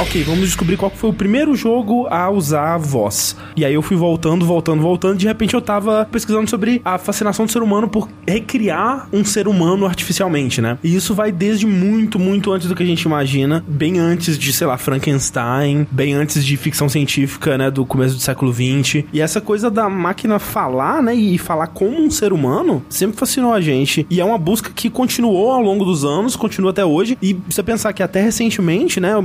ok, vamos descobrir qual foi o primeiro jogo a usar a voz. E aí eu fui voltando, voltando, voltando. De repente eu tava pesquisando sobre a fascinação do ser humano por recriar um ser humano artificialmente, né? E isso vai desde muito, muito antes do que a gente imagina. Bem antes de, sei lá, Frankenstein. Bem antes de ficção científica, né? Do começo do século XX. E essa coisa da máquina falar, né? E falar como um ser humano sempre fascinou a gente. E é uma busca que continuou ao longo dos anos, continua até hoje. E você pensar que até recentemente, né?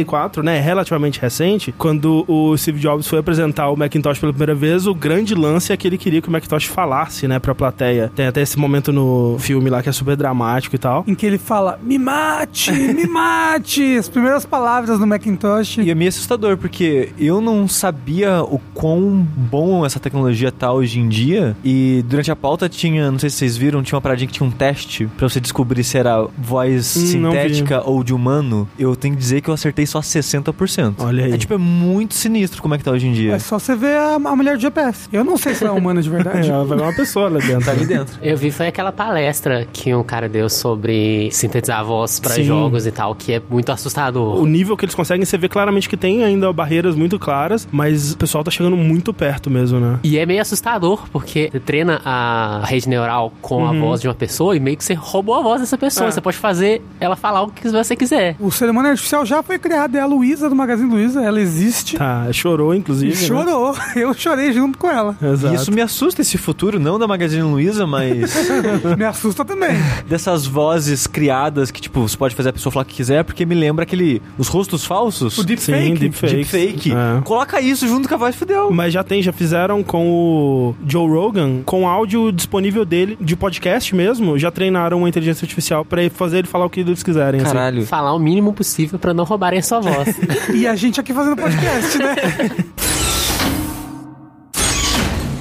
1984, né? Relativamente recente, quando o Steve Jobs foi apresentar o Macintosh pela primeira vez, o grande lance é que ele queria que o Macintosh falasse, né? Pra plateia. Tem até esse momento no filme lá que é super dramático e tal. Em que ele fala, me mate, me mate! As primeiras palavras no Macintosh. E é meio assustador, porque eu não sabia o quão bom essa tecnologia tá hoje em dia. E durante a pauta tinha, não sei se vocês viram, tinha uma paradinha que tinha um teste pra você descobrir se era voz Hum, sintética ou de humano. Eu tenho que dizer que eu acertei só 60%. Olha aí. É tipo, é muito sinistro como é que tá hoje em dia. É só você ver a, a mulher de GPS. Eu não sei se ela é humana de verdade. É, vai uma pessoa lá dentro. Tá ali dentro. Eu vi foi aquela palestra que um cara deu sobre sintetizar a voz pra Sim. jogos e tal, que é muito assustador. O nível que eles conseguem, você vê claramente que tem ainda barreiras muito claras, mas o pessoal tá chegando muito perto mesmo, né? E é meio assustador, porque você treina a rede neural com a voz de uma pessoa e meio que você roubou a voz dessa pessoa. É. Você pode fazer ela falar o que você quiser. O ser humano artificial já foi criado. É a Luísa do Magazine Luiza. Ela existe. Tá, chorou, E inclusive. né? chorou. Eu chorei junto com ela. Exato. E isso me assusta esse futuro, não da Magazine Luiza, mas Me assusta também. dessas vozes criadas que, tipo, você pode fazer a pessoa falar o que quiser, porque me lembra aquele. Os rostos falsos. O Sim, deepfake. deepfake. Deepfake. É. Coloca isso junto com a voz e fudeu. Mas já tem, já fizeram com o Joe Rogan, com áudio disponível dele, de podcast mesmo, já treinaram uma inteligência artificial pra fazer ele falar o que eles quiserem. assim. Caralho. Falar o mínimo possível pra não roubarem a sua voz. E a gente aqui fazendo podcast, né?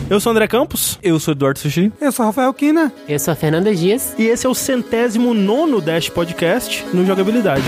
Eu sou o André Campos, Eu sou Eduardo Sushi. Eu sou Rafael Kina. Eu sou a Fernanda Dias. e esse é o centésimo nono Dash Podcast no Jogabilidade.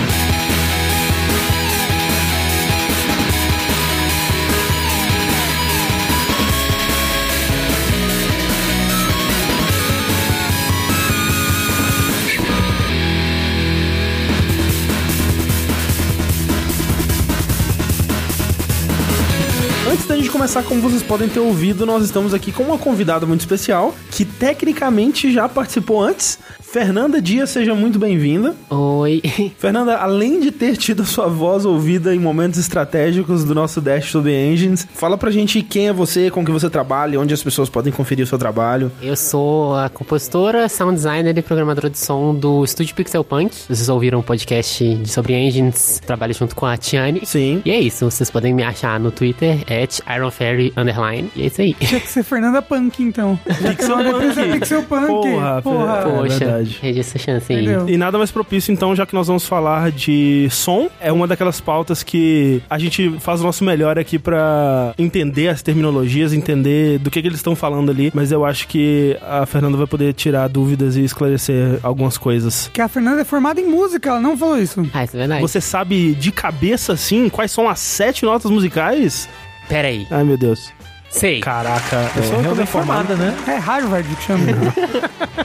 Começar, como vocês podem ter ouvido, nós estamos aqui com uma convidada muito especial, que tecnicamente já participou antes. Fernanda Dias, seja muito bem-vinda. Oi. Fernanda, além de ter tido a sua voz ouvida em momentos estratégicos do nosso Dash to the Engines, fala pra gente quem é você, com que você trabalha, onde as pessoas podem conferir o seu trabalho. Eu sou a compositora, sound designer e programadora de som do Estúdio Pixel Punk. Vocês ouviram um podcast de- sobre engines, trabalho junto com a Tiane. Sim. E é isso, vocês podem me achar no Twitter, at IronFairy underline. E é isso aí. Tinha que ser Fernanda Punk, então. Pixel Punk. Pixel Punk. Porra, Porra. É Poxa, verdade. perdi essa chance aí. Entendeu? E nada mais propício, então, já que nós vamos falar de som, é uma daquelas pautas que a gente faz o nosso melhor aqui pra entender as terminologias, entender do que, que eles estão falando ali, mas eu acho que a Fernanda vai poder tirar dúvidas e esclarecer algumas coisas. Que a Fernanda é formada em música, ela não falou isso. Ah, isso é verdade. Você sabe de cabeça, assim, quais são as sete notas musicais? Pera aí. Ai, meu Deus. Sei. Caraca. Eu É, sou realmente formada, né? É Harvard que chama.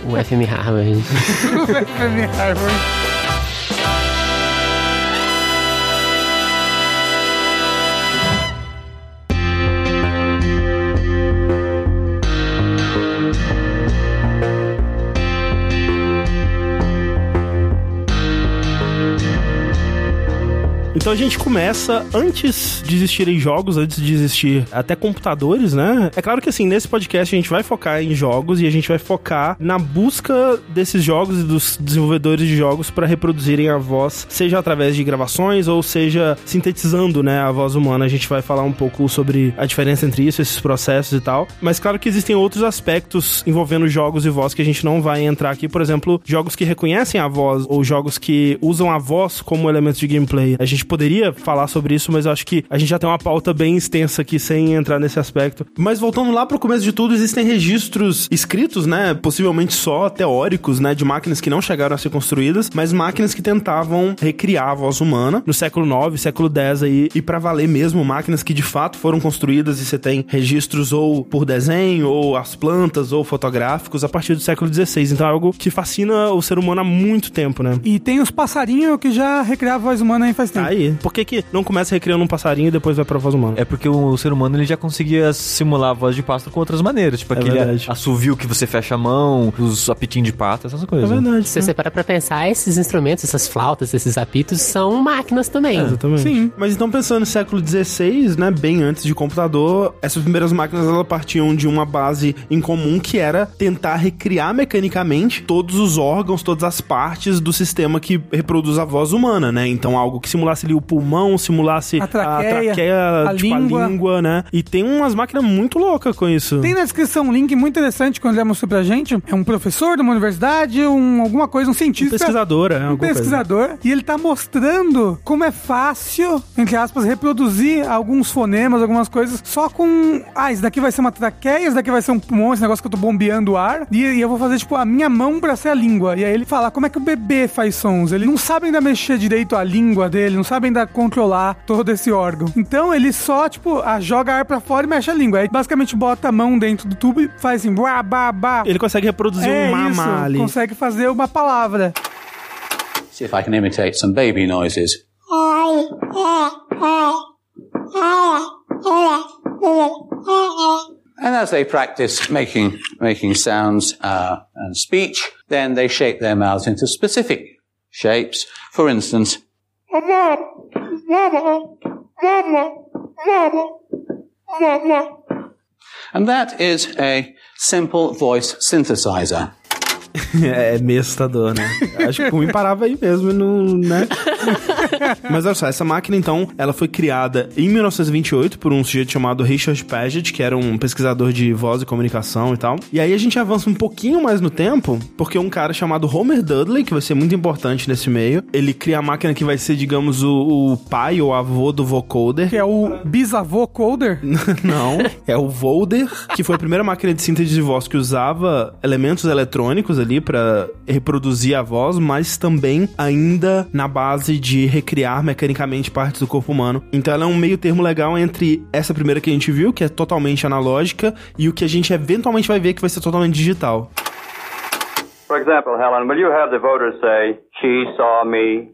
O FM Harvard. Harvard. Então a gente começa antes de existirem jogos, antes de existir até computadores, né? É claro que assim, nesse podcast a gente vai focar em jogos e a gente vai focar na busca desses jogos e dos desenvolvedores de jogos para reproduzirem a voz, seja através de gravações ou seja sintetizando, né, a voz humana. A gente vai falar um pouco sobre a diferença entre isso, esses processos e tal. Mas claro que existem outros aspectos envolvendo jogos e voz que a gente não vai entrar aqui, por exemplo, jogos que reconhecem a voz ou jogos que usam a voz como elemento de gameplay. A gente poderia falar sobre isso, mas eu acho que a gente já tem uma pauta bem extensa aqui sem entrar nesse aspecto. Mas voltando lá pro começo de tudo, existem registros escritos, né, possivelmente só teóricos, né, de máquinas que não chegaram a ser construídas, mas máquinas que tentavam recriar a voz humana no século 9, século 10 aí, e pra valer mesmo, máquinas que de fato foram construídas e você tem registros ou por desenho, ou as plantas, ou fotográficos a partir do século 16. Então é algo que fascina o ser humano há muito tempo, né? E tem os passarinhos que já recriavam a voz humana aí faz tempo. Ah, aí. Por que, que não começa recriando um passarinho e depois vai pra voz humana? É porque o ser humano ele já conseguia simular a voz de pássaro com outras maneiras. Tipo É aquele verdade. assovio que você fecha a mão, os apitinhos de pata, essas É coisas. verdade. Se você parar pra pensar, esses instrumentos, essas flautas, esses apitos, são máquinas também. Exatamente. Sim. Mas então pensando no século XVI, né, bem antes de computador, essas primeiras máquinas elas partiam de uma base em comum que era tentar recriar mecanicamente todos os órgãos, todas as partes do sistema que reproduz a voz humana, né? Então algo que simulasse ali o pulmão, simulasse A traqueia, a, a tipo, língua. a língua, né? E tem umas máquinas muito loucas com isso. Tem na descrição um link muito interessante quando ele mostrou pra gente. É um professor de uma universidade, um, alguma coisa, um Um cientista. pesquisador, é, um alguma coisa. pesquisador e ele tá mostrando como é fácil, entre aspas, reproduzir alguns fonemas, algumas coisas, só com. Ah, isso daqui vai ser uma traqueia, isso daqui vai ser um pulmão, esse negócio que eu tô bombeando o ar. E, e eu vou fazer, tipo, a minha mão pra ser a língua. E aí ele fala como é que o bebê faz sons. Ele não sabe ainda mexer direito a língua dele, não sabe ainda controlar todo esse órgão. Então ele só, tipo, ah, joga ar pra fora e mexe a língua. Aí basicamente bota a mão dentro do tubo e faz assim, blá, blá, blá. Ele consegue reproduzir é um isso, mama ali. consegue fazer uma palavra. See if I can imitate some baby noises. And as they practice making making sounds uh, and speech, then they shape their mouths into specific shapes. For instance, and that is a simple voice synthesizer. É meio assustador, né? Acho que o Kumi parava aí mesmo e não, né? Mas olha só, essa máquina então, ela foi criada em 1928 por um sujeito chamado Richard Paget, que era um pesquisador de voz e comunicação e tal. E aí a gente avança um pouquinho mais no tempo, porque um cara chamado Homer Dudley, que vai ser muito importante nesse meio, ele cria a máquina que vai ser, digamos, o, o pai ou avô do vocoder. Que é o bisavô coder. Não, é o Volder, que foi a primeira máquina de síntese de voz que usava elementos eletrônicos ali pra reproduzir a voz, mas também ainda na base de recriar mecanicamente partes do corpo humano. Então ela é um meio termo legal entre essa primeira que a gente viu, que é totalmente analógica, e o que a gente eventualmente vai ver que vai ser totalmente digital. For example, Helen, will you have the voters say, she saw me?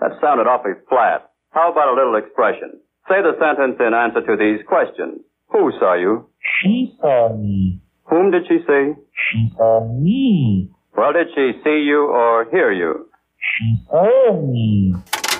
That sounded awfully flat. How about a little expression? Say the sentence in answer to these questions. Who saw you? She saw me. Whom did she see? She saw me. Well, did she see you or hear you? She saw me.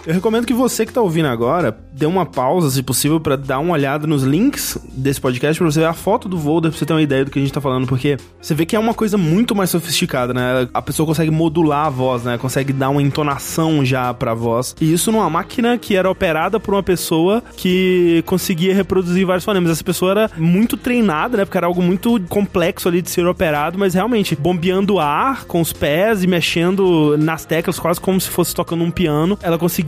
Eu recomendo que você que tá ouvindo agora dê uma pausa, se possível, pra dar uma olhada nos links desse podcast, pra você ver a foto do Volder, pra você ter uma ideia do que a gente tá falando, porque você vê que é uma coisa muito mais sofisticada, né? A pessoa consegue modular a voz, né? Consegue dar uma entonação já pra voz. E isso numa máquina que era operada por uma pessoa que conseguia reproduzir vários fonemas. Essa pessoa era muito treinada, né? Porque era algo muito complexo ali de ser operado, mas realmente bombeando ar com os pés e mexendo nas teclas, quase como se fosse tocando um piano, ela conseguia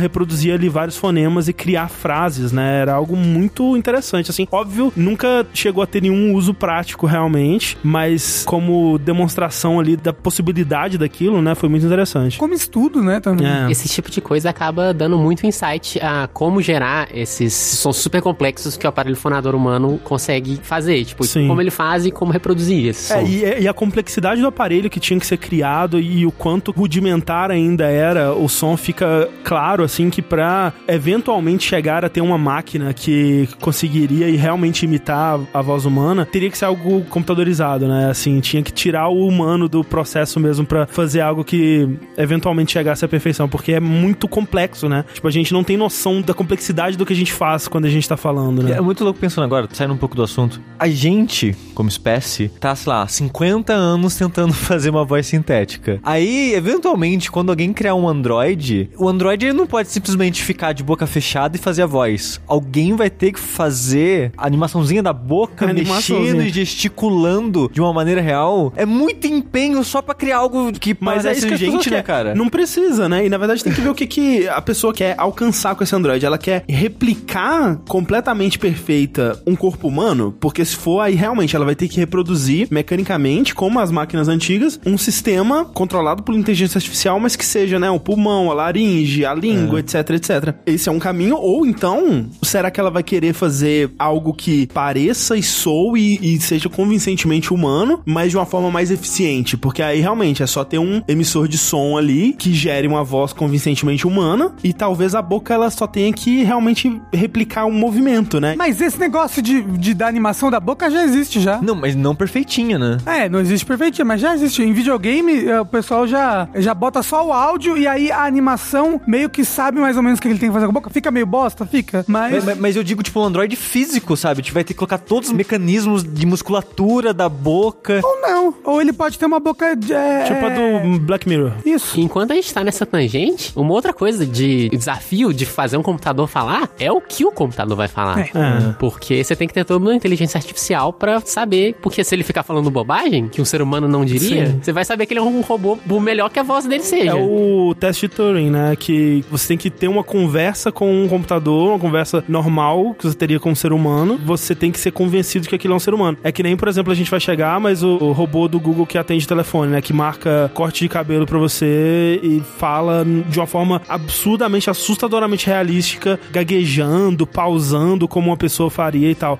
reproduzir ali vários fonemas e criar frases, né? Era algo muito interessante, assim. Óbvio, nunca chegou a ter nenhum uso prático realmente, mas como demonstração ali da possibilidade daquilo, né? Foi muito interessante. Como estudo, né? Também. É. Esse tipo de coisa acaba dando muito insight a como gerar esses sons super complexos que o aparelho fonador humano consegue fazer. Tipo, Sim. como ele faz e como reproduzir esses É, sons. e, e a complexidade do aparelho que tinha que ser criado e o quanto rudimentar ainda era, o som fica claro, assim, que pra eventualmente chegar a ter uma máquina que conseguiria e realmente imitar a voz humana, teria que ser algo computadorizado, né? Assim, tinha que tirar o humano do processo mesmo pra fazer algo que eventualmente chegasse à perfeição, porque é muito complexo, né? Tipo, a gente não tem noção da complexidade do que a gente faz quando a gente tá falando, né? É muito louco pensando agora, saindo um pouco do assunto. A gente, como espécie, tá, sei lá, 50 anos tentando fazer uma voz sintética. Aí, eventualmente, quando alguém criar um Android, o Android não pode simplesmente ficar de boca fechada e fazer a voz. Alguém vai ter que fazer a animaçãozinha da boca, A mexendo e gesticulando de uma maneira real. É muito empenho só pra criar algo que Mas é parece que gente, né, cara? Não precisa, né? E na verdade tem que ver o que, que a pessoa quer alcançar com esse Android. Ela quer replicar completamente perfeita um corpo humano, porque se for aí realmente ela vai ter que reproduzir mecanicamente, como as máquinas antigas, um sistema controlado por inteligência artificial, mas que seja, né, o pulmão, a laringe laringe, a língua, etc, etc. Esse é um caminho. Ou então, será que ela vai querer fazer algo que pareça e soe e seja convincentemente humano, mas de uma forma mais eficiente? Porque aí realmente é só ter um emissor de som ali que gere uma voz convincentemente humana e talvez a boca ela só tenha que realmente replicar um movimento, né? Mas esse negócio de, de da animação da boca já existe já. Não, mas não perfeitinha, né? É, não existe perfeitinho, mas já existe. Em videogame, eh, o pessoal já, já bota só o áudio e aí a animação meio que sabe mais ou menos o que ele tem que fazer com a boca. Fica meio bosta, fica. Mas. Mas, mas eu digo, tipo, um Android físico, sabe? A gente vai ter que colocar todos os mecanismos de musculatura da boca. Ou não. Ou ele pode ter uma boca. De, é... Tipo a do Black Mirror. Isso. Enquanto a gente tá nessa tangente, uma outra coisa de desafio de fazer um computador falar é o que o computador vai falar. É. É. Porque você tem que ter toda uma inteligência artificial pra saber. Porque se ele ficar falando bobagem, que um ser humano não diria, Sim. você vai saber que ele é um robô por melhor que a voz dele seja. É o teste de Turing, né? Que você tem que ter uma conversa com um computador, uma conversa normal que você teria com um ser humano. Você tem que ser convencido que aquilo é um ser humano. É que nem, por exemplo, a gente vai chegar, mas o, o robô do Google que atende telefone, né? Que marca corte de cabelo pra você e fala de uma forma absurdamente, assustadoramente realística, gaguejando, pausando como uma pessoa faria e tal.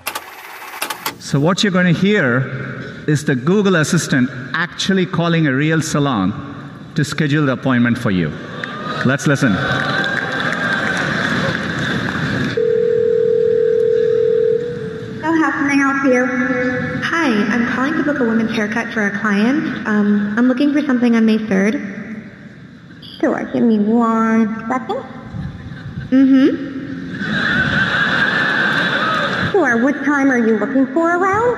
So, what you're going to hear is the Google Assistant actually calling a real salon to schedule the appointment for you. Let's listen. So how can I help you? Hi, I'm calling to book a woman's haircut for a client. Um, I'm looking for something on May 3rd. Sure, give me one second. Mm-hmm. Sure, what time are you looking for around?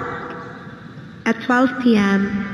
At 12 p.m.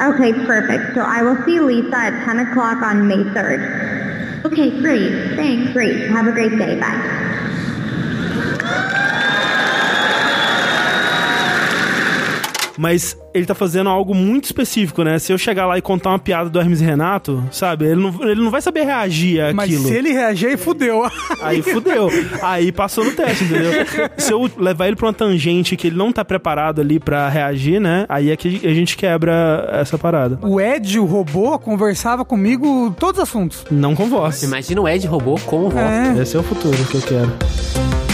Okay, perfect. So I will see Lisa at 10 o'clock on May 3rd. Okay, great. Thanks. Great. Have a great day. Bye. Mas ele tá fazendo algo muito específico, né? Se eu chegar lá e contar uma piada do Hermes e Renato, sabe? Ele não, ele não vai saber reagir àquilo. Mas se ele reagir, aí fudeu. Aí fudeu. Aí passou no teste, entendeu? Se eu levar ele pra uma tangente que ele não tá preparado ali pra reagir, né? Aí é que a gente quebra essa parada. O Ed, o robô, conversava comigo todos os assuntos. Não com voz. Imagina o Ed robô com voz. É. Esse é o futuro que eu quero.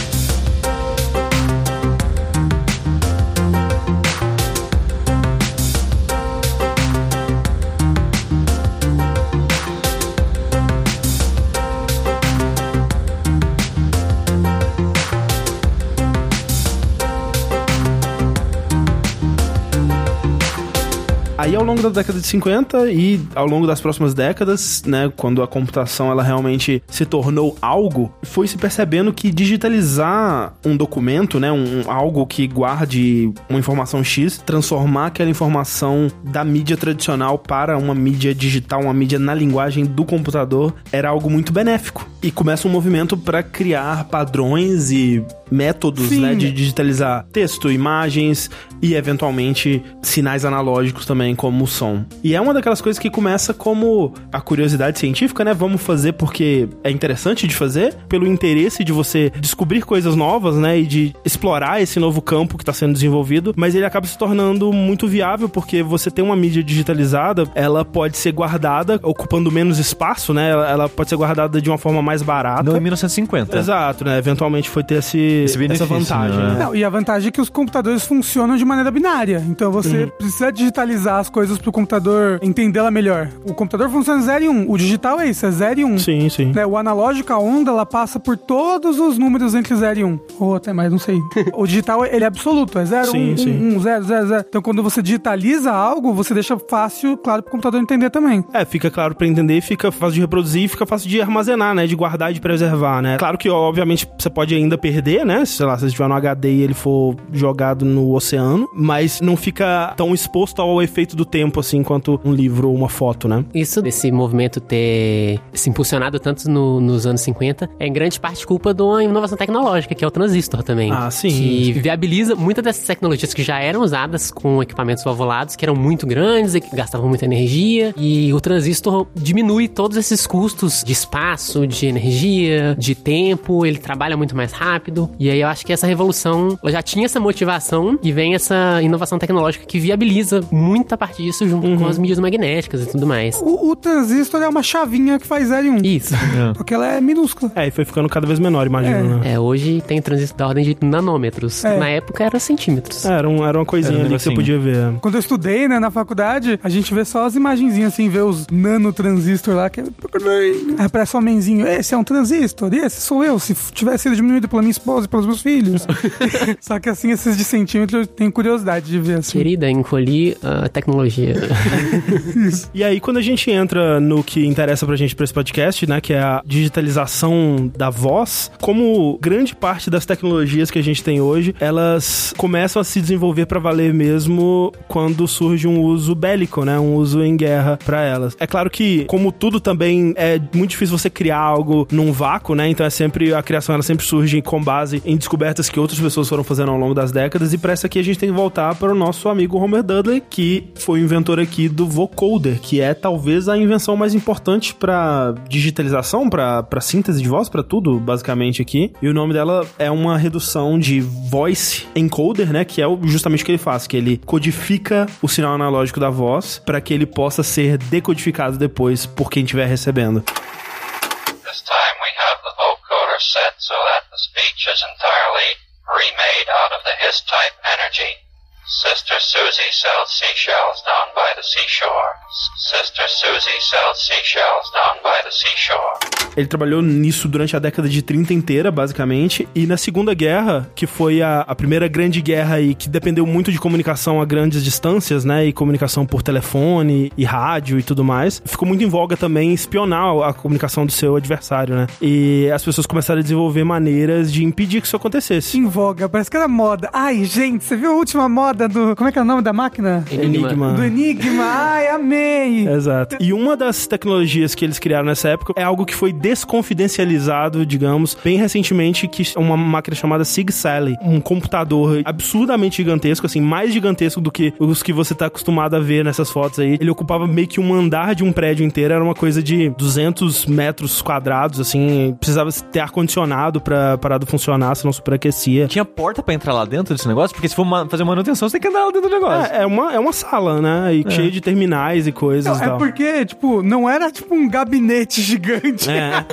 Aí ao longo da década de 50 e ao longo das próximas décadas, né, quando a computação ela realmente se tornou algo, foi se percebendo que digitalizar um documento, né, um, algo que guarde uma informação X, transformar aquela informação da mídia tradicional para uma mídia digital, uma mídia na linguagem do computador, era algo muito benéfico. E começa um movimento para criar padrões e métodos, Sim. né, de digitalizar texto, imagens e eventualmente sinais analógicos também, como o som. E é uma daquelas coisas que começa como a curiosidade científica, né? Vamos fazer porque é interessante de fazer, pelo interesse de você descobrir coisas novas, né, e de explorar esse novo campo que está sendo desenvolvido, mas ele acaba se tornando muito viável porque você tem uma mídia digitalizada, ela pode ser guardada ocupando menos espaço, né? Ela, pode ser guardada de uma forma mais barata. Não em 1950. Exato, né? Eventualmente foi ter esse, Esse benefício, essa vantagem. né? né? Não, e a vantagem é que os computadores funcionam de maneira binária. Então você precisa digitalizar as coisas pro computador entendê-la melhor. O computador funciona 0 e 1. Um. O digital é isso, é 0 e 1. Um. Sim, sim. Né, o analógico, a onda, ela passa por todos os números entre 0 e 1. Um. Ou até mais, não sei. o digital, ele é absoluto. É 0, Sim, 1, sim. 1, 0, 0, 0. Então, quando você digitaliza algo, você deixa fácil, claro, pro computador entender também. É, fica claro pra entender, fica fácil de reproduzir e fica fácil de armazenar, né? De guardar e de preservar, né? Claro que, obviamente, você pode ainda perder, né? Sei lá, se você estiver no HD e ele for jogado no oceano, mas não fica tão exposto ao efeito do tempo assim quanto um livro ou uma foto, né? Isso desse movimento ter se impulsionado tanto no- nos anos 50 é em grande parte culpa de uma inovação tecnológica, que é o transistor também. Ah, sim. Que viabiliza muitas dessas tecnologias que já eram usadas com equipamentos valvulados, que eram muito grandes e que gastavam muita energia. E o transistor diminui todos esses custos de espaço, de energia, de tempo, ele trabalha muito mais rápido. E aí eu acho que essa revolução ela já tinha essa motivação e vem essa inovação tecnológica que viabiliza muita parte disso junto Uhum. com as mídias magnéticas e tudo mais. O, o transistor é uma chavinha que faz 0 e 1. Isso. Porque ela é minúscula. É, e foi ficando cada vez menor, imagino, né? É, hoje tem transistor da ordem de nanômetros. É. Na época era centímetros. É, Era, um- era uma coisinha Era um ali que você podia ver. Quando eu estudei, né, na faculdade, a gente vê só as imagenzinhas assim, vê os nanotransistor lá, que é. Aí parece um homenzinho, esse é um transistor, esse sou eu, se tivesse sido diminuído pela minha esposa e pelos meus filhos. só que assim, esses de centímetro eu tenho curiosidade de ver assim. Querida, encolhi a tecnologia. E aí, quando a gente entra no que interessa pra gente pra esse podcast, né, que é a digitalização da voz, como grande parte das tecnologias que a gente tem hoje, elas começam a se desenvolver pra valer mesmo quando surge um uso bélico, né, um uso em guerra pra elas. É claro que, como tudo também é muito difícil você criar algo num vácuo, né, então é sempre a criação ela sempre surge com base em descobertas que outras pessoas foram fazendo ao longo das décadas e pra essa aqui a gente tem que voltar para o nosso amigo Homer Dudley, que foi o inventor aqui do vocoder, que é talvez a invenção mais importante pra digitalização, pra síntese de voz, pra tudo, basicamente aqui. E o nome dela é uma redução de voice encoder, né, que é justamente o que ele faz, que ele codifica o sinal analógico da voz para que ele possa ser decodificado depois por quem estiver recebendo. This time we have the vocoder set so that the speech is entirely remade out of the His type energy. Sister Susie sells seashells down by the seashore. Sister Susie sells seashells down by the seashore. Ele trabalhou nisso durante a década de 30 inteira, basicamente. E na Segunda Guerra, que foi a, a primeira grande guerra e que dependeu muito de comunicação a grandes distâncias, né? E comunicação por telefone e rádio e tudo mais. Ficou muito em voga também espionar a comunicação do seu adversário, né? E as pessoas começaram a desenvolver maneiras de impedir que isso acontecesse. Em voga, parece que era moda. Ai, gente, você viu a última moda do. Como é que é o nome da máquina? Enigma. Do Enigma. Ai, amei. Exato. E uma das tecnologias que eles criaram nessa época é algo que foi desconfidencializado, digamos, bem recentemente, que é uma máquina chamada Sig Sally. Um computador absurdamente gigantesco, assim, mais gigantesco do que os que você tá acostumado a ver nessas fotos aí. Ele ocupava meio que um andar de um prédio inteiro, era uma coisa de 200 metros quadrados, assim, precisava ter ar-condicionado pra parada funcionar, senão superaquecia. Tinha porta pra entrar lá dentro desse negócio? Porque se for fazer manutenção, você tem que andar lá dentro do negócio. É, é uma, é uma sala, né? E cheia de terminais e coisas Não, é porque, tipo, não era tipo um gabinete gigante. É.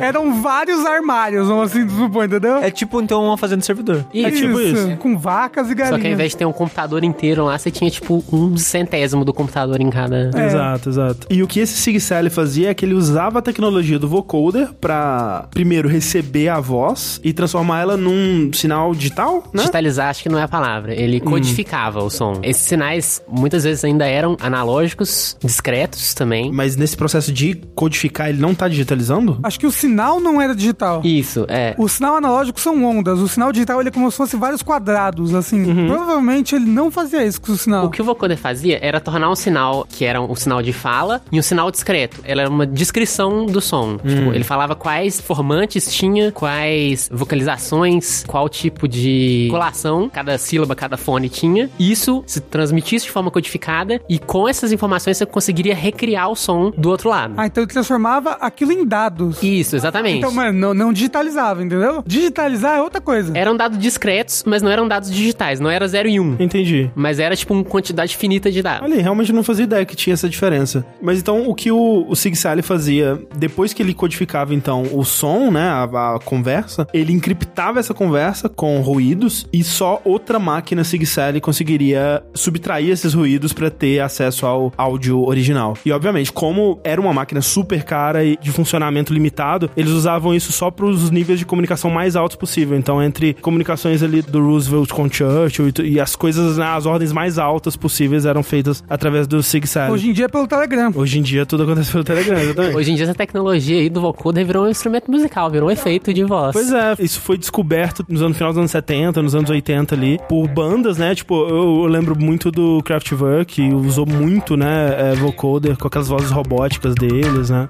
Eram vários armários, vamos assim supor, entendeu? É tipo, então, uma fazenda de servidor. E, É tipo isso. Com vacas e galinhas. Só que ao invés de ter um computador inteiro lá, você tinha tipo um centésimo do computador em cada. É. Exato, exato. E o que esse Sig Sally fazia é que ele usava a tecnologia do vocoder pra, primeiro, receber a voz e transformar ela num sinal digital, né? Digitalizar, acho que não é a palavra. Ele codificava o som. Esses sinais muitas vezes ainda eram analógicos, discretos também. Mas nesse processo de codificar, ele não tá digitalizando? Acho que o sinal não era digital. Isso, é. O sinal analógico são ondas. O sinal digital ele é como se fosse vários quadrados, assim. Uhum. Provavelmente ele não fazia isso com o sinal. O que o vocoder fazia era tornar um sinal que era um sinal de fala e um sinal discreto. Ela era uma descrição do som. Tipo, ele falava quais formantes tinha, quais vocalizações, qual tipo de colação cada sílaba, cada fone tinha. Isso se transmitisse de forma codificada e com essas informações você conseguiria recriar o som do outro lado. Ah, então ele transformava aquilo em dados. Isso, exatamente. Então, mano, não, não digitalizava, entendeu? Digitalizar é outra coisa. Eram dados discretos, mas não eram dados digitais. Não era 0 e 1. Um, Entendi. mas era tipo uma quantidade finita de dados. Olha, aí, realmente não fazia ideia que tinha essa diferença. Mas então, o que o, o Sig Sally fazia, depois que ele codificava, então, o som, né, a, a conversa, ele encriptava essa conversa com ruídos e só outra máquina Sig Sally conseguiria subtrair esses ruídos pra ter acesso ao áudio original. E, obviamente, como era uma máquina super cara e de funcionamento limitado, eles usavam isso só pros níveis de comunicação mais altos possível. Então, entre comunicações ali do Roosevelt com Churchill e, e as coisas nas ordens mais altas possíveis eram feitas através do Sig Sally. Hoje em dia é pelo Telegram. Hoje em dia tudo acontece pelo Telegram, exatamente. Hoje em dia essa tecnologia aí do vocoder virou um instrumento musical, virou um efeito de voz. Pois é, isso foi descoberto nos anos, no final dos anos 70, nos anos 80 ali, por bandas, né? Tipo, eu, eu lembro muito do Kraftwerk, que usou muito, né, é, vocoder com aquelas vozes robóticas deles, né?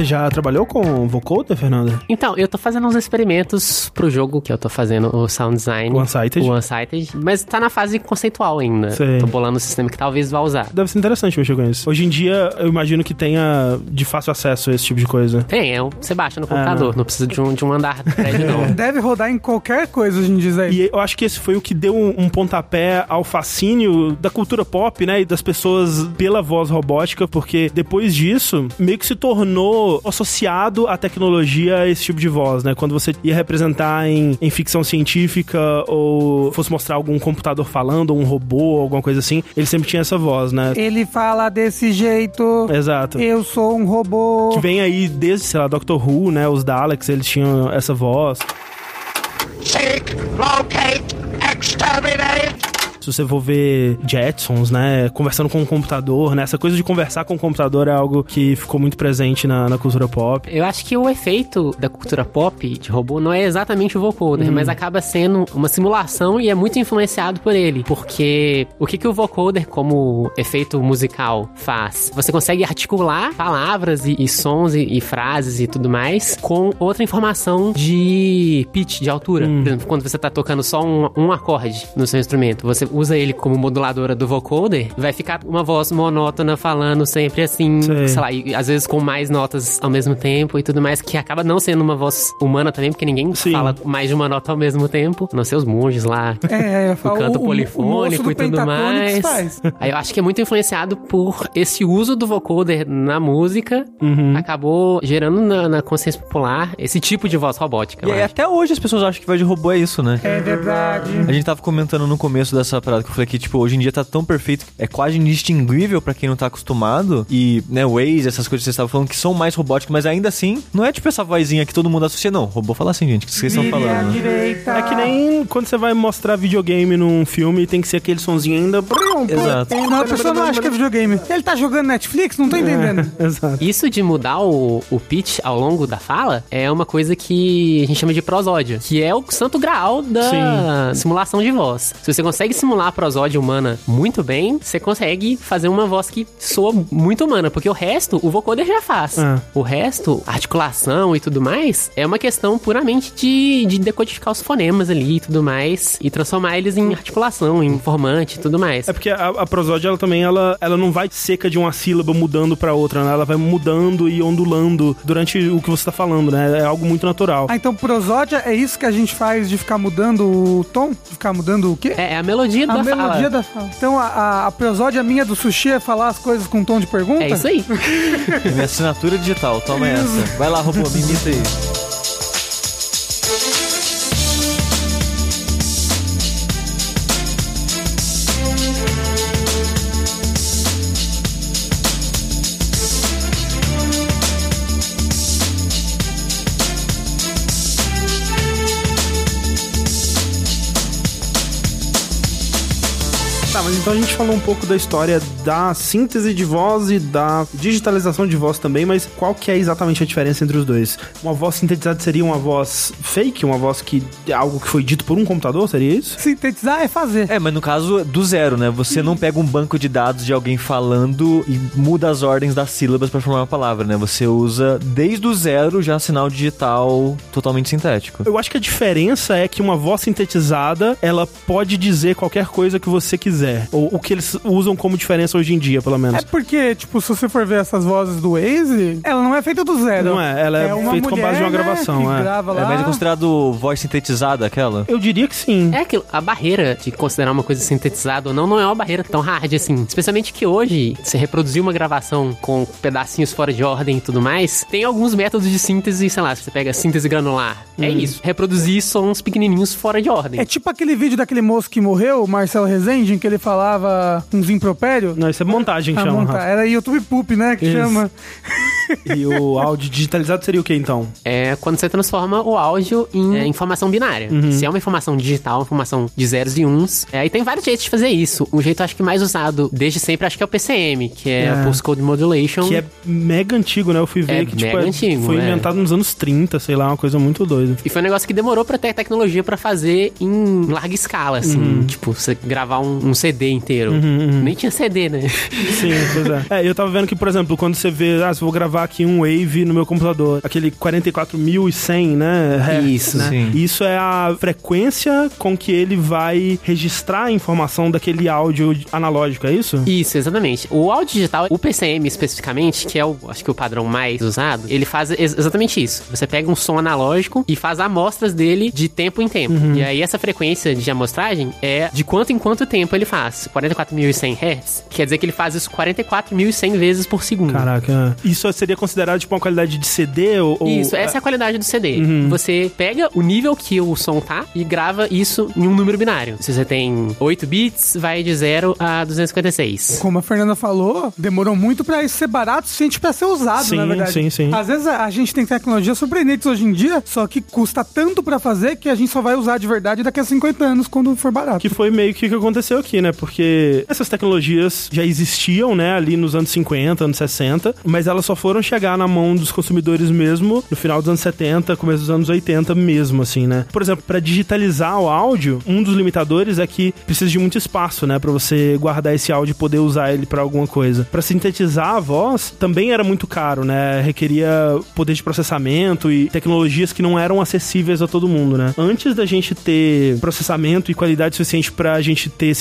Você já trabalhou com vocoder, Fernanda? Então, eu tô fazendo uns experimentos pro jogo que eu tô fazendo, o Sound Design. O Unsighted? O Unsighted, mas tá na fase conceitual ainda. Sei. Tô bolando um sistema que talvez vá usar. Deve ser interessante mexer com isso. Hoje em dia, eu imagino que tenha de fácil acesso a esse tipo de coisa. Tem, é um, você baixa no computador, não precisa de um, de um andar prédio, não. Deve rodar em qualquer coisa hoje em dia aí. E eu acho que esse foi o que deu um, um pontapé ao fascínio da cultura pop, né? E das pessoas pela voz robótica, porque depois disso, meio que se tornou associado à tecnologia esse tipo de voz, né? Quando você ia representar em, em ficção científica ou fosse mostrar algum computador falando, ou um robô, alguma coisa assim, ele sempre tinha essa voz, né? Ele fala desse jeito. Exato. Eu sou um robô. Que vem aí desde, sei lá, Doctor Who, né? Os Daleks, eles tinham essa voz. Seek, locate, exterminate. Se você for ver Jetsons, né, conversando com o computador, né, essa coisa de conversar com o computador é algo que ficou muito presente na, na cultura pop. Eu acho que o efeito da cultura pop de robô não é exatamente o vocoder, Hum. mas acaba sendo uma simulação e é muito influenciado por ele. Porque o que, que o vocoder, como efeito musical, faz? Você consegue articular palavras e, e sons e, e frases e tudo mais com outra informação de pitch, de altura. Hum. Por exemplo, quando você tá tocando só um, um acorde no seu instrumento, você usa ele como moduladora do vocoder, vai ficar uma voz monótona falando sempre assim, Sei. sei lá, e às vezes com mais notas ao mesmo tempo e tudo mais, que acaba não sendo uma voz humana também, porque ninguém Sim. fala mais de uma nota ao mesmo tempo, não ser os monges lá. É, eu O falo, canto o- o moço polifônico do e tudo mais. faz. Aí eu acho que é muito influenciado por esse uso do vocoder na música, Uhum. acabou gerando na, na consciência popular esse tipo de voz robótica. E aí, até hoje as pessoas acham que voz de robô é isso, né? É verdade. A gente tava comentando no começo dessa parada que eu falei que, tipo, hoje em dia tá tão perfeito, é quase indistinguível pra quem não tá acostumado. E, né, Waze, essas coisas que vocês estavam falando que são mais robóticas, mas ainda assim, não é tipo essa vozinha que todo mundo associa, não. Robô fala assim, gente, o que vocês estão falando? né? direita. É que nem quando você vai mostrar videogame num filme, tem que ser aquele sonzinho ainda. Exato. Não, a pessoa não acha que é videogame. Ele tá jogando Netflix? Não tô entendendo. Exato. Isso de mudar o, o pitch ao longo da fala é uma coisa que a gente chama de prosódia, que é o santo graal da simulação de voz. Se você consegue simular a prosódia humana muito bem, você consegue fazer uma voz que soa muito humana, porque o resto o vocoder já faz. Ah. O resto, articulação e tudo mais, é uma questão puramente de, de decodificar os fonemas ali e tudo mais, e transformar eles em articulação, em formante e tudo mais. É porque a, a prosódia, ela também, ela, ela não vai seca de uma sílaba mudando pra outra, né? Ela vai mudando e ondulando durante o que você tá falando, né? É algo muito natural. Ah, então prosódia é isso que a gente faz de ficar mudando o tom? De ficar mudando o quê? É, é a melodia A da melodia fala. da fala. Então a, a, a prosódia minha do sushi é falar as coisas com tom de pergunta? É isso aí. Minha assinatura digital, toma essa. Vai lá, robô, me imita aí. Mas então a gente falou um pouco da história da síntese de voz e da digitalização de voz também, mas qual que é exatamente a diferença entre os dois? Uma voz sintetizada seria uma voz fake? Uma voz que é algo que foi dito por um computador? Seria isso? Sintetizar é fazer. É, mas no caso do zero, né? Você não pega um banco de dados de alguém falando e muda as ordens das sílabas pra formar uma palavra, né? Você usa desde o zero já sinal digital totalmente sintético. Eu acho que a diferença é que uma voz sintetizada, ela pode dizer qualquer coisa que você quiser. Ou o que eles usam como diferença hoje em dia, pelo menos. É porque, tipo, se você for ver essas vozes do Waze, ela não é feita do zero. Não é, ela é uma feita com base de uma né, gravação, que é. grava É, lá. mas é considerado voz sintetizada aquela? Eu diria que sim. É aquilo, a barreira de considerar uma coisa sintetizada ou não, não é uma barreira tão hard assim. Especialmente que hoje, você reproduzir uma gravação com pedacinhos fora de ordem e tudo mais, tem alguns métodos de síntese, sei lá, você pega síntese granular. É isso. Reproduzir sons pequenininhos fora de ordem. É tipo aquele vídeo daquele moço que morreu, o Marcelo Rezende, em que ele falava uns impropérios. Não, isso é montagem que Ah, chama. monta- Rafa. Era YouTube Poop, né? Que Isso. chama. E o áudio digitalizado seria o que então? É quando você transforma o áudio em é, informação binária. Se é uma informação digital, uma informação de zeros e uns. É, e tem vários jeitos de fazer isso. O jeito acho que mais usado desde sempre acho que é o PCM, que é, É. o Postcode Modulation. Que é mega antigo, né? Eu fui ver É que tipo, mega é- antigo, foi é. inventado nos anos 30, sei lá, uma coisa muito doida. E foi um negócio que demorou pra ter tecnologia pra fazer em larga escala, assim. Uhum. Tipo, você gravar um, um CD inteiro. Nem tinha CD, né? Sim, pois é. É, eu tava vendo que, por exemplo, quando você vê, ah, se vou gravar aqui um Wave no meu computador, aquele 44.100, né? hertz, Isso, né? sim. Isso é a frequência com que ele vai registrar a informação daquele áudio analógico, é isso? Isso, exatamente. O áudio digital, o PCM especificamente, que é o, acho que o padrão mais usado, ele faz ex- exatamente isso. Você pega um som analógico e faz amostras dele de tempo em tempo. Uhum. E aí essa frequência de amostragem é de quanto em quanto tempo ele faz. 44.100 Hz, quer dizer que ele faz isso 44.100 vezes por segundo. Caraca. Isso seria considerado tipo uma qualidade de CD ou. Isso, essa é a qualidade do CD. Uhum. Você pega o nível que o som tá e grava isso em um número binário. Se você tem 8 bits, vai de 0 a 256. Como a Fernanda falou, demorou muito pra isso ser barato o suficiente pra ser usado, Sim, na verdade. sim, sim. Às vezes a, a gente tem tecnologias surpreendentes hoje em dia, só que custa tanto pra fazer que a gente só vai usar de verdade daqui a 50 anos, quando for barato. Que foi meio que o que aconteceu aqui, né? Porque essas tecnologias já existiam, né, ali nos anos 50, anos 60, mas elas só foram chegar na mão dos consumidores mesmo no final dos anos 70, começo dos anos 80 mesmo, assim, né? Por exemplo, para digitalizar o áudio, um dos limitadores é que precisa de muito espaço, né, para você guardar esse áudio e poder usar ele para alguma coisa. Para sintetizar a voz também era muito caro, né? Requeria poder de processamento e tecnologias que não eram acessíveis a todo mundo, né? Antes da gente ter processamento e qualidade suficiente pra gente ter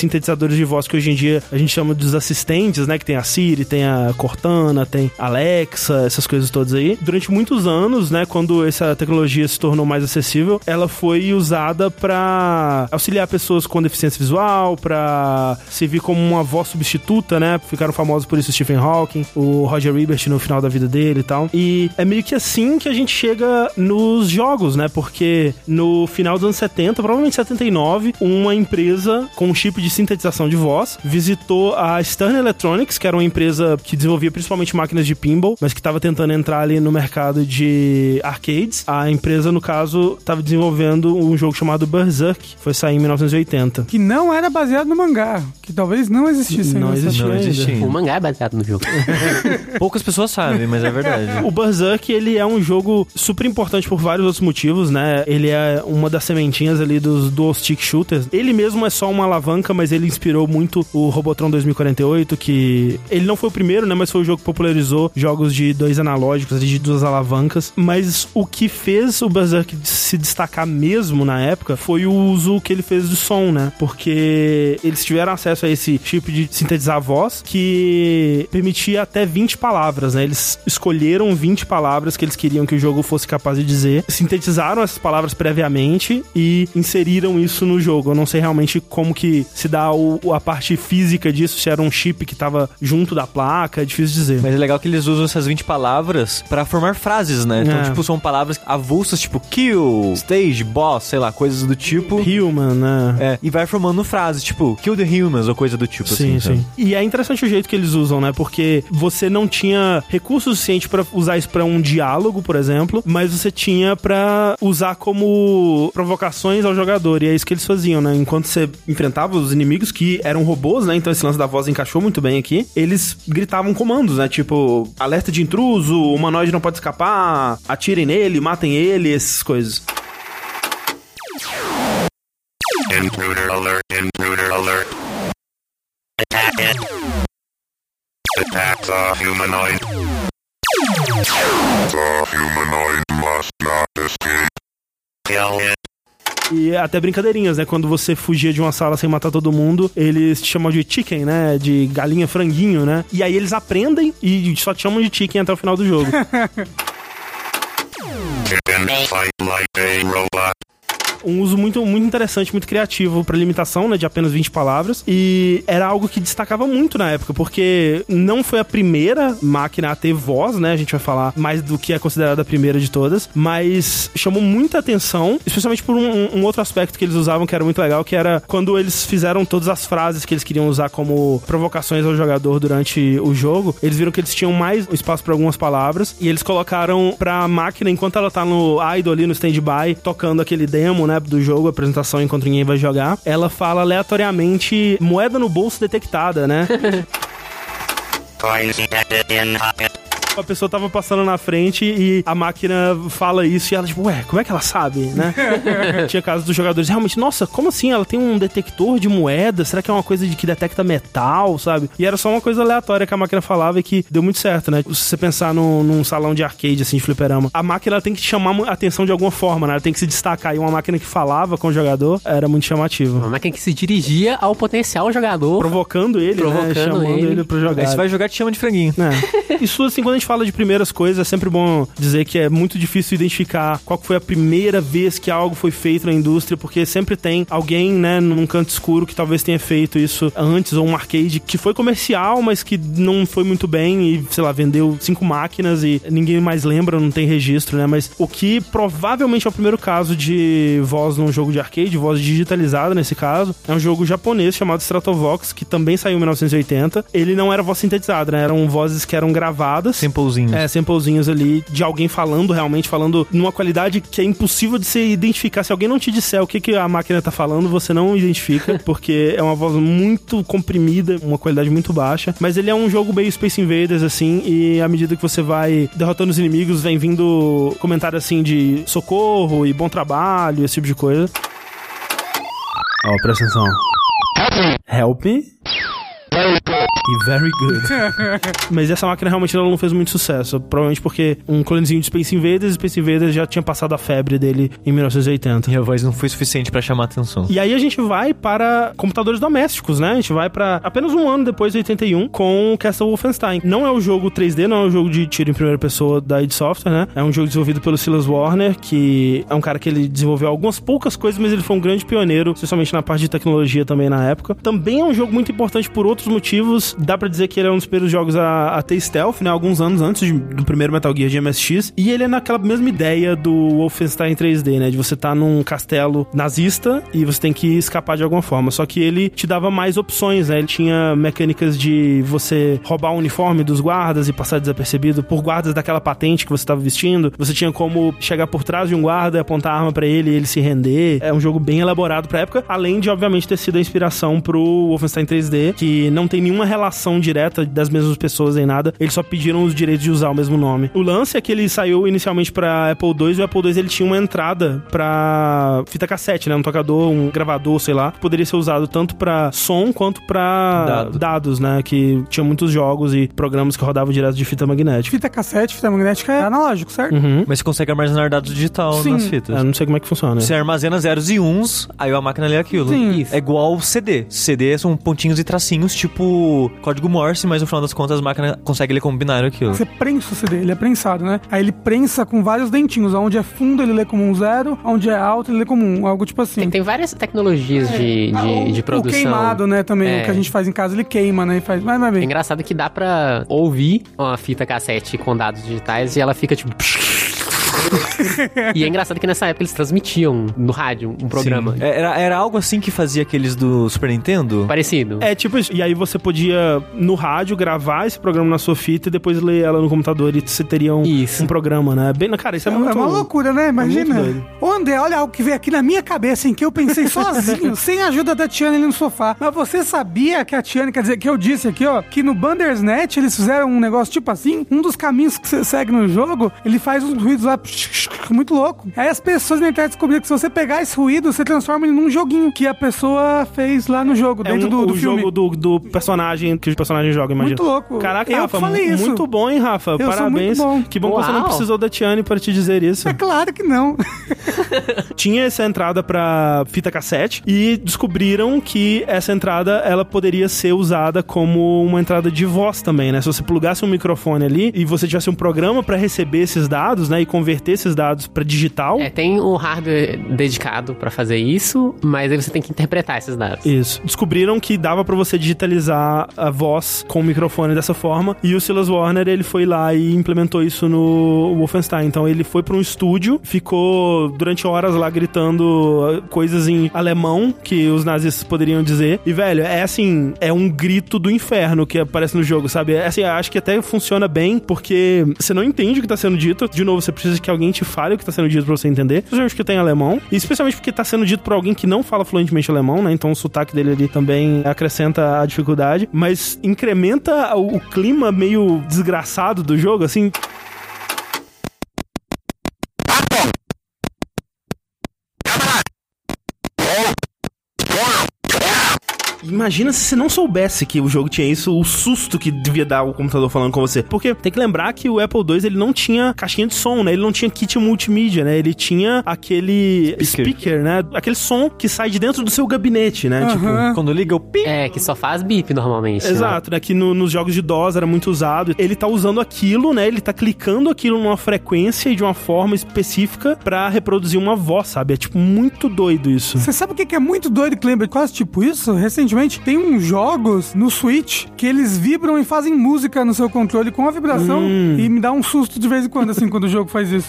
de voz que hoje em dia a gente chama dos assistentes, né? Que tem a Siri, tem a Cortana, tem Alexa, essas coisas todas aí. Durante muitos anos, né? Quando essa tecnologia se tornou mais acessível, ela foi usada pra auxiliar pessoas com deficiência visual, pra servir como uma voz substituta, né? Ficaram famosos por isso Stephen Hawking, o Roger Ebert no final da vida dele e tal. E é meio que assim que a gente chega nos jogos, né? Porque no final dos anos 70, provavelmente 79, uma empresa com um chip de sintetização de voz visitou a Stern Electronics, que era uma empresa que desenvolvia principalmente máquinas de pinball, mas que estava tentando entrar ali no mercado de arcades. A empresa, no caso, estava desenvolvendo um jogo chamado Berserk, que foi sair em 1980. Que não era baseado no mangá, que talvez não existisse Não existia Não existia. O mangá é baseado no jogo. Poucas pessoas sabem, mas é verdade. O Berserk, ele é um jogo super importante por vários outros motivos, né? Ele é uma das sementinhas ali dos dual stick shooters. Ele mesmo é só uma alavanca, mas ele inspirou muito o Robotron 2048, que ele não foi o primeiro, né? Mas foi o jogo que popularizou jogos de dois analógicos, de duas alavancas. Mas o que fez o Berserk se destacar mesmo na época foi o uso que ele fez do som, né? Porque eles tiveram acesso a esse tipo de sintetizar voz que permitia até 20 palavras, né? Eles escolheram 20 palavras que eles queriam que o jogo fosse capaz de dizer, sintetizaram essas palavras previamente e inseriram isso no jogo. Eu não sei realmente como que se dá o- a parte física disso, se era um chip que tava junto da placa, é difícil dizer. Mas é legal que eles usam essas 20 palavras pra formar frases, né? Então, É. tipo, são palavras avulsas, tipo kill, stage, boss, sei lá, coisas do tipo. Human, né? É, e vai formando frases, tipo, kill the humans ou coisa do tipo, Sim, assim. sim. sabe? E é interessante o jeito que eles usam, né? Porque você não tinha recurso suficiente pra usar isso pra um diálogo, por exemplo, mas você tinha pra usar como provocações ao jogador. E é isso que eles faziam, né? Enquanto você enfrentava os inimigos que eram robôs, né? Então esse lance da voz encaixou muito bem aqui. Eles gritavam comandos, né? Tipo, alerta de intruso, o humanoide não pode escapar, atirem nele, matem ele, essas coisas. Intruder alert, intruder alert. Attack it. Attack the humanoid. The humanoid must not escape. Kill it. E até brincadeirinhas, né? Quando você fugia de uma sala sem matar todo mundo, eles te chamam de chicken, né? De galinha franguinho, né? E aí eles aprendem e só te chamam de chicken até o final do jogo. um uso muito, muito interessante, muito criativo pra limitação, né, de apenas 20 palavras. E era algo que destacava muito na época, porque não foi a primeira máquina a ter voz, né? A gente vai falar mais do que é considerada a primeira de todas, mas chamou muita atenção, especialmente por um, um outro aspecto que eles usavam que era muito legal, que era quando eles fizeram todas as frases que eles queriam usar como provocações ao jogador durante o jogo, eles viram que eles tinham mais espaço para algumas palavras e eles colocaram pra máquina, enquanto ela tá no idle ali, no stand-by, tocando aquele demo, né, do jogo, apresentação enquanto ninguém vai jogar, ela fala aleatoriamente moeda no bolso detectada, né? Coins in pocket. A pessoa tava passando na frente e a máquina fala isso e ela, tipo, ué, como é que ela sabe, né? Tinha casos dos jogadores, realmente, nossa, como assim? Ela tem um detector de moeda? Será que é uma coisa de que detecta metal, sabe? E era só uma coisa aleatória que a máquina falava e que deu muito certo, né? Se você pensar num, num salão de arcade, assim, de fliperama, a máquina ela tem que te chamar a atenção de alguma forma, né? Ela tem que se destacar. E uma máquina que falava com o jogador era muito chamativo. Uma máquina que se dirigia ao potencial jogador. Provocando ele, né? Provocando Chamando ele, ele. pra jogar. Aí você vai jogar te chama de franguinho. É. Isso, assim, quando a gente fala de primeiras coisas, é sempre bom dizer que é muito difícil identificar qual foi a primeira vez que algo foi feito na indústria, porque sempre tem alguém, né, num canto escuro que talvez tenha feito isso antes, ou um arcade que foi comercial, mas que não foi muito bem e, sei lá, vendeu cinco máquinas e ninguém mais lembra, não tem registro, né? Mas o que provavelmente é o primeiro caso de voz num jogo de arcade, voz digitalizada nesse caso, é um jogo japonês chamado Stratovox, que também saiu em 1980. Ele não era voz sintetizada, né? Eram vozes que eram gravadas. Samplezinho. É, samplezinhos ali de alguém falando, realmente falando numa qualidade que é impossível de se identificar. Se alguém não te disser o que, que a máquina tá falando, você não identifica, porque é uma voz muito comprimida, uma qualidade muito baixa. Mas ele é um jogo meio Space Invaders, assim, e à medida que você vai derrotando os inimigos, vem vindo comentário assim de socorro e bom trabalho, esse tipo de coisa. Ó, presta atenção. Help me. E very good. Mas essa máquina realmente ela não fez muito sucesso. Provavelmente porque um clonezinho de Space Invaders, Space Invaders já tinha passado a febre dele em 1980. E a voz não foi suficiente pra chamar atenção. E aí a gente vai para computadores domésticos, né? A gente vai para apenas um ano depois de 81 com Castle Wolfenstein. Não é o jogo 3D, não é o jogo de tiro em primeira pessoa da id Software, né? É um jogo desenvolvido pelo Silas Warner, que é um cara que ele desenvolveu algumas poucas coisas, mas ele foi um grande pioneiro, especialmente na parte de tecnologia também na época. Também é um jogo muito importante por outros motivos. Dá pra dizer que ele é um dos primeiros jogos a, a ter stealth, né? Alguns anos antes de- do primeiro Metal Gear de MSX. E ele é naquela mesma ideia do Wolfenstein 3D, né? De você estar num castelo nazista e você tem que escapar de alguma forma. Só que ele te dava mais opções, né? Ele tinha mecânicas de você roubar o uniforme dos guardas e passar desapercebido por guardas daquela patente que você estava vestindo. Você tinha como chegar por trás de um guarda e apontar a arma pra ele e ele se render. É um jogo bem elaborado pra época, além de, obviamente, ter sido a inspiração pro Wolfenstein 3D, que não tem nenhuma relação direta das mesmas pessoas em nada. Eles só pediram os direitos de usar o mesmo nome. O lance é que ele saiu inicialmente pra Apple II e o Apple II ele tinha uma entrada pra fita cassete, né? Um tocador, um gravador, sei lá, que poderia ser usado tanto pra som quanto pra Dado. dados, né? Que tinha muitos jogos e programas que rodavam direto de fita magnética. Fita cassete, fita magnética é analógico, certo? Uhum. Mas você consegue armazenar dados digital Sim. nas fitas. Eu não sei como é que funciona. Você armazena zeros e uns, aí a máquina lê aquilo. Sim. É igual CD. CD são pontinhos e tracinhos, tipo código Morse, mas no final das contas a máquina consegue ler como binário aquilo. Você prensa o CD, ele é prensado, né? Aí ele prensa com vários dentinhos. Onde é fundo, ele lê como um zero. Onde é alto, ele lê como um. Algo tipo assim. Tem, tem várias tecnologias de, de, de o produção. queimado, né, também. É. O que a gente faz em casa, ele queima, né? E faz. Vai, vai É bem. engraçado que dá pra ouvir uma fita cassete com dados digitais e ela fica tipo. e é engraçado que nessa época eles transmitiam no rádio um programa. Sim. É, Era, era algo assim que fazia aqueles do Super Nintendo? Parecido. É, tipo isso. E aí você podia, no rádio, gravar esse programa na sua fita e depois ler ela no computador e você teria um, Isso. um programa, né? Bem, cara, isso é, É, muito... uma loucura, né? Imagina. doido. Ô, André, olha algo que veio aqui na minha cabeça, em que eu pensei sozinho, sem a ajuda da Tiane ali no sofá. Mas você sabia que a Tiane, quer dizer, que eu disse aqui, ó, que no Bandersnatch eles fizeram um negócio tipo assim, um dos caminhos que você segue no jogo, ele faz uns ruídos lá, muito louco. Aí as pessoas na internet descobriram que se você pegar esse ruído, você transforma ele num joguinho que a pessoa fez lá no jogo, É dentro um- do, do o filme. jogo do, do personagem que o personagem joga, imagina. Muito louco. Caraca, Eu Rafa, falei isso. muito bom, hein, Rafa? sou Parabéns. muito bom. Que bom que você não Uau. precisou da Tiane para te dizer isso. É claro que não. Tinha essa entrada pra fita cassete e descobriram que essa entrada ela poderia ser usada como uma entrada de voz também, né? Se você plugasse um microfone ali e você tivesse um programa pra receber esses dados, né, e converter esses dados pra digital. É, tem um hardware dedicado pra fazer isso, mas aí você tem que interpretar esses dados. Isso. Descobriram que dava pra você digitalizar a voz com o microfone dessa forma e o Silas Warner ele foi lá e implementou isso no Wolfenstein. Então ele foi pra um estúdio, ficou durante horas lá gritando uh, coisas em alemão que os nazis poderiam dizer. E velho, é assim, é um grito do inferno que aparece no jogo, sabe? É assim, acho que até funciona bem porque você não entende o que tá sendo dito. De novo, você precisa que alguém te fale o que tá sendo dito pra você entender. Especialmente porque tem alemão. E especialmente porque tá sendo dito por alguém que não fala fluentemente alemão, né? Então o sotaque dele ali também acrescenta a dificuldade. Mas incrementa o clima meio desgraçado do jogo, assim. Imagina se você não soubesse que o jogo tinha isso, o susto que devia dar o computador falando com você. Porque tem que lembrar que o Apple II ele não tinha caixinha de som, né? Ele não tinha kit multimídia, né? Ele tinha aquele speaker, Speaker. né? Aquele som que sai de dentro do seu gabinete, né? Tipo, Quando liga o pi. É, que só faz bip normalmente. né? Exato, né? Que no- nos jogos de DOS era muito usado. Ele tá usando aquilo, né? Ele tá clicando aquilo numa frequência e de uma forma específica pra reproduzir uma voz, sabe? É tipo muito doido isso. Você sabe o que que é muito doido que lembra quase tipo isso? Recentemente tem uns jogos no Switch que eles vibram e fazem música no seu controle com a vibração Hum. e me dá um susto de vez em quando, assim, quando o jogo faz isso.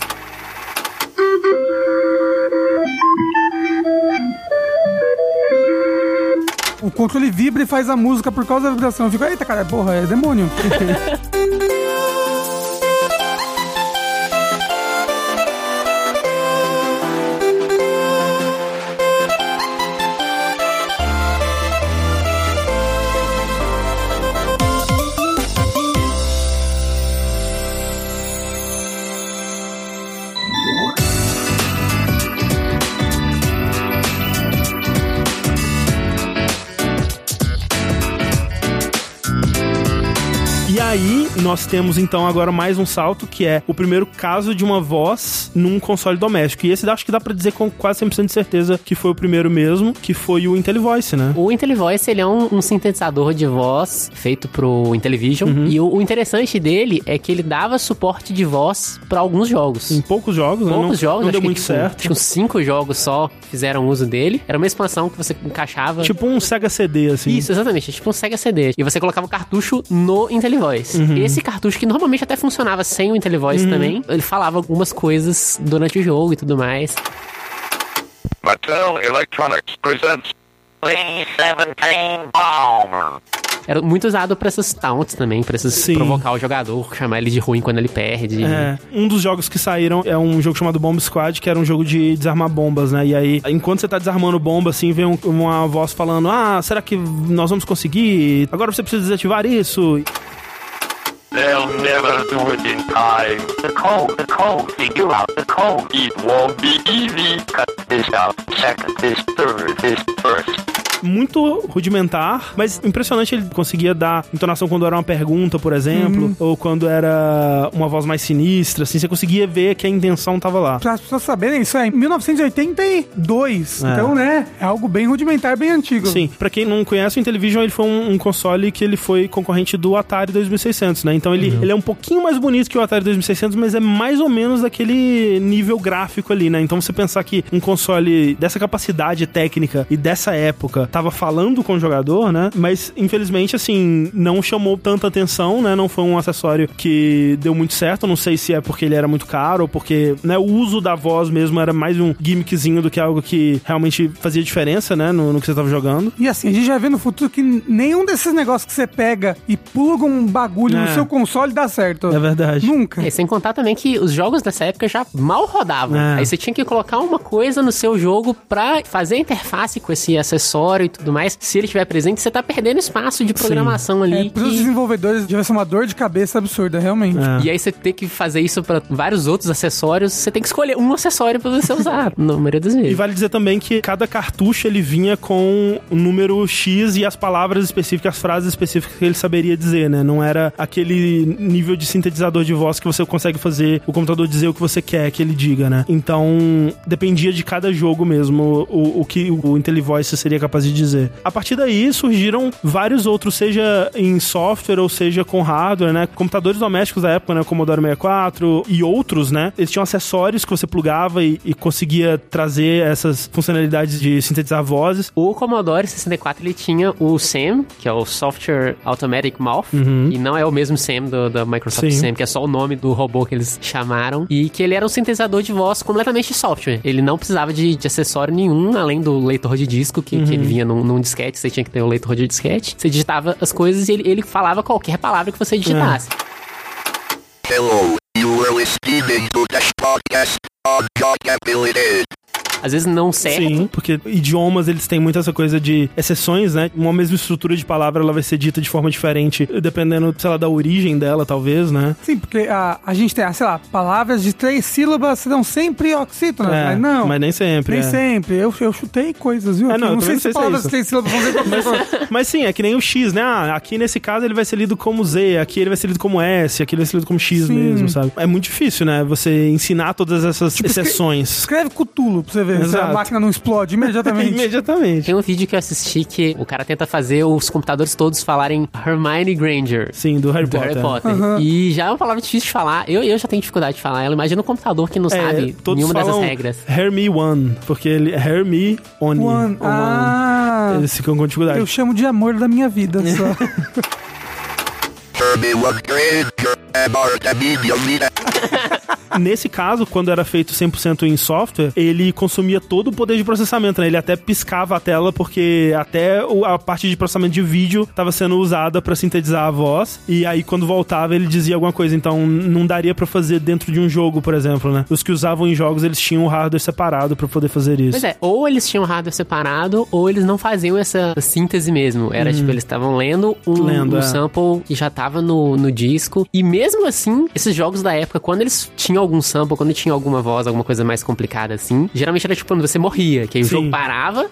O controle vibra e faz a música por causa da vibração. Eu fico, eita, cara, porra, é demônio. nós temos então agora mais um salto, que é o primeiro caso de uma voz num console doméstico. E esse acho que dá pra dizer com quase 100% de certeza que foi o primeiro mesmo, que foi o IntelliVoice, né? O IntelliVoice, ele é um, um sintetizador de voz feito pro Intellivision. Uhum. E o, o interessante dele é que ele dava suporte de voz pra alguns jogos. Em poucos jogos, né? Poucos jogos, não deu muito tipo, certo. Acho que uns cinco jogos só fizeram uso dele. Era uma expansão que você encaixava. Tipo um Sega CD, assim. Isso, exatamente. Tipo um Sega CD. E você colocava o cartucho no IntelliVoice. Uhum. Esse cartucho, que normalmente até funcionava sem o IntelliVoice Uhum. também, ele falava algumas coisas durante o jogo e tudo mais. Mattel Electronics presents B-17 Bomber. Era muito usado pra essas taunts também, pra essas Sim. provocar o jogador, chamar ele de ruim quando ele perde. É, um dos jogos que saíram é um jogo chamado Bomb Squad, que era um jogo de desarmar bombas, né? E aí, enquanto você tá desarmando bomba, assim, vem um- uma voz falando: Ah, será que nós vamos conseguir? Agora você precisa desativar isso. They'll never do it in time. The code, the code, figure out the code. It won't be easy. Cut this out. check this third, this first. Muito rudimentar, mas impressionante ele conseguia dar entonação quando era uma pergunta, por exemplo, Uhum. ou quando era uma voz mais sinistra, assim, você conseguia ver que a intenção tava lá. Pra as pessoas saberem, isso é em 1982. É. Então, né, é algo bem rudimentar, bem antigo. Sim, pra quem não conhece, o Intellivision ele foi um, um console que ele foi concorrente do Atari 2600, né? Então ele, ele é um pouquinho mais bonito que o Atari 2600, mas é mais ou menos daquele nível gráfico ali, né? Então você pensar que um console dessa capacidade técnica e dessa época tava falando com o jogador, né? Mas infelizmente, assim, não chamou tanta atenção, né? Não foi um acessório que deu muito certo. Não sei se é porque ele era muito caro ou porque, né, o uso da voz mesmo era mais um gimmickzinho do que algo que realmente fazia diferença, né? No, no que você tava jogando. E assim, a gente já vê no futuro que nenhum desses negócios que você pega e pluga um bagulho É. no seu console dá certo. É verdade. Nunca. E sem contar também que os jogos dessa época já mal rodavam. É. Aí você tinha que colocar uma coisa no seu jogo pra fazer a interface com esse acessório acessório e tudo mais, se ele estiver presente, você tá perdendo espaço de programação ali. É, pros que- desenvolvedores deve ser uma dor de cabeça absurda, realmente. É. E aí você tem que fazer isso pra vários outros acessórios, você tem que escolher um acessório pra você usar, na maioria das E vezes. vale dizer também que cada cartucho ele vinha com o número X e as palavras específicas, as frases específicas que ele saberia dizer, né? Não era aquele nível de sintetizador de voz que você consegue fazer o computador dizer o que você quer que ele diga, né? Então, dependia de cada jogo mesmo o, o que o IntelliVoice seria capaz de dizer. A partir daí surgiram vários outros, seja em software ou seja com hardware, né? Computadores domésticos da época, né? O Commodore 64 e outros, né? Eles tinham acessórios que você plugava e, e conseguia trazer essas funcionalidades de sintetizar vozes. O Commodore 64 ele tinha o SAM, que é o Software Automatic Mouth, e não é o mesmo SAM do, da Microsoft Sim. SAM, que é só o nome do robô que eles chamaram, e que ele era um sintetizador de voz completamente de software. Ele não precisava de, de acessório nenhum, além do leitor de disco, que, que ele vinha num, num disquete, você tinha que ter o leitor de disquete. Você digitava as coisas e ele, ele falava qualquer palavra que você digitasse. Hello, you are listening to this podcast on Jogability. Às vezes não certo. Sim, porque idiomas eles têm muito essa coisa de exceções, né? Uma mesma estrutura de palavra ela vai ser dita de forma diferente, dependendo, sei lá, da origem dela, talvez, né? Sim, porque a, a gente tem, ah, sei lá, palavras de três sílabas serão sempre oxítonas, É, mas não. mas nem sempre, Nem é. sempre. Eu, eu chutei coisas, viu? É, não, eu não sei se é palavras isso. de três sílabas vão ser Mas, mas sim, é que nem o X, né? Ah, aqui nesse caso ele vai ser lido como Z, aqui ele vai ser lido como S, aqui ele vai ser lido como X Sim. mesmo, sabe? É muito difícil, né? Você ensinar todas essas Tipo, exceções. Escreve Cthulhu pra você ver se a máquina não explode imediatamente. Imediatamente. Tem um vídeo que eu assisti que o cara tenta fazer os computadores todos falarem Hermione Granger. Sim, do Harry do Potter. Harry Potter. E já é uma palavra difícil de falar. Eu, eu já tenho dificuldade de falar ela. Imagina um computador que não sabe todos nenhuma dessas regras. Hermi One, porque ele é Hermi Oni. One. ou Ah. Eles ficam com dificuldade. Eu chamo de amor da minha vida só. Granger Nesse caso, quando era feito 100% em software, ele consumia todo o poder de processamento, né? Ele até piscava a tela porque até a parte de processamento de vídeo estava sendo usada para sintetizar a voz. E aí, quando voltava, ele dizia alguma coisa. Então, não daria para fazer dentro de um jogo, por exemplo, né? Os que usavam em jogos, eles tinham o hardware separado para poder fazer isso. Pois é, ou eles tinham hardware separado, ou eles não faziam essa síntese mesmo. Era tipo, eles estavam lendo um. Lendo, um é. sample e já tava no, no disco. E mesmo assim, esses jogos da época, quando eles tinham algum sample, quando tinha alguma voz, alguma coisa mais complicada assim, geralmente era tipo quando você morria, que aí o Sim. jogo parava,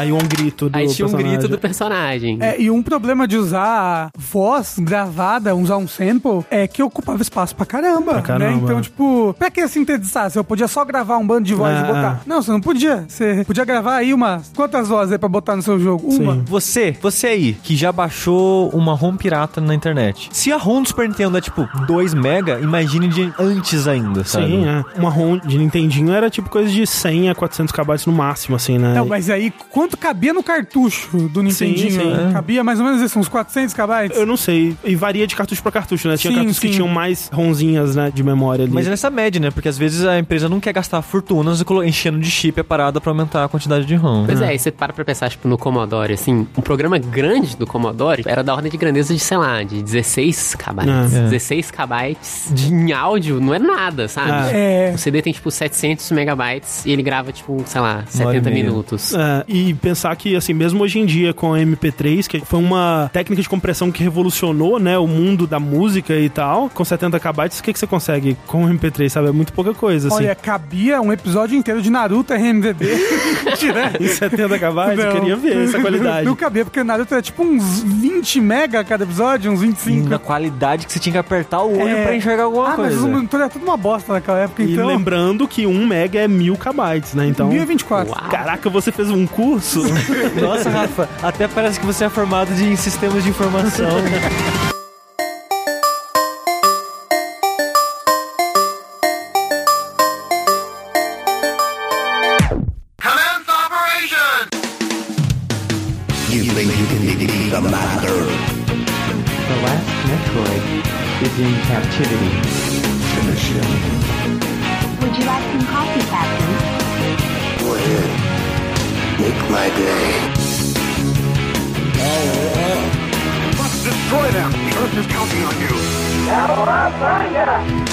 Aí um grito do aí tinha um personagem. grito do personagem. É, e um problema de usar voz gravada, usar um sample, é que ocupava espaço pra caramba. Pra caramba. Né? Então, tipo, pra que sintetizar? Se eu podia só gravar um bando de voz É, e botar. é. Não, você não podia. Você podia gravar aí umas. Quantas vozes aí pra botar no seu jogo? Uma. Sim. Você, você aí, que já baixou uma ROM pirata na internet. Se a ROM do Super Nintendo é tipo 2 mega, imagine de antes ainda, sabe? Sim, é. Uma ROM de Nintendinho era tipo coisa de 100 a 400 KB no máximo, assim, né? Não, mas aí, quanto cabia no cartucho do Nintendinho? sim. né? Cabia mais ou menos isso, uns 400 KB? Eu não sei. E varia de cartucho pra cartucho, né? Tinha Sim, cartuchos que sim. tinham mais ronzinhas, né? De memória ali. Mas é nessa média, né? Porque às vezes a empresa não quer gastar fortunas enchendo de chip a parada pra aumentar a quantidade de ROM. Pois é, aí você para pra pensar, tipo, no Commodore, assim, um programa grande do Commodore era da ordem de grandeza de, sei lá, de 16 KB. É. 16 KB de, em áudio não é nada, sabe? É. O CD tem, tipo, 700 megabytes e ele grava, tipo, sei lá, hora 70 e meia. minutos. É, e pensar que, assim, mesmo hoje em dia com a MP3, que foi uma técnica de compressão que revolucionou, né, o mundo da música e tal, com 70 KB, o que, que você consegue com o MP3, sabe? É muito pouca coisa, assim. Olha, cabia um episódio inteiro de Naruto RMVB. Mentira. em 70 KB, eu queria ver essa qualidade. Não cabia, porque Naruto era tipo uns 20 mega cada episódio, uns 25. Na qualidade que você tinha que apertar o olho É. pra enxergar alguma ah, mas coisa. o monitor era tudo uma bosta naquela época, E então... lembrando que 1 mega é 1000 KB, né? Então. 1024. Uau. Caraca, você fez um curso? Nossa, Rafa, até parece que você é formado de, em sistemas de informação. Commence operation! You think you can defeat the master? The last Metroid is in captivity. Must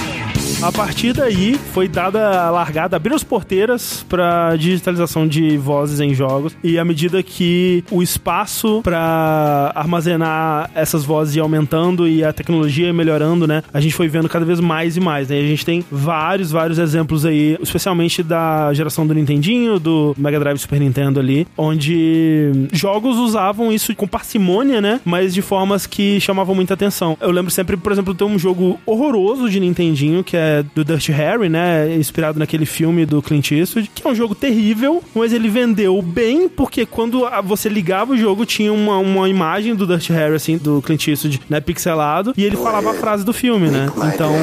A partir daí, foi dada a largada, abriram as porteiras pra digitalização de vozes em jogos. E à medida que o espaço pra armazenar essas vozes ia aumentando e a tecnologia ia melhorando, né? A gente foi vendo cada vez mais e mais, né? A gente tem vários, vários exemplos aí, especialmente da geração do Nintendinho, do Mega Drive Super Nintendo ali, onde jogos usavam isso com parcimônia, né? Mas de formas que chamavam muita atenção. Eu lembro sempre, por exemplo, ter um jogo horroroso de Nintendinho, que é do Dirty Harry, né? Inspirado naquele filme do Clint Eastwood, que é um jogo terrível, mas ele vendeu bem, porque quando você ligava o jogo, tinha uma, uma imagem do Dirty Harry, assim, do Clint Eastwood, né? Pixelado, e ele falava a frase do filme, né? Então,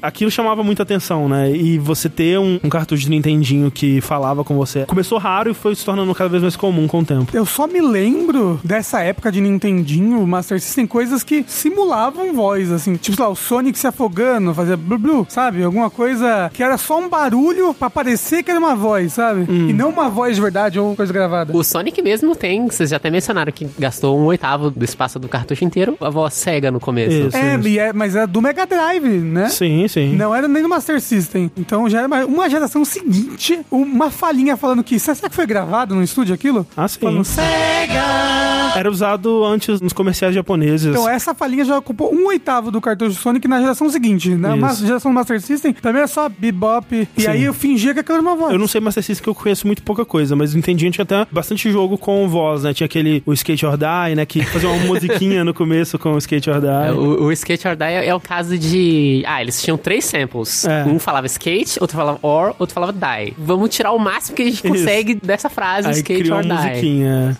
aquilo chamava muita atenção, né? E você ter um, um cartucho de Nintendinho que falava com você começou raro e foi se tornando cada vez mais comum com o tempo. Eu só me lembro dessa época de Nintendinho, Master System, coisas que simulavam voz, assim. Tipo, sei lá, o Sonic se afogando, fazia blu blu, sabe? Alguma coisa que era só um barulho pra parecer que era uma voz, sabe? E não uma voz de verdade ou coisa gravada. O Sonic mesmo tem, vocês já até mencionaram que gastou um oitavo do espaço do cartucho inteiro, a voz cega no começo. é, e é, mas é do Mega Drive, né? Sim, sim. Não era nem do Master System. Então já era uma, uma geração seguinte, uma falinha falando que. Será que foi gravado no estúdio aquilo? Ah, sim. Falando, Sega! Era usado antes nos comerciais japoneses. Então essa falinha já ocupou um oitavo do cartucho Sonic na geração seguinte. Na Isso. ma- geração do Master System, também era só bebop. E Sim. aí eu fingia que aquilo era uma voz. Eu não sei Master System que eu conheço muito pouca coisa, mas entendi tinha até bastante jogo com voz, né? Tinha aquele o Skate or Die, né? Que fazia uma musiquinha no começo com o Skate or Die. É, O, o Skate or Die é, é o caso de. Ah, eles tinham três samples. É. Um falava skate, outro falava or, outro falava die. Vamos tirar o máximo que a gente consegue dessa frase, Aí skate criou or uma die. musiquinha.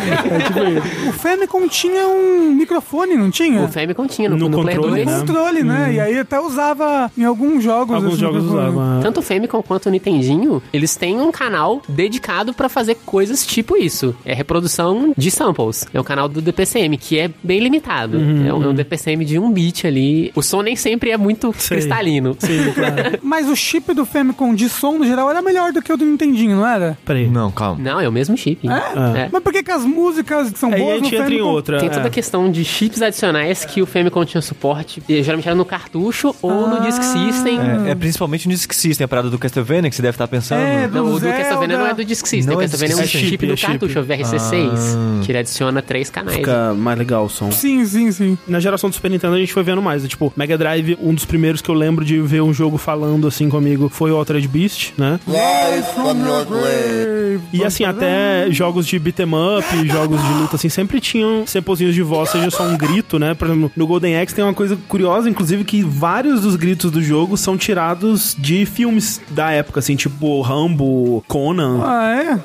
O Famicom tinha um microfone, não tinha? O Famicom tinha no, No no Play controle, 2. né? controle, né? E aí até usava em alguns jogos. Alguns esse jogos usavam. é. Tanto o Famicom quanto o Nintendinho, eles têm um canal dedicado pra fazer coisas tipo isso. É reprodução de samples. É o canal do DPCM, que é bem limitado. Uhum, é, um, é um DPCM de um bit ali. O som nem sempre é muito Sei. cristalino. Sim, claro. Mas o chip do Famicom de som, no geral, era melhor do que o do Nintendinho, não era? Peraí. Não, calma. Não, é o mesmo chip. É? É. Mas por que, que as músicas que são Aí a boas no gente entra em outra. Tem toda é. a questão de chips adicionais que o Famicom tinha suporte, e geralmente era no cartucho ou no Disk System. É, é principalmente no Disk System, a parada do Castlevania que você deve estar pensando. É, Não, o do Zelda. Castlevania não é do Disk System, Não o é Castlevania é um Disk chip, System, do é chip. cartucho, é o VRC6, que ele adiciona três canais. Fica mais legal o som. Sim, sim, sim. Na geração do Super Nintendo a gente foi vendo mais. né? Tipo, Mega Drive, um dos primeiros que eu lembro de ver um jogo falando assim comigo foi o Altered Beast, né? Rise from your grave. E assim, até jogos de beat'em up, jogos de luta, assim, sempre tinham samplezinhos de voz, seja só um grito, né? Por exemplo, no Golden Axe tem uma coisa curiosa, inclusive, que vários dos gritos do jogo são tirados de filmes da época, assim, tipo Rambo, Conan. Ah, é?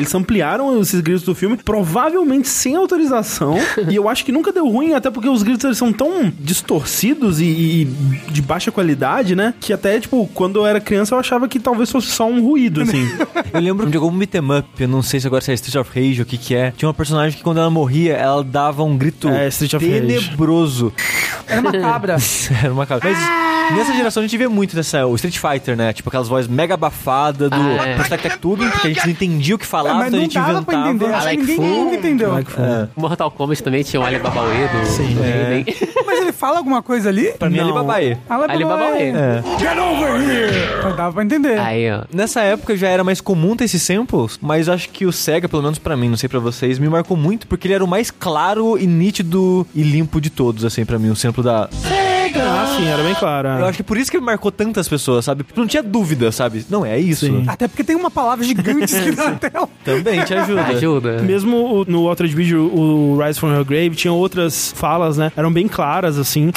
Eles ampliaram esses gritos do filme, provavelmente sem autorização. e eu acho que nunca deu ruim, até porque os gritos eles são tão distorcidos e, e de baixa qualidade, né? Que até, tipo, quando eu era criança eu achava que talvez fosse só um ruído, assim. Eu lembro de algum beat'em up, eu não sei se agora se é Street of Rage ou o que que é. Tinha uma personagem que quando ela morria, ela dava um grito É, Street of Rage. tenebroso. Era uma cabra. Era uma cara. Mas nessa geração a gente vê muito dessa, o Street Fighter, né? Tipo aquelas vozes mega abafadas do Ah, é. Porque a gente não entendia o que É, mas não dava pra entender. Acho que ninguém entendeu. É. Mortal Kombat também tinha o Alibaba Uedo. Sim. Mas ele fala alguma coisa ali? Pra mim, Não. Alibaba E. Alibaba Alibaba é. É. Get over here! Então dava pra entender. Aí, ó. Nessa época já era mais comum ter esses samples, mas acho que o Sega, pelo menos pra mim, não sei pra vocês, me marcou muito porque ele era o mais claro e nítido e limpo de todos, assim, pra mim, o sample da. Ah, sim, era bem claro. Eu acho que por isso que ele marcou tantas pessoas, sabe? Não tinha dúvida, sabe? Não, é isso. Sim. Até porque tem uma palavra gigante escrita na tela. Também te ajuda. Ajuda. Mesmo o- no Altered Beast, o o Rise from Your Grave, tinha outras falas, né? Eram bem claras, assim.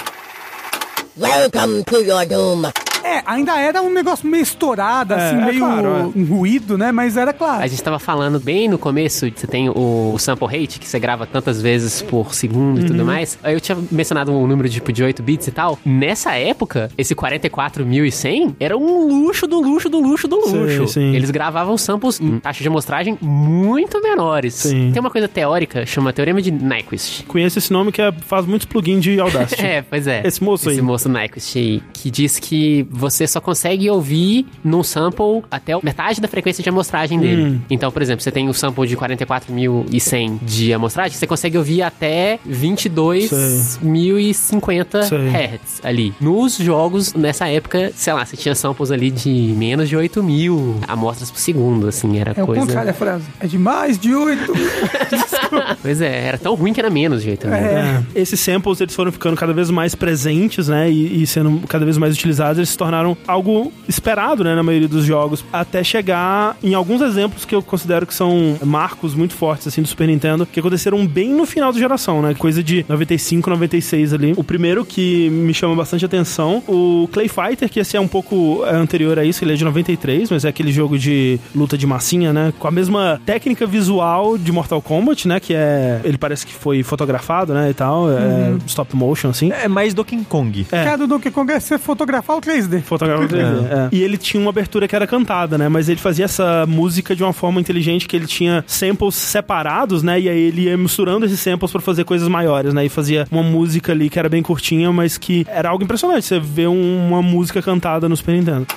Welcome to your doom. É, ainda era um negócio meio estourado, É, assim, é meio claro, um ruído, né? Mas era claro. A gente tava falando bem no começo, você tem o, sample rate, que você grava tantas vezes por segundo e tudo mais. Aí eu tinha mencionado um número tipo de 8 bits e tal. Nessa época, esse 44.100 era um luxo do luxo do luxo do Sim, luxo. sim. Eles gravavam samples em taxas de amostragem muito menores. Sim. Tem uma coisa teórica, chama Teorema de Nyquist. Conheço esse nome que é- faz muitos plugins de Audacity. É, pois é. Esse moço aí. Esse moço Nyquist aí, que diz que você só consegue ouvir num sample até metade da frequência de amostragem dele. Hum. Então, por exemplo, você tem o sample de 44.100 de amostragem, você consegue ouvir até 22.050 Sei. Hz ali. Nos jogos, nessa época, sei lá, você tinha samples ali de menos de 8 mil amostras por segundo, assim, era É o coisa... contrário a frase. É de mais de oito. Pois é, era tão ruim que era menos de 8 mil. É. Esses samples eles foram ficando cada vez mais presentes, né? E, e sendo cada vez mais utilizados, eles se tornaram algo esperado, né? Na maioria dos jogos, até chegar em alguns exemplos que eu considero que são marcos muito fortes assim do Super Nintendo, que aconteceram bem no final da geração, né? Coisa de 95, 96 ali. O primeiro que me chama bastante atenção, o Clay Fighter, que esse é um pouco é, anterior a isso, ele é de 93, mas é aquele jogo de luta de massinha, né? Com a mesma técnica visual de Mortal Kombat, né? Que é. Ele parece que foi fotografado, né? E tal. É stop motion, assim. É mais Donkey Kong. É. Cada do Donkey Kong é você fotografar o 3D. Fotografado 3D, é. E ele tinha uma abertura que era cantada, né? Mas ele fazia essa música de uma forma inteligente que ele tinha samples separados, né? E aí ele ia misturando esses samples pra fazer coisas maiores, né? E fazia uma música ali que era bem curtinha, mas que era algo impressionante. Você vê um- uma música cantada no Super Nintendo.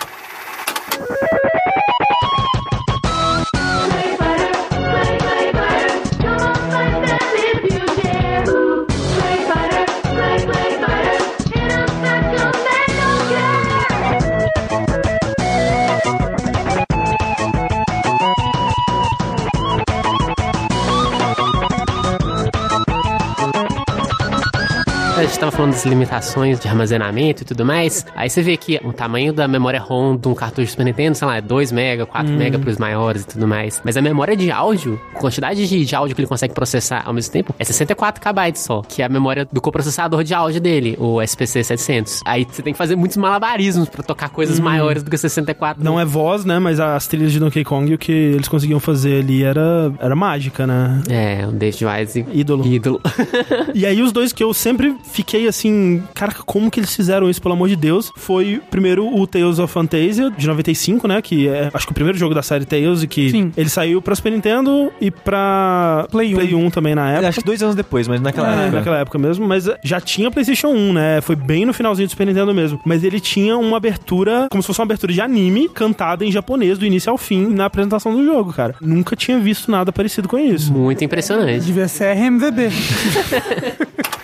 A gente tava falando das limitações de armazenamento e tudo mais. Aí você vê que o tamanho da memória ROM de um cartucho Super Nintendo, sei lá, é 2 mega, 4 Hum. mega pros maiores e tudo mais. Mas a memória de áudio, a quantidade de, de áudio que ele consegue processar ao mesmo tempo, é 64 KB só, que é a memória do coprocessador de áudio dele, o SPC 700. Aí você tem que fazer muitos malabarismos pra tocar coisas Hum. maiores do que 64. Não é voz, né? Mas as trilhas de Donkey Kong, o que eles conseguiam fazer ali era, era mágica, né? É, o David Wise. Ídolo. Ídolo. E aí os dois que eu sempre fiquei assim, cara, como que eles fizeram isso, pelo amor de Deus? Foi primeiro o Tales of Fantasia, de 95, né? Que é, acho que o primeiro jogo da série Tales, e que Sim. ele saiu pra Super Nintendo e pra Play 1. também na época. Acho que dois anos depois, mas naquela É, época. naquela época mesmo, mas já tinha PlayStation 1, né? Foi bem no finalzinho do Super Nintendo mesmo. Mas ele tinha uma abertura, como se fosse uma abertura de anime, cantada em japonês do início ao fim na apresentação do jogo, cara. Nunca tinha visto nada parecido com isso. Muito impressionante. Devia ser RMVB.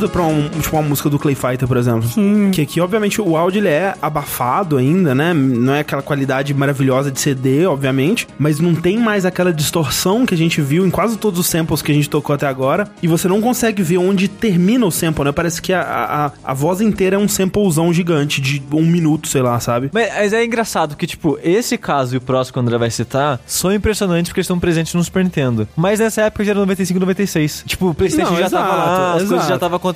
absurda pra um, tipo, uma música do Clay Fighter, por exemplo. Que aqui, obviamente, o áudio ele é abafado ainda, né? Não é aquela qualidade maravilhosa de CD, obviamente, mas não tem mais aquela distorção que a gente viu em quase todos os samples que a gente tocou até agora. E você não consegue ver onde termina o sample, né? Parece que a, a, a voz inteira é um samplezão gigante de um minuto, sei lá, sabe? Mas, mas é engraçado que, tipo, esse caso e o próximo que o André vai citar são impressionantes porque eles estão presentes no Super Nintendo. Mas nessa época já era 95, 96. Tipo, o PlayStation Não, já exato, tava lá, as coisas já estavam acontecendo.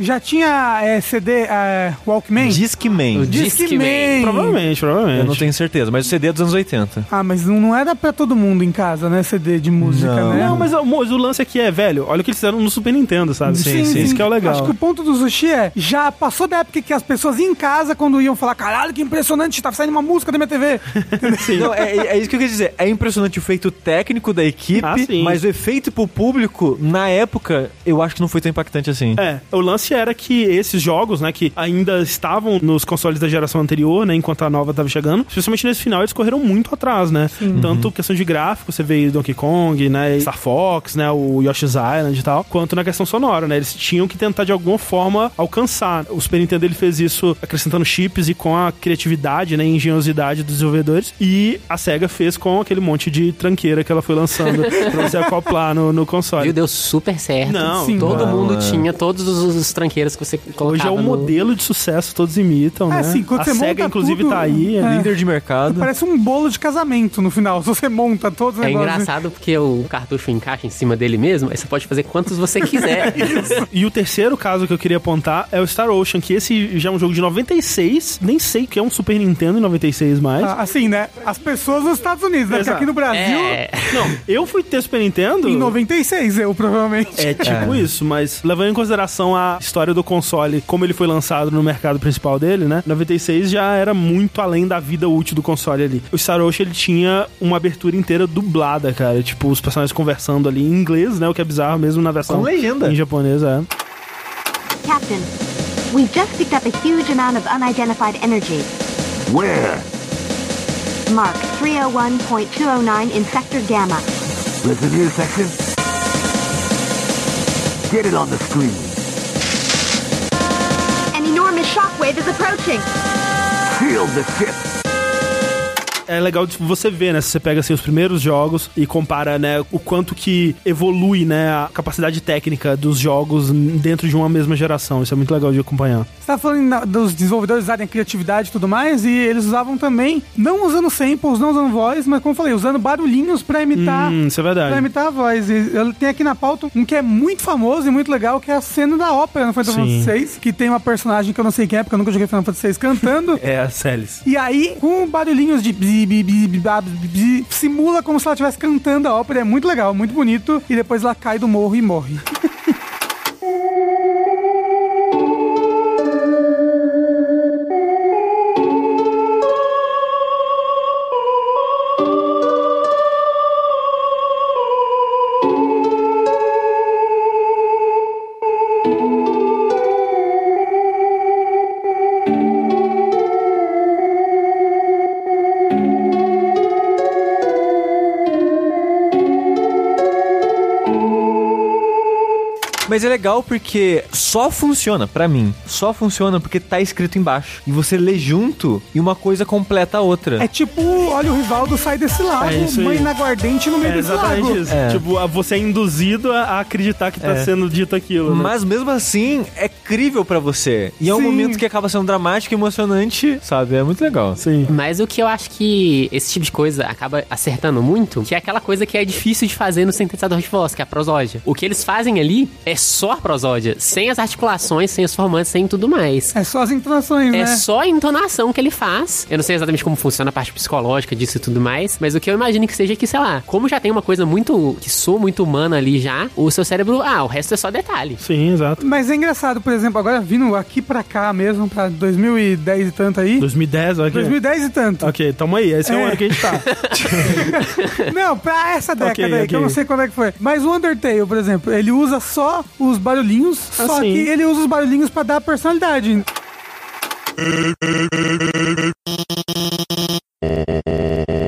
Já tinha é, CD é, Walkman? Discman. Discman. Provavelmente, provavelmente. Eu não tenho certeza, mas o CD é dos anos 80. Ah, mas não, era pra todo mundo em casa, né? CD de música, Não. né? Não, mas, o- mas o lance aqui é, velho, olha o que eles fizeram no Super Nintendo, sabe? Isso que é o legal. Acho que o ponto do sushi é, já passou da época que as pessoas em casa quando iam falar, caralho, que impressionante, tá saindo uma música da minha TV. Não, é, é isso que eu queria dizer. É impressionante o feito técnico da equipe, Ah, sim. mas o efeito pro público, na época, eu acho que não foi tão impactante assim. É, o lance era que esses jogos, né, que ainda estavam nos consoles da geração anterior, né, enquanto a nova tava chegando, especialmente nesse final, eles correram muito atrás, né? Tanto questão de gráfico, você vê Donkey Kong, né, Star Fox, né, o Yoshi's Island e tal, quanto na questão sonora, né? Eles tinham que tentar de alguma forma alcançar. O Super Nintendo ele fez isso acrescentando chips e com a criatividade, né, e engenhosidade dos desenvolvedores, e a SEGA fez com aquele monte de tranqueira que ela foi lançando pra você acoplar no, no console. Viu? Deu super certo. Não, Sim, Todo não, mundo é. tinha todos os, os tranqueiros que você colocava Hoje é um no- modelo de sucesso, todos imitam, né? É, assim, quando a você SEGA, monta inclusive, tudo, tá aí, é é. líder de mercado. Parece um bolo de casamento no final, se você monta todos os É negócios. engraçado porque o cartucho encaixa em cima dele mesmo, aí você pode fazer quantos você quiser. E o terceiro caso que eu queria apontar é o Star Ocean, que esse já é um jogo de 96, nem sei que é um Super Nintendo em 96 mais. Ah, Assim, né? As pessoas nos Estados Unidos, né? Porque aqui no Brasil, É. Não, eu fui ter Super Nintendo... em 96, eu provavelmente. É tipo isso, mas levando em consideração a história do console, como ele foi lançado no mercado principal dele, né? 96 já era muito além da vida útil do console ali. O Star Ocean ele tinha uma abertura inteira dublada, cara. Tipo, os personagens conversando ali em inglês, né? O que é bizarro mesmo na versão Com legenda. em japonês, é. Captain, we've just picked up a huge amount of unidentified energy. Where? Mark 301.209 in Sector Gamma. Listen here, section. Get it on the screen. An enormous shockwave is approaching. Shield the ship. É legal de você ver, né? Se você pega assim os primeiros jogos e compara, né, o quanto que evolui, né, a capacidade técnica dos jogos dentro de uma mesma geração. Isso é muito legal de acompanhar. Você tá falando dos desenvolvedores usarem a criatividade e tudo mais, e eles usavam também, não usando samples, não usando voz, mas como eu falei, usando barulhinhos pra imitar. Hum, isso é verdade. Pra imitar a voz. E eu tenho aqui na pauta um que é muito famoso e muito legal, que é a cena da ópera no Final. Fantasy VI, que tem uma personagem que eu não sei quem é, porque eu nunca joguei Final Fantasy VI, cantando. É a Celis. E aí, com barulhinhos de simula como se ela estivesse cantando a ópera. É muito legal, muito bonito. E depois ela cai do morro e morre. Mas é legal porque só funciona, pra mim, só funciona porque tá escrito embaixo. E você lê junto e uma coisa completa a outra. É tipo, olha o Rivaldo sai desse lago, É isso aí. mãe na guardente no meio É desse exatamente lago. isso. É. Tipo, você é induzido a acreditar que tá É. sendo dito aquilo, né? Mas mesmo assim, é crível pra você. E é um Sim. momento que acaba sendo dramático e emocionante, sabe? É muito legal. Sim. Mas o que eu acho que esse tipo de coisa acaba acertando muito, que é aquela coisa que é difícil de fazer no sintetizador de voz, que é a prosódia. O que eles fazem ali é só a prosódia, sem as articulações, sem os formantes, sem tudo mais. É só as entonações, É né? só a entonação que ele faz. Eu não sei exatamente como funciona a parte psicológica disso e tudo mais, mas o que eu imagino que seja que, sei lá, como já tem uma coisa muito. que soa muito humana ali já, o seu cérebro, ah, o resto é só detalhe. Sim, exato. Mas é engraçado, por exemplo, agora vindo aqui pra cá mesmo, pra 2010 e tanto aí. 2010, olha aqui. 2010 e tanto. Ok, tamo aí. Esse é, o É. ano que a gente tá. Não, pra essa década Ok, aí, que ok. eu não sei quando é que foi. Mas o Undertale, por exemplo, ele usa só os barulhinhos, Ah, só que ele usa os barulhinhos pra dar personalidade.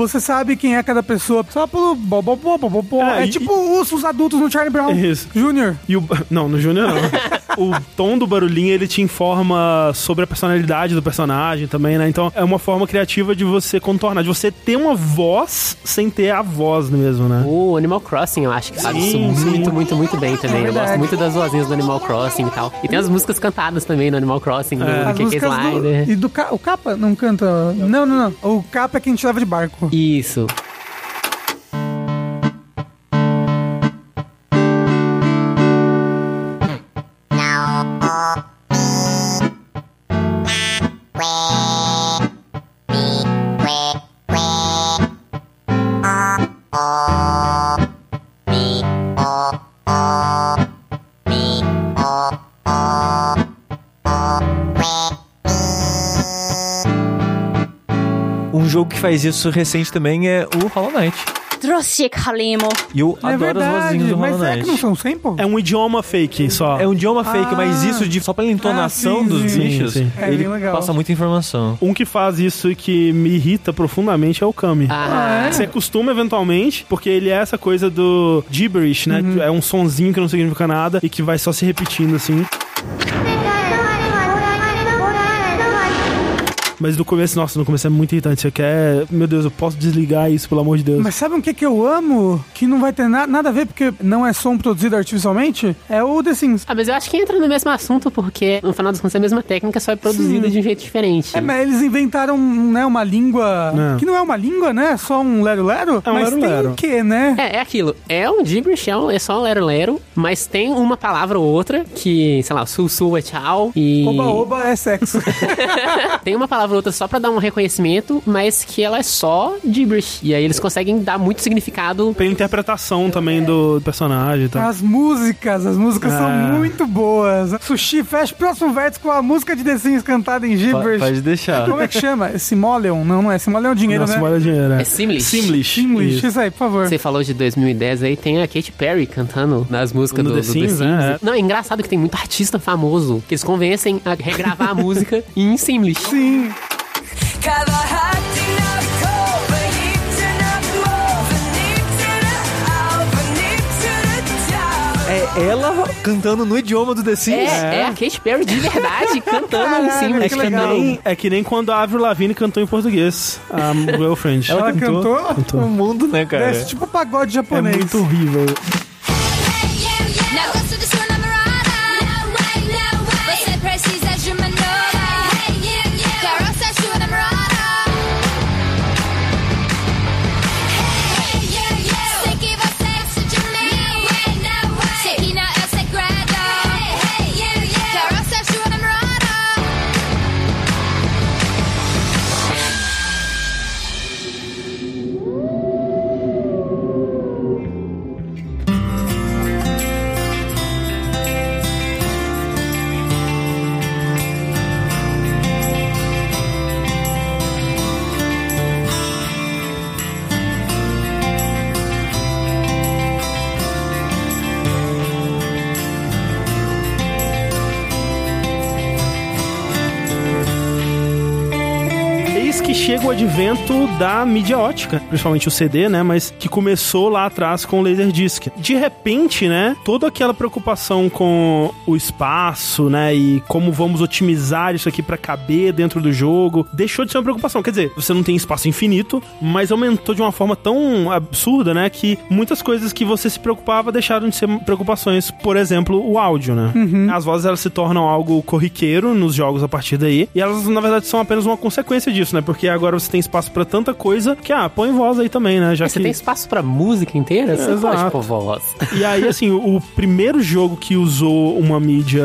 Você sabe quem é cada pessoa só pelo bo, bo, bo, bo, bo, bo. É, É, e- tipo os, os adultos no Charlie Brown Isso. Jr. E o, não, no Júnior não. o tom do barulhinho, ele te informa sobre a personalidade do personagem também, né? Então é uma forma criativa de você contornar, de você ter uma voz sem ter a voz mesmo, né? O Animal Crossing, eu acho que faz isso muito, muito, muito bem também. É eu gosto muito das vozinhas do Animal Crossing e tal. E tem as músicas cantadas também no Animal Crossing, do, É. do As KK músicas do, Slider. e do Ca- o Capa não canta. Não, não, não. O Capa é quem te leva de barco. Isso. Faz isso recente também é o Hollow Knight. Drossiek. E eu É adoro as verdade, vozinhas do mas Hollow é que Knight. não são sample? É um idioma fake só. É um idioma fake, mas isso de só pela entonação Ah, sim, dos sim. bichos, Sim, sim. É ele bem legal. passa muita informação. Um que faz isso e que me irrita profundamente é o Kami. Ah, é? Você costuma eventualmente, porque ele é essa coisa do gibberish, né? Uhum. É um sonzinho que não significa nada e que vai só se repetindo assim. Mas no começo, nossa, no começo é muito irritante. Você quer, meu Deus, eu posso desligar isso, pelo amor de Deus. Mas sabe um que que eu amo? Que não vai ter na- nada a ver, porque não é som produzido artificialmente? É o The Sims. Ah, mas eu acho que entra no mesmo assunto, porque no final das contas é a mesma técnica, só é produzida Sim. de um jeito diferente. É, mas eles inventaram, né, uma língua... É. Que não é uma língua, né? É só um lero-lero. É um mas lero-lero. tem o quê, né? É, é aquilo. É um gibberish, é, um- é só um lero-lero, mas tem uma palavra ou outra que, sei lá, sul-sul é tchau e... Oba-oba é sexo. tem uma palavra ou outra só pra dar um reconhecimento, mas que ela é só gibberish. E aí eles conseguem dar muito significado. Tem interpretação também do personagem e tal. As músicas, as músicas são É. muito boas. Sushi fecha o próximo vértice com a música de The Sims cantada em gibberish. Pode deixar. Como é que chama? Simoleon? Não, não é. Simoleon é o dinheiro, Nossa, né? vale dinheiro, é. É Simlish. Simlish. English, Isso. isso aí, por favor. Você falou de 2010 aí, tem a Katy Perry cantando nas músicas do, The do The Sims, Sims. né? Não, é engraçado que tem muito artista famoso que eles convencem a regravar a música em Simlish. Sim. É ela cantando no idioma do The Sims. É, é a Katy Perry de verdade cantando em Caralho, Simlish. É que que, legal. nem, é que nem quando a Avril Lavigne cantou em português. A Girlfriend. Ela cantou? O mundo, né, cara? Desce tipo pagode É japonês. muito horrível. O advento da mídia ótica, principalmente o CD, né? Mas que começou lá atrás com o Laserdisc. De repente, né? Toda aquela preocupação com o espaço, né? E como vamos otimizar isso aqui pra caber dentro do jogo, deixou de ser uma preocupação. Quer dizer, você não tem espaço infinito, mas aumentou de uma forma tão absurda, né? Que muitas coisas que você se preocupava deixaram de ser preocupações. Por exemplo, o áudio, né? As vozes elas se tornam algo corriqueiro nos jogos a partir daí. E elas, na verdade, são apenas uma consequência disso, né? Porque agora você tem espaço pra tanta coisa que, ah, põe voz aí também, né? Já Mas que... Você tem espaço pra música inteira? Você Exato. pode pôr voz. E aí, assim, o, o primeiro jogo que usou uma mídia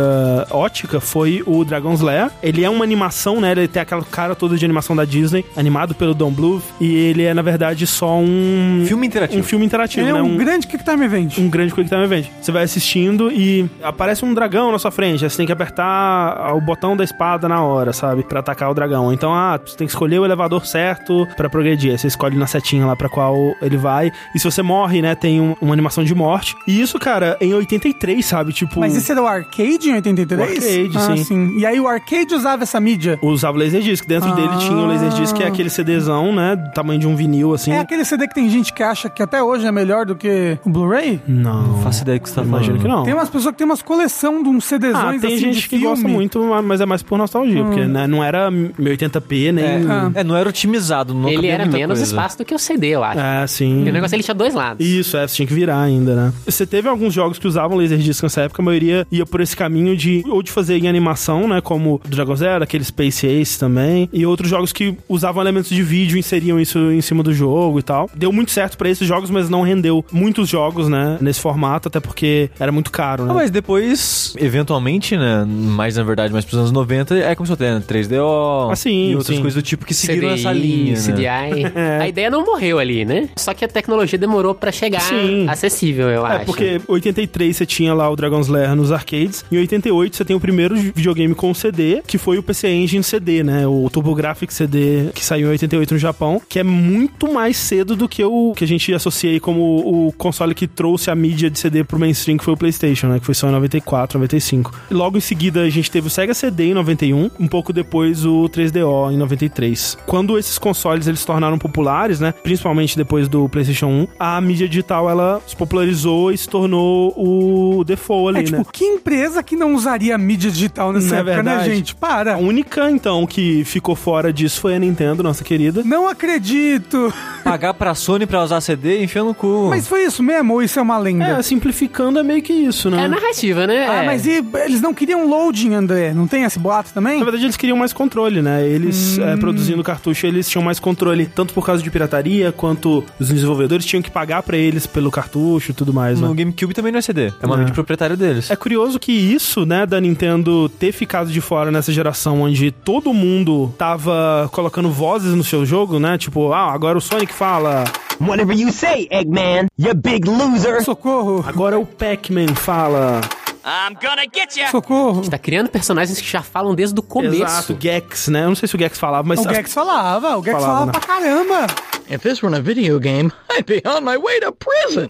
ótica foi o Dragon's Lair. Ele é uma animação, né? Ele tem aquela cara toda de animação da Disney, animado pelo Don Bluth. E ele é, na verdade, só um... Filme interativo. Um filme interativo, Ele é né? um, grande Quick Time Event. um grande Quick Time Event. Você vai assistindo e aparece um dragão na sua frente. Você tem que apertar o botão da espada na hora, sabe? Pra atacar o dragão. Então, ah, você tem que escolher o elevador certo pra progredir. Aí você escolhe na setinha lá pra qual ele vai. E se você morre, né, tem um- uma animação de morte. E isso, cara, em 83, sabe? Tipo. Mas isso era o arcade em 83? O arcade, ah, sim. E aí o arcade usava essa mídia. Usava o Laserdisc. Dentro Ah. dele tinha o Laserdisc, que é aquele CDzão, né? Do tamanho de um vinil, assim. É aquele CD que tem gente que acha que até hoje é melhor do que o Blu-ray? Não. Não faço ideia que você tá Imagino que não. Tem umas pessoas que tem umas coleção de uns CDzões Ah, tem assim gente de que filme. gosta muito, mas é mais por nostalgia, Hum. porque né, não era 1080p, nem. É, Ah. é, não era otimizado. Não Ele era muita menos coisa. espaço do que o CD, eu acho. É, sim. E o negócio ele tinha dois lados. Isso, é, você tinha que virar ainda, né? Você teve alguns jogos que usavam Laserdisc nessa época, a maioria ia por esse caminho de ou de fazer em animação, né? Como o Dragon Zero, aquele Space Ace também, e outros jogos que usavam elementos de vídeo e inseriam isso em cima do jogo e tal. Deu muito certo pra esses jogos, mas não rendeu muitos jogos, né? Nesse formato, até porque era muito caro, né? Ah, mas depois, eventualmente, né? Mais na verdade, mais pros anos 90, é começou a ter né, 3DO Ah, sim, e outras sim. coisas do tipo que seguiram nessa linha, né? CDI. A ideia não morreu ali, né? Só que a tecnologia demorou pra chegar Sim. acessível, eu É, acho. porque 83 você tinha lá o Dragon's Lair nos arcades, e em 88 você tem o primeiro videogame com CD, que foi o PC Engine CD, né? O TurboGrafx CD, que saiu em 88 no Japão, que é muito mais cedo do que o que a gente associa aí como o console que trouxe a mídia de CD pro mainstream, que foi o PlayStation, né? Que foi só em 94, 95. E logo em seguida a gente teve o Sega CD em 91, um pouco depois o 3DO em 93. Quando esses consoles eles se tornaram populares, né? Principalmente depois do PlayStation 1, a mídia digital ela se popularizou e se tornou o default ali, É tipo, né? que empresa que não usaria mídia digital nessa Não é época, né, verdade? gente? Para. A única, então, que ficou fora disso foi a Nintendo, nossa querida. Não acredito. Pagar pra Sony pra usar CD e enfiar no cu. Mas foi isso mesmo ou isso é uma lenda? É, simplificando é meio que isso, né? É narrativa, né? Ah, É. mas e, eles não queriam loading, André? Não tem esse boato também? Na verdade, eles queriam mais controle, né? Eles, Hum. é, produzindo cartucho, eles tinham mais controle, tanto por causa de pirataria, quanto os desenvolvedores tinham que pagar pra eles pelo cartucho e tudo mais, né? No GameCube também não é CD. É uma É. mídia proprietária deles. É curioso que isso, né, da Nintendo ter ficado de fora nessa geração onde todo mundo tava colocando vozes no seu jogo, né? Tipo, ah, agora o Sonic fala. Whatever you say, Eggman, you big loser. Socorro. Agora o Pac-Man fala. I'm gonna get you. Socorro. Tá criando personagens que já falam desde o começo. Exato, Gex, né? Eu não sei se o Gex falava, mas. O Gex falava, o Gex Falava, falava né? pra caramba. If this weren't a video game, I'd be on my way to prison.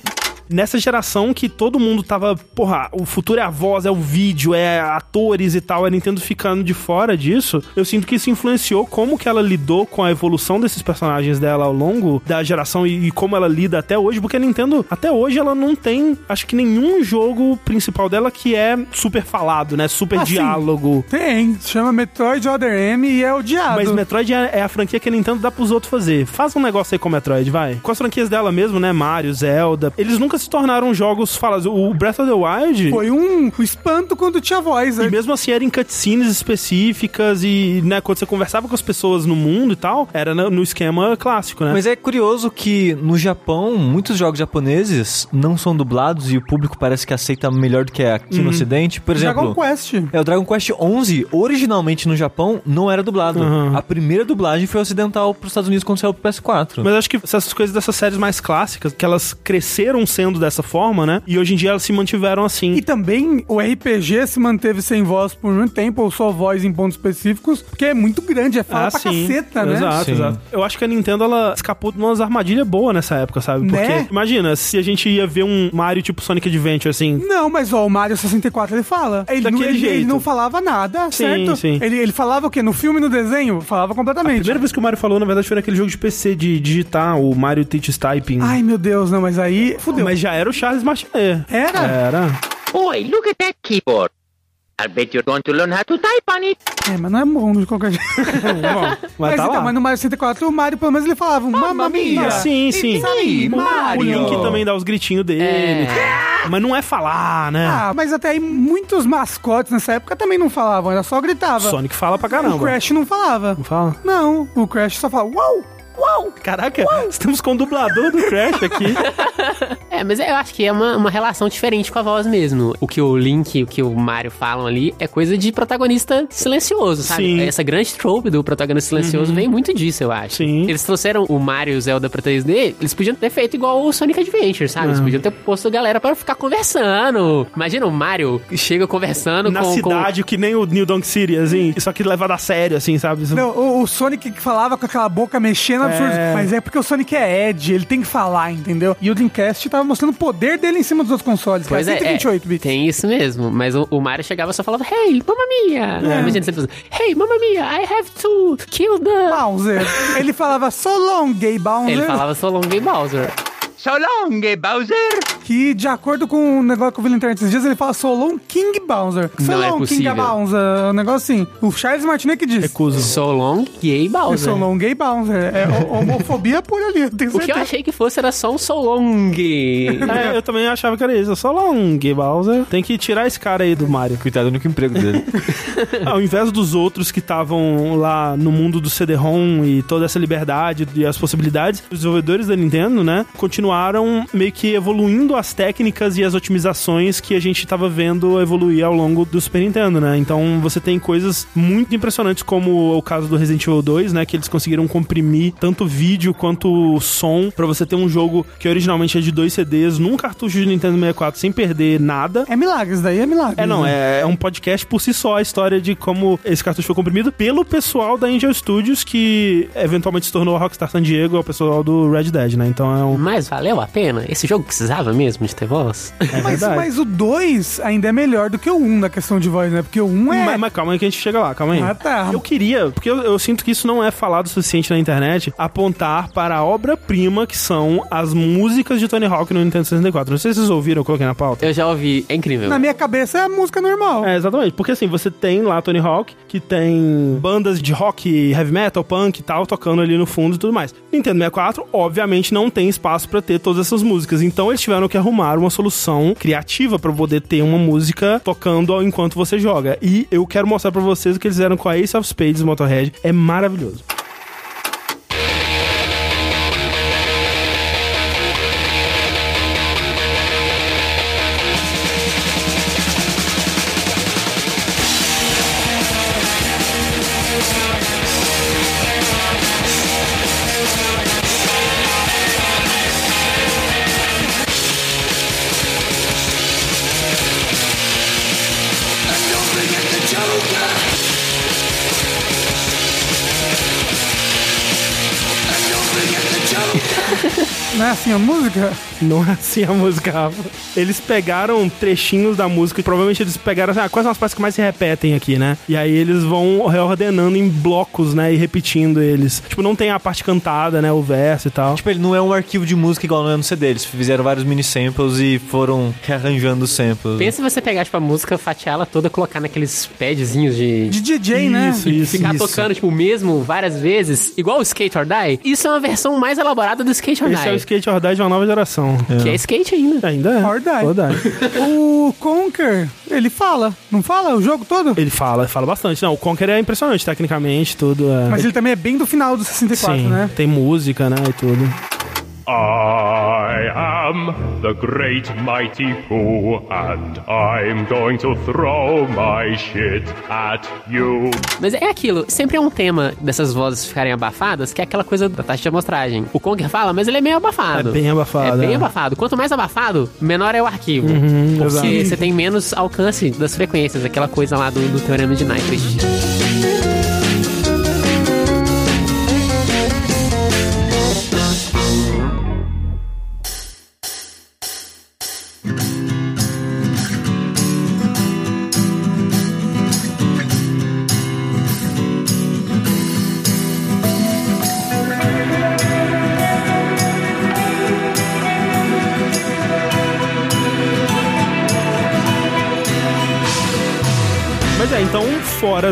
Nessa geração que todo mundo tava, porra, o futuro é a voz, é o vídeo, é atores e tal, a Nintendo ficando de fora disso, eu sinto que isso influenciou como que ela lidou com a evolução desses personagens dela ao longo da geração e, e como ela lida até hoje, porque a Nintendo, até hoje, ela não tem, acho que nenhum jogo principal dela que é super falado, né? Super Ah, sim. diálogo. Tem, se chama Metroid Other M e é odiado. Mas Metroid é, é a franquia que a Nintendo dá pros outros fazer. Faz um negócio aí com o Metroid, vai. Com as franquias dela mesmo, né? Mario, Zelda. Eles nunca se tornaram jogos falados. O Breath of the Wild. Foi um espanto quando tinha voz. E né? mesmo assim era em cutscenes específicas e, né, quando você conversava com as pessoas no mundo e tal, era no esquema clássico, né? Mas é curioso que no Japão, muitos jogos japoneses não são dublados e o público parece que aceita melhor do que aqui no ocidente. Por exemplo, Dragon Quest. é o Dragon Quest 11, originalmente no Japão, não era dublado. Uhum. A primeira dublagem foi ocidental para os Estados Unidos quando saiu pro PS4. Mas acho que essas coisas dessas séries mais clássicas, que elas cresceram sendo dessa forma, né? E hoje em dia elas se mantiveram assim. E também o RPG se manteve sem voz por muito tempo, ou só voz em pontos específicos, porque é muito grande, é fala pra caceta, né? Ah, Exato, Sim. exato. Eu acho que a Nintendo ela escapou de umas armadilhas boas nessa época, sabe? Porque, Né? imagina, se a gente ia ver um Mario tipo Sonic Adventure, assim. Não, mas ó, o Mario 64 ele fala. Ele, não, Daquele ele, ele jeito. não falava nada, Sim, certo? sim. Ele, ele falava o quê? No filme e no desenho? Falava A completamente. primeira vez que o Mario falou, na verdade, foi naquele jogo de PC de digitar, o Mario Teaches Typing. Ai, meu Deus, não, mas aí fudeu. Mas já era o Charles Martinet. Era? Era. Boy, look at that keyboard. I bet you're going to learn how to type on it. É, mas não é bom de qualquer jeito. Bom, mas, tá então, lá. mas no Mario 64, o Mario, pelo menos, ele falava Mamma Mia. Ah, sim, sim. Sabe, O- O Mario. Link também dá os gritinhos dele. Mas não é falar, né? Ah, mas até aí muitos mascotes nessa época também não falavam, era só gritava. Sonic fala pra caramba. O Crash não falava. Não fala? Não, o Crash só falava uau, uau. Caraca, estamos com o dublador do Crash aqui. É, mas eu acho que é uma, uma relação diferente com a voz mesmo. O que o Link e o que o Mario falam ali é coisa de protagonista silencioso, sabe? Sim. Essa grande trope do protagonista silencioso vem muito disso, eu acho. Sim. Eles trouxeram o Mario e o Zelda pra 3D, eles podiam ter feito igual o Sonic Adventure, sabe? Eles É. podiam ter posto a galera pra ficar conversando. Imagina o Mario chega conversando Na com... cidade, que nem o New Donk City, assim. Só que levado a sério, assim, sabe? Não, o, o Sonic que falava com aquela boca mexendo absurdo. É. Mas é porque o Sonic é Ed, ele tem que falar, entendeu? E o Dreamcast tava mostrando o poder dele em cima dos outros consoles. Pois cara, é, 128 é, bits. tem isso mesmo. Mas o, o Mario chegava e só falava, Hey, mamma mia! É. Imagina você falando, Hey, mamma mia, I have to kill the... Bowser. ele falava so long, gay Bowser. Ele falava só long game Bowser. So long, gay Bowser. Que, de acordo com o negócio que eu vi na internet esses dias, ele fala so long King Bowser. So Não é long King possível. Bowser. Um negócio assim. O Charles Martinet que diz. Recuso. So long gay Bowser. So long gay Bowser. É ho- homofobia pura ali, eu tenho O que eu certeza. achei que fosse era só um so long. É, eu também achava que era isso. Só lá um Gay Bowser. Tem que tirar esse cara aí do Mario. Coitado, é o único emprego dele. Ao invés dos outros que estavam lá no mundo do CD-ROM e toda essa liberdade e as possibilidades, os desenvolvedores da Nintendo, né, continuaram continuaram meio que evoluindo as técnicas e as otimizações que a gente tava vendo evoluir ao longo do Super Nintendo, né? Então você tem coisas muito impressionantes, como o caso do Resident Evil 2, né? Que eles conseguiram comprimir tanto vídeo quanto som pra você ter um jogo que originalmente é de dois CDs num cartucho de Nintendo 64 sem perder nada. É milagres, daí é milagre. É, não, é, é um podcast por si só a história de como esse cartucho foi comprimido pelo pessoal da Angel Studios, que eventualmente se tornou a Rockstar San Diego, é o pessoal do Red Dead, né? Então é um. Mas valeu a pena? Esse jogo precisava mesmo de ter voz? É Mas, mas o 2 ainda é melhor do que o 1 um na questão de voz, né? Porque o 1 um é. Mas, mas calma aí que a gente chega lá, calma aí. Ah, tá. Eu queria, porque eu, eu sinto que isso não é falado o suficiente na internet, apontar para a obra-prima que são as músicas de Tony Hawk no Nintendo 64. Não sei se vocês ouviram, eu coloquei na pauta. Eu já ouvi, é incrível. Na minha cabeça é música normal. É, exatamente. Porque assim, você tem lá Tony Hawk, que tem bandas de rock, heavy metal, punk e tal, tocando ali no fundo e tudo mais. Nintendo 64, obviamente, não tem espaço pra ter todas essas músicas. Então eles tiveram que arrumar uma solução criativa pra poder ter uma música tocando enquanto você joga. E eu quero mostrar pra vocês o que eles fizeram com a Ace of Spades Motorhead. É maravilhoso. Não é assim a música? Não é assim a música, Rafa. Eles pegaram trechinhos da música, provavelmente eles pegaram assim, ah, quais são as partes que mais se repetem aqui, né? E aí eles vão reordenando em blocos, né? E repetindo eles. Tipo, não tem a parte cantada, né? O verso e tal. Tipo, ele não é um arquivo de música igual não é no CD. Eles fizeram vários mini samples e foram rearranjando os samples. Pensa se você pegar, tipo, a música, fatiar ela toda, colocar naqueles padzinhos de... De DJ, né? Isso, E isso, ficar isso. tocando, tipo, o mesmo várias vezes, igual o Skate or Die. Isso é uma versão mais elaborada do Skate or Esse é o Die. Skate or Die de uma nova geração. Que é skate ainda. Ainda é. Or Die. Or Die. O Conker, ele fala, não fala o jogo todo? Ele fala, fala bastante. Não, o Conker é impressionante tecnicamente, tudo. É... Mas ele também é bem do final do 64, Sim, né? tem música, né, e tudo. I am the great mighty Pooh, and I'm going to throw my shit at you. Mas é aquilo, sempre é um tema dessas vozes ficarem abafadas, que é aquela coisa da taxa de amostragem. O Conger fala, mas ele é meio abafado. É bem abafado, É bem é. abafado. Quanto mais abafado, menor é o arquivo. Uhum, porque exato. você tem menos alcance das frequências, aquela coisa lá do, do teorema de Nyquist.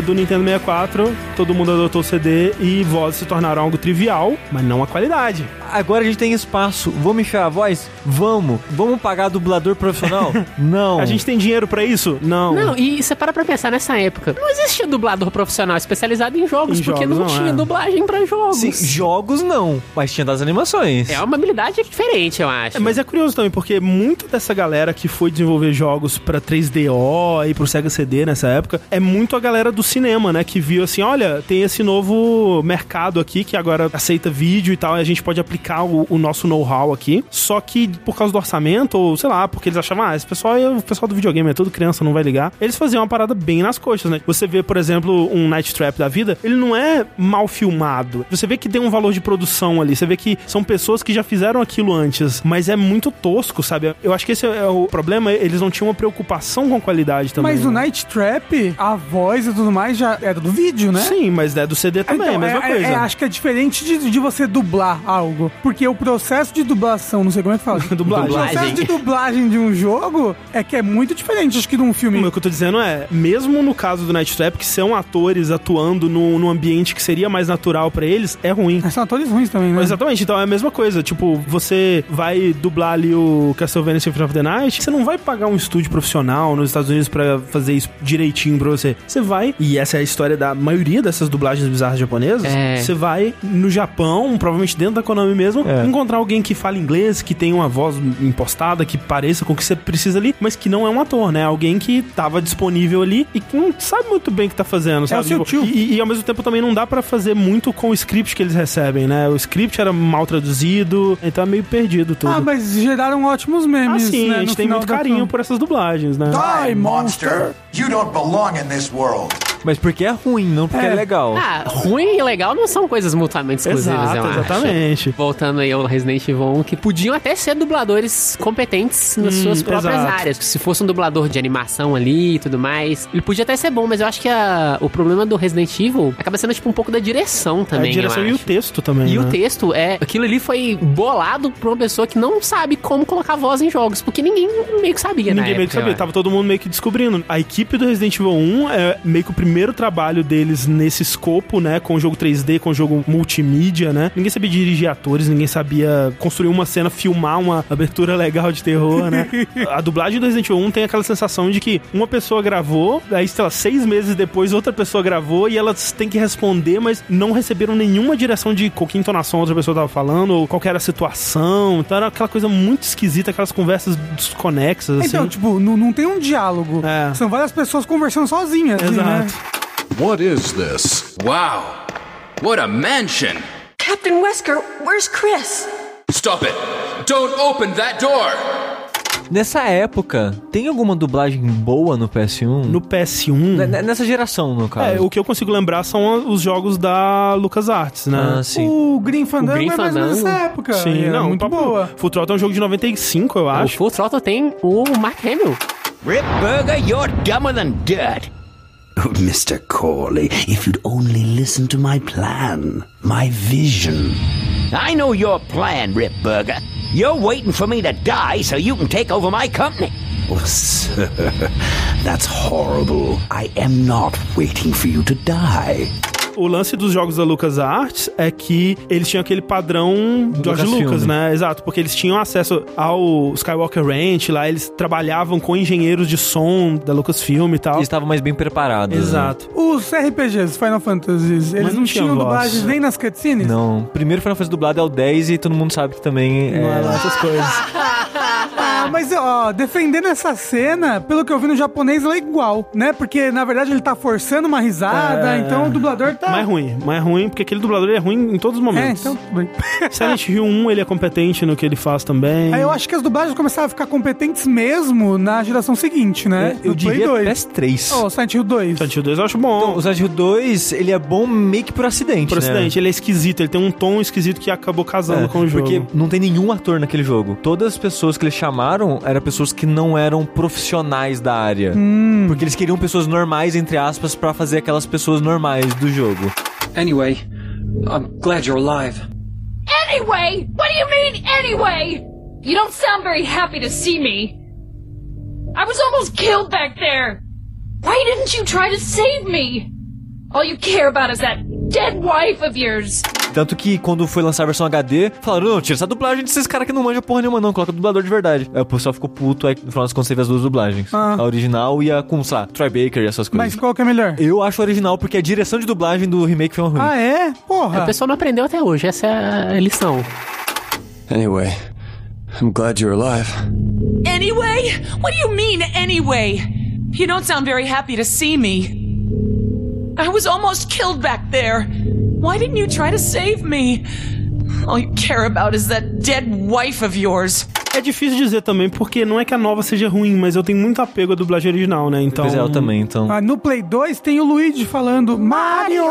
Do Nintendo 64, todo mundo adotou o CD e vozes se tornaram algo trivial, mas não a qualidade. Agora a gente tem espaço. Vamos enfiar a voz? Vamos. Vamos pagar dublador profissional? Não. A gente tem dinheiro pra isso? Não. Não, e você para pra pensar nessa época. Não existia dublador profissional especializado em jogos, Em porque jogos não, não tinha é. dublagem pra jogos. Sim, jogos não, mas tinha das animações. É uma habilidade diferente, eu acho. É, mas é curioso também, porque muito dessa galera que foi desenvolver jogos pra 3DO e pro Sega CD nessa época, é muito a galera do cinema, né? Que viu assim, olha, tem esse novo mercado aqui que agora aceita vídeo e tal, e a gente pode aplicar o, o nosso know-how aqui. Só que por causa do orçamento, ou sei lá, porque eles achavam, ah, esse pessoal é o pessoal do videogame, é tudo criança, não vai ligar. Eles faziam uma parada bem nas coxas, né? Você vê, por exemplo, um Night Trap da vida, ele não é mal filmado. Você vê que tem um valor de produção ali, você vê que são pessoas que já fizeram aquilo antes, mas é muito tosco, sabe? Eu acho que esse é o problema, eles não tinham uma preocupação com a qualidade também. Mas o né? Night Trap, a voz e tudo mais já era do vídeo, né? Sim, mas é do CD também, é a mesma é, coisa. é, acho que é diferente de, de você dublar algo. Porque o processo de dublação, não sei como é que fala. Dublagem. O processo de dublagem de um jogo é que é muito diferente, acho que de um filme. O que eu tô dizendo é, mesmo no caso do Night Trap, que são atores atuando num, num ambiente que seria mais natural pra eles, é ruim. Mas são atores ruins também, né? Exatamente, então é a mesma coisa. Tipo, você vai dublar ali o Castlevania Symphony of the Night, você não vai pagar um estúdio profissional nos Estados Unidos pra fazer isso direitinho pra você. Você vai, e essa é a história da maioria dessas dublagens bizarras japonesas, É. você vai no Japão, provavelmente dentro da Konami mesmo, É. encontrar alguém que fala inglês, que tem uma voz impostada, que pareça com o que você precisa ali, mas que não é um ator, né? Alguém que tava disponível ali e que não sabe muito bem o que tá fazendo, sabe? o seu tio. E, e ao mesmo tempo também não dá pra fazer muito com o script que eles recebem, né? O script era mal traduzido, então é meio perdido tudo. Ah, mas geraram ótimos Ah, memes, sim, né? a no gente tem final muito carinho por essas dublagens, né? Die, monster! You don't belong in this world. Mas porque é ruim, não porque é, É. legal. Ah, ruim e legal não são coisas mutuamente exclusivas, Exato, eu acho. exatamente. Voltando aí ao Resident Evil 1, que podiam até ser dubladores competentes nas Hum, suas próprias exato. áreas. Se fosse um dublador de animação ali e tudo mais, ele podia até ser bom, mas eu acho que a- o problema do Resident Evil acaba sendo tipo um pouco da direção também. a direção eu e o acho. texto também. E né? o texto é. Aquilo ali foi bolado pra uma pessoa que não sabe como colocar voz em jogos, porque ninguém meio que sabia, na Ninguém meio que época, sabia, eu tava todo mundo meio que descobrindo. A equipe do Resident Evil 1 é meio que o primeiro trabalho deles nesse escopo, né? Com o jogo 3D, com o jogo multimídia, né? Ninguém sabia dirigir atores, ninguém sabia construir uma cena, filmar uma abertura legal de terror, né? a dublagem do Resident Evil 1 tem aquela sensação de que uma pessoa gravou, aí, sei lá, seis meses depois outra pessoa gravou e elas têm que responder, mas não receberam nenhuma direção de qual que entonação a outra pessoa tava falando, ou qual era a situação. Então era aquela coisa muito esquisita, aquelas conversas desconexas, assim. Então, tipo, não, não tem um diálogo. É. São várias pessoas conversando sozinhas. assim, né? What is this? Wow. What a mansion. Captain Wesker, where's Chris? Stop it. Don't open that door. Nessa época, tem alguma dublagem boa no PS1? No PS1. N- Nessa geração, no caso. É, o que eu consigo lembrar são os jogos da LucasArts, né? Ah, sim. O Green Fandango Green é mais Fandango. nessa época. Sim, é não, muito boa. Full Throttle é um jogo de 95, eu O acho. Full Throttle tem o Mark Hamill. Rip Burger, you're dumber than dirt. Oh, Mr. Corley, if you'd only listen to my plan, my vision. I know your plan, Rip Burger. You're waiting for me to die so you can take over my company. Oh, sir, that's horrible. I am not waiting for you to die. O lance dos jogos da LucasArts é que eles tinham aquele padrão George. Lucas, né? Exato, porque eles tinham acesso ao Skywalker Ranch, lá eles trabalhavam com engenheiros de som da Lucasfilm e tal. Eles estavam mais bem preparados. né? Exato. Os RPGs, Final Fantasies, eles não não, tinha tinham voz. dublagens nem nas cutscenes? Não. Primeiro Final Fantasy dublado é o 10 e todo mundo sabe que também Não é é... lá essas coisas. Ah, mas ó, defendendo essa cena, pelo que eu vi no japonês, ela é igual, né? Porque na verdade ele tá forçando uma risada, É. então o dublador tá. Mais ruim, mais ruim, porque aquele dublador ele é ruim em todos os É, momentos. então tudo bem. Silent Hill 1 ele é competente no que ele faz também. Aí eu acho que as dublagens começaram a ficar competentes mesmo na geração seguinte, né? Eu No Play diria 2. PS3. Oh, Silent Hill 2. Silent Hill 2 eu acho bom. O Silent Hill 2, ele é bom meio que por acidente, Por né? acidente, ele é esquisito, ele tem um tom esquisito que acabou casando É, com o jogo. Porque não tem nenhum ator naquele jogo. Todas as pessoas que eles chamaram eram pessoas que não eram profissionais da área. Hum. Porque eles queriam pessoas normais, entre aspas, pra fazer aquelas pessoas normais do jogo. Anyway, I'm glad you're alive. Anyway? What do you mean, anyway? You don't sound very happy to see me. I was almost killed back there. Why didn't you try to save me? All you care about is that dead wife of yours. Tanto que quando foi lançar a versão HD, falaram: não, tira essa dublagem desses caras que não manjam porra nenhuma, não. Coloca o dublador de verdade. Aí o pessoal ficou puto, aí no final das contas teve as duas dublagens. Ah. A original e a com, sei lá, Troy Baker e essas coisas. Mas qual que é melhor? Eu acho a original porque a direção de dublagem do remake foi uma ruim. Ah, é? A Porra. pessoa não aprendeu até hoje, essa é a lição. Anyway, I'm glad you're alive. Anyway? What do you mean, anyway? You don't sound very happy to see me. I was almost killed back there. Why didn't you try to save me? All you care about is that dead wife of yours. É difícil dizer também, porque não é que a nova seja ruim, mas eu tenho muito apego à dublagem original, né? Então. Pois é, eu também, então. Ah, no Play 2 tem o Luigi falando Mario!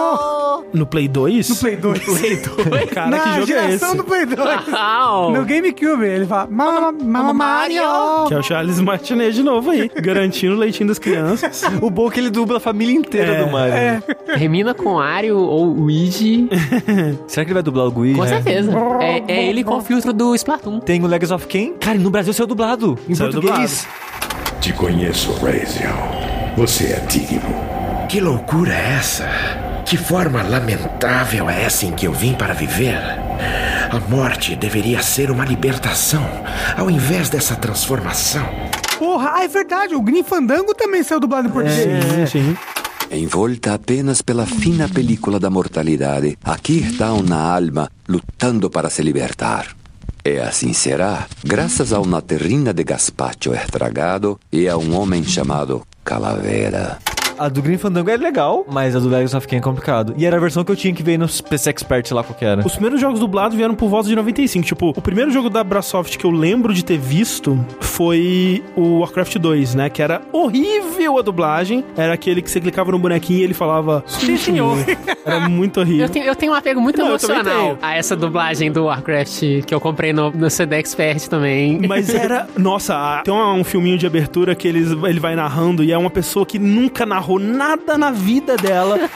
No Play 2? No Play 2. Play 2? Cara, Na que jogo é geração esse? do Play 2. Uau. no GameCube, ele fala Mama, Mama Mario! Que é o Charles Martinet de novo aí, garantindo o leitinho das crianças. O bom é que ele dubla a família inteira É, do Mario. É. Termina com Ario ou Luigi. Será que ele vai dublar o Gui? Com certeza. É, é ele com o filtro do Splatoon. Tem o Legacy of Kain. Cara, no Brasil saiu dublado. Em Saiu português. Te conheço, Raziel. Você é digno. Que loucura é essa? Que forma lamentável é essa em que eu vim para viver? A morte deveria ser uma libertação, ao invés dessa transformação. Porra, ah, é verdade, o Green Fandango também saiu dublado em português. Sim, sim. Envolta apenas pela fina película da mortalidade, aqui está uma alma lutando para se libertar. E assim será, graças a uma terrina de gazpacho estragado e a um homem chamado Calavera. A do Green Fandango é legal, mas a do Legacy of Kain é complicado. E era a versão que eu tinha que ver no PC Expert, sei lá qual que era. Os primeiros jogos dublados vieram por volta de 95. Tipo, o primeiro jogo da Brasoft que eu lembro de ter visto foi o Warcraft 2, né? Que era horrível a dublagem. Era aquele que você clicava no bonequinho e ele falava... Sim, senhor." Era muito horrível. Eu tenho, eu tenho um apego muito Não, emocional a essa dublagem do Warcraft que eu comprei no, no CD Expert também. Mas era. Nossa, a- tem um, um filminho de abertura que eles, ele vai narrando e é uma pessoa que nunca narrou nada na vida dela.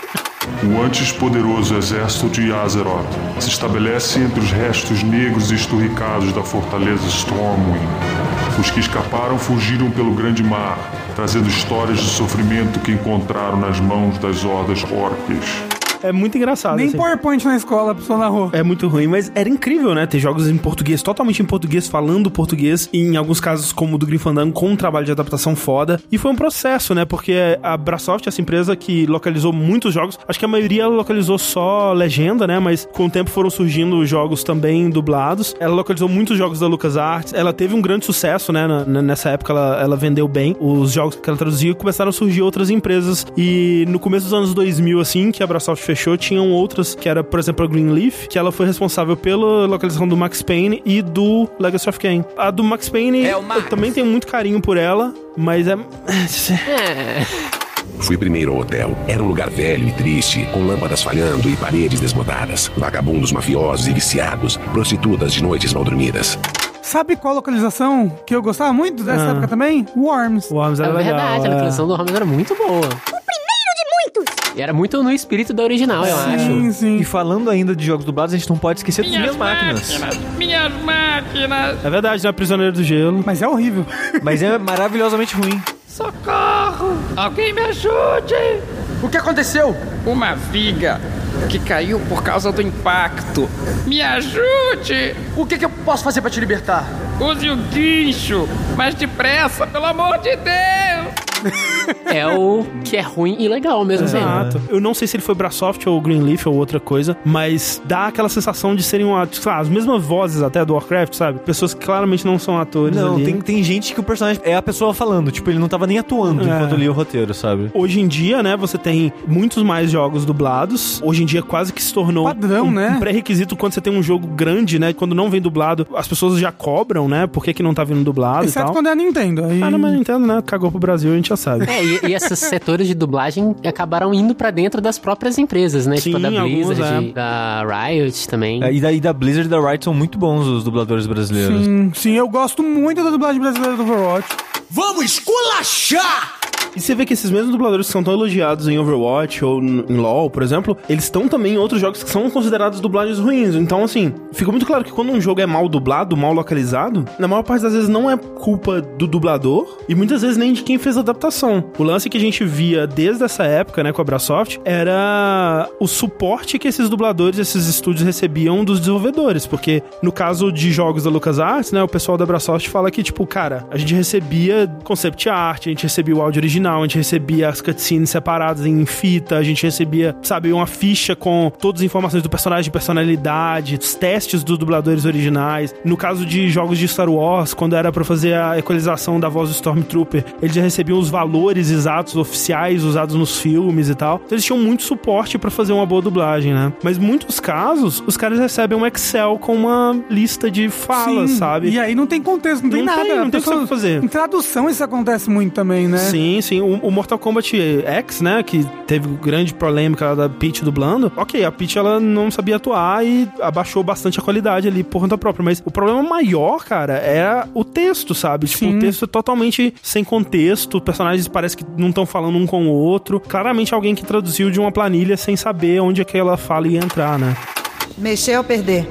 O antes poderoso exército de Azeroth se estabelece entre os restos negros e esturricados da fortaleza Stormwind. Os que escaparam fugiram pelo grande mar, trazendo histórias de sofrimento que encontraram nas mãos das hordas orques. É muito engraçado. Nem assim. PowerPoint na escola a pessoa narrou. É muito ruim, mas era incrível, né? Ter jogos em português, totalmente em português, falando português, e em alguns casos, como o do Grim Fandango, com um trabalho de adaptação foda. E foi um processo, né? Porque a Brasoft, essa empresa que localizou muitos jogos, acho que a maioria localizou só legenda, né? Mas com o tempo foram surgindo jogos também dublados. Ela localizou muitos jogos da LucasArts. Ela teve um grande sucesso, né? Nessa época ela, ela vendeu bem os jogos que ela traduzia. Começaram a surgir outras empresas. E no começo dos anos 2000, assim, que a Brasoft fechou, tinham outras, que era, por exemplo, a Greenleaf, que ela foi responsável pela localização do Max Payne e do Legacy of Kain. A do Max Payne, eu também tenho muito carinho por ela, mas é... Fui primeiro ao hotel. Era um lugar velho e triste, com lâmpadas falhando e paredes desbotadas, vagabundos mafiosos e viciados, prostitutas de noites mal dormidas. Sabe qual localização que eu gostava muito dessa Ah. época também? Worms. Worms É verdade, a localização do Holmes era muito boa. E era muito no espírito da original, eu acho. E falando ainda de jogos dublados, a gente não pode esquecer das minhas máquinas. Minhas máquinas! É verdade, né? Prisioneiro do Gelo. Mas é horrível. Mas é maravilhosamente ruim. Socorro! Alguém me ajude! O que aconteceu? Uma viga que caiu por causa do impacto. Me ajude! O que, que eu posso fazer para te libertar? Use o guincho! Mais depressa, pelo amor de Deus! É o que é ruim e legal mesmo tempo. Exato. Eu não sei se ele foi Brasoft ou Greenleaf ou outra coisa, mas dá aquela sensação de serem uma, sei lá, as mesmas vozes até do Warcraft, sabe? Pessoas que claramente não são atores Não, ali. tem, tem gente que o personagem é a pessoa falando. Tipo, ele não tava nem atuando É. enquanto lia o roteiro, sabe? Hoje em dia, né, você tem muitos mais jogos dublados. Hoje em dia quase que se tornou Padrão, um, né? um pré-requisito quando você tem um jogo grande, né? Quando não vem dublado, as pessoas já cobram, né? Por que, que não tá vindo dublado e Exceto tal. quando é a Nintendo. Aí... Ah, não, mas Nintendo, né? Cagou pro Brasil, a gente já sabe. É, e, e esses setores de dublagem acabaram indo pra dentro das próprias empresas, né? tipo Sim, da alguns, Blizzard, é. da Riot também. É, e, da, e da Blizzard e da Riot são muito bons os dubladores brasileiros. Sim, sim, eu gosto muito da dublagem brasileira do Overwatch. Vamos esculachar! E você vê que esses mesmos dubladores que são tão elogiados em Overwatch ou em LoL, por exemplo, eles estão também em outros jogos que são considerados dublagens ruins. Então, assim, fica muito claro que quando um jogo é mal dublado, mal localizado, na maior parte das vezes não é culpa do dublador e muitas vezes nem de quem fez a adaptação. O lance que a gente via desde essa época, né, com a Brasoft, era o suporte que esses dubladores, esses estúdios recebiam dos desenvolvedores. Porque no caso de jogos da LucasArts, né, o pessoal da Brasoft fala que, tipo, cara, a gente recebia concept art, a gente recebia o áudio original, a gente recebia as cutscenes separadas em fita, a gente recebia, sabe, uma ficha com todas as informações do personagem, personalidade, os testes dos dubladores originais. No caso de jogos de Star Wars, quando era pra fazer a equalização da voz do Stormtrooper, eles já recebiam os valores exatos oficiais usados nos filmes e tal. Então eles tinham muito suporte pra fazer uma boa dublagem, né? Mas em muitos casos, os caras recebem um Excel com uma lista de falas, Sim, sabe? E aí não tem contexto, não tem Não nada. tem, não tem o que fazer. Em tradução isso acontece muito também, né? Sim, sim. O, o Mortal Kombat X, né, que teve grande polêmica da Peach dublando. Ok, a Peach ela não sabia atuar e abaixou bastante a qualidade ali por conta própria. Mas o problema maior, cara, é o texto, sabe? Tipo, o texto é totalmente sem contexto. Os personagens parece que não estão falando um com o outro. Claramente alguém que traduziu de uma planilha sem saber onde aquela fala ia entrar, né? Mexer ou perder?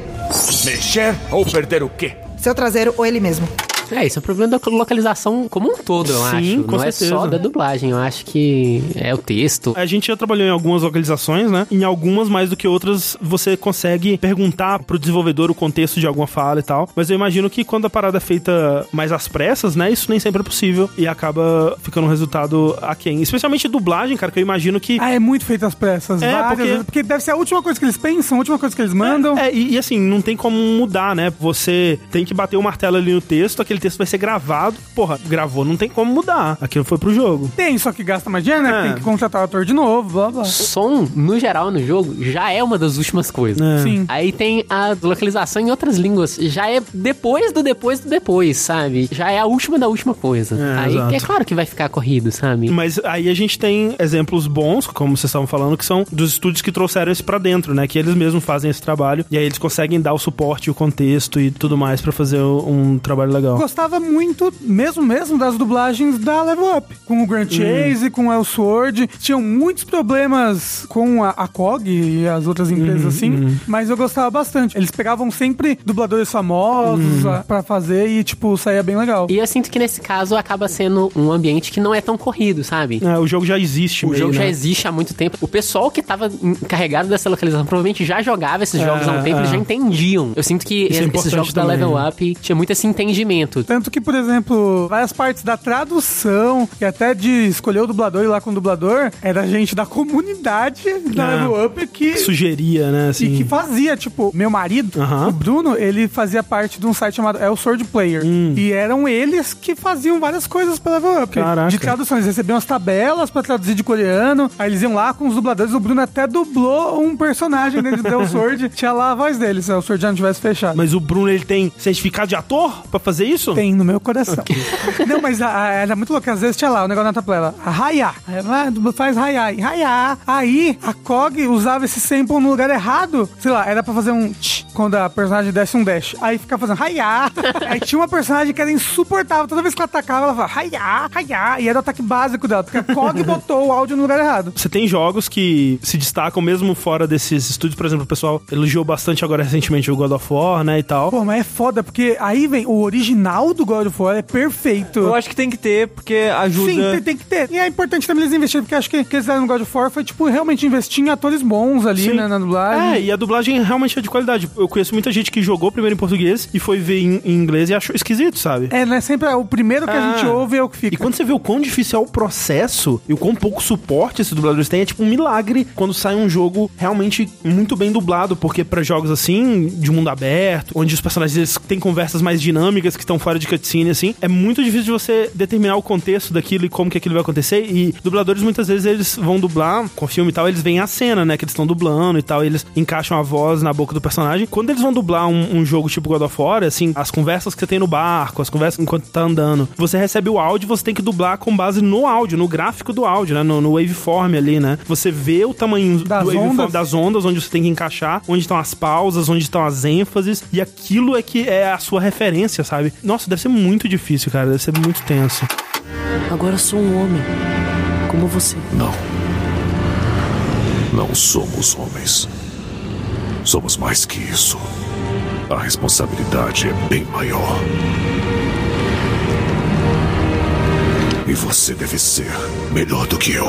Mexer ou perder o quê? Seu traseiro ou ele mesmo? É, isso é um problema da localização como um todo, eu Sim, acho. com Não é certeza. só da dublagem, eu acho que é o texto. A gente já trabalhou em algumas localizações, né? Em algumas, mais do que outras, você consegue perguntar pro desenvolvedor o contexto de alguma fala e tal. Mas eu imagino que quando a parada é feita mais às pressas, né? Isso nem sempre é possível e acaba ficando um resultado aquém. Especialmente dublagem, cara, que eu imagino que. Ah, é muito feito às pressas. É, várias porque- vezes, porque deve ser a última coisa que eles pensam, a última coisa que eles mandam. É, e, e assim, não tem como mudar, né? Você tem que bater o martelo ali no texto, aquele texto vai ser gravado. Porra, gravou, não tem como mudar. Aquilo foi pro jogo. Tem, só que gasta mais dinheiro, né? É. Tem que contratar o ator de novo, blá blá. Som, no geral, no jogo, já é uma das últimas coisas. É. Sim. Aí tem a localização em outras línguas. Já é depois do depois do depois, sabe? Já é a última da última coisa. É, Aí exato. é claro que vai ficar corrido, sabe? Mas aí a gente tem exemplos bons, como vocês estavam falando, que são dos estúdios que trouxeram isso pra dentro, né? Que eles mesmos fazem esse trabalho e aí eles conseguem dar o suporte, o contexto e tudo mais pra fazer um trabalho legal. Gostava muito, mesmo mesmo, das dublagens da Level Up. Com o Grand Chase, com o Elsword. Tinham muitos problemas com a, a COG e as outras empresas Uhum, assim, mas eu gostava bastante. Eles pegavam sempre dubladores famosos Uhum. a- pra fazer e, tipo, saía bem legal. E eu sinto que nesse caso acaba sendo um ambiente que não é tão corrido, sabe? É, o jogo já existe O meio, jogo já né? existe há muito tempo. O pessoal que tava encarregado dessa localização provavelmente já jogava esses É, jogos há um tempo, é. eles já entendiam. Eu sinto que Isso é esses jogos da também. Level Up tinha muito esse entendimento. Tanto que, por exemplo, várias partes da tradução e até de escolher o dublador e ir lá com o dublador era gente da comunidade da É. Level Up que Sugeria, né? Assim. E que fazia, tipo, meu marido, o Bruno, ele fazia parte de um site chamado El Sword Player. E eram eles que faziam várias coisas pra Level Up. Hum. Caraca. De tradução. Eles recebiam as tabelas pra traduzir de coreano. Aí eles iam lá com os dubladores. O Bruno até dublou um personagem dentro do El Sword. Tinha lá a voz dele, se o Sword já não tivesse fechado. Mas o Bruno, ele tem certificado de ator pra fazer isso? Tem no meu coração. Não, mas a- a- era muito louco. Às vezes tinha lá o negócio na tabela. Raiá. Vai, Faz raiá. E Raiá. Aí a Kog usava esse sample no lugar errado. Sei lá, era pra fazer um tch, quando a personagem desse um dash. Aí ficava fazendo raiá. Aí tinha uma personagem que era insuportável. Toda vez que ela atacava, ela falava raiá, raiá. E era o ataque básico dela. Porque a Kog botou o áudio no lugar errado. Você tem jogos que se destacam mesmo fora desses estúdios, por exemplo, o pessoal elogiou bastante agora recentemente o God of War, né, e tal. Pô, mas é foda, porque aí vem o original do God of War é perfeito. Eu acho que tem que ter, porque ajuda. Sim, tem, tem que ter. E é importante também eles investirem, porque acho que o que eles fizeram no God of War foi, tipo, realmente investir em atores bons ali, Sim. né, na dublagem. É, e a dublagem realmente é de qualidade. Eu conheço muita gente que jogou primeiro em português e foi ver em, em inglês e achou esquisito, sabe? É, né? Sempre é o primeiro que a Ah. gente ouve é o que fica. E quando você vê o quão difícil é o processo e o quão pouco suporte esses dubladores têm, é tipo um milagre quando sai um jogo realmente muito bem dublado, porque pra jogos assim, de mundo aberto, onde os personagens têm conversas mais dinâmicas que estão fora de cutscene, assim, é muito difícil de você determinar o contexto daquilo e como que aquilo vai acontecer. E dubladores muitas vezes eles vão dublar com filme e tal, eles veem a cena, né, que eles estão dublando e tal, e eles encaixam a voz na boca do personagem. Quando eles vão dublar um, um jogo tipo God of War, assim, as conversas que você tem no barco, as conversas enquanto tá andando, você recebe o áudio, você tem que dublar com base no áudio, no gráfico do áudio, né, no, no waveform ali, né. Você vê o tamanho Das do waveform ondas. das ondas, onde você tem que encaixar, onde estão as pausas, onde estão as ênfases, e aquilo é que é a sua referência, sabe? Nossa, deve ser muito difícil, cara, deve ser muito tenso. Agora sou um homem, como você. Não. Não somos homens. Somos mais que isso. A responsabilidade é bem maior. E você deve ser melhor do que eu.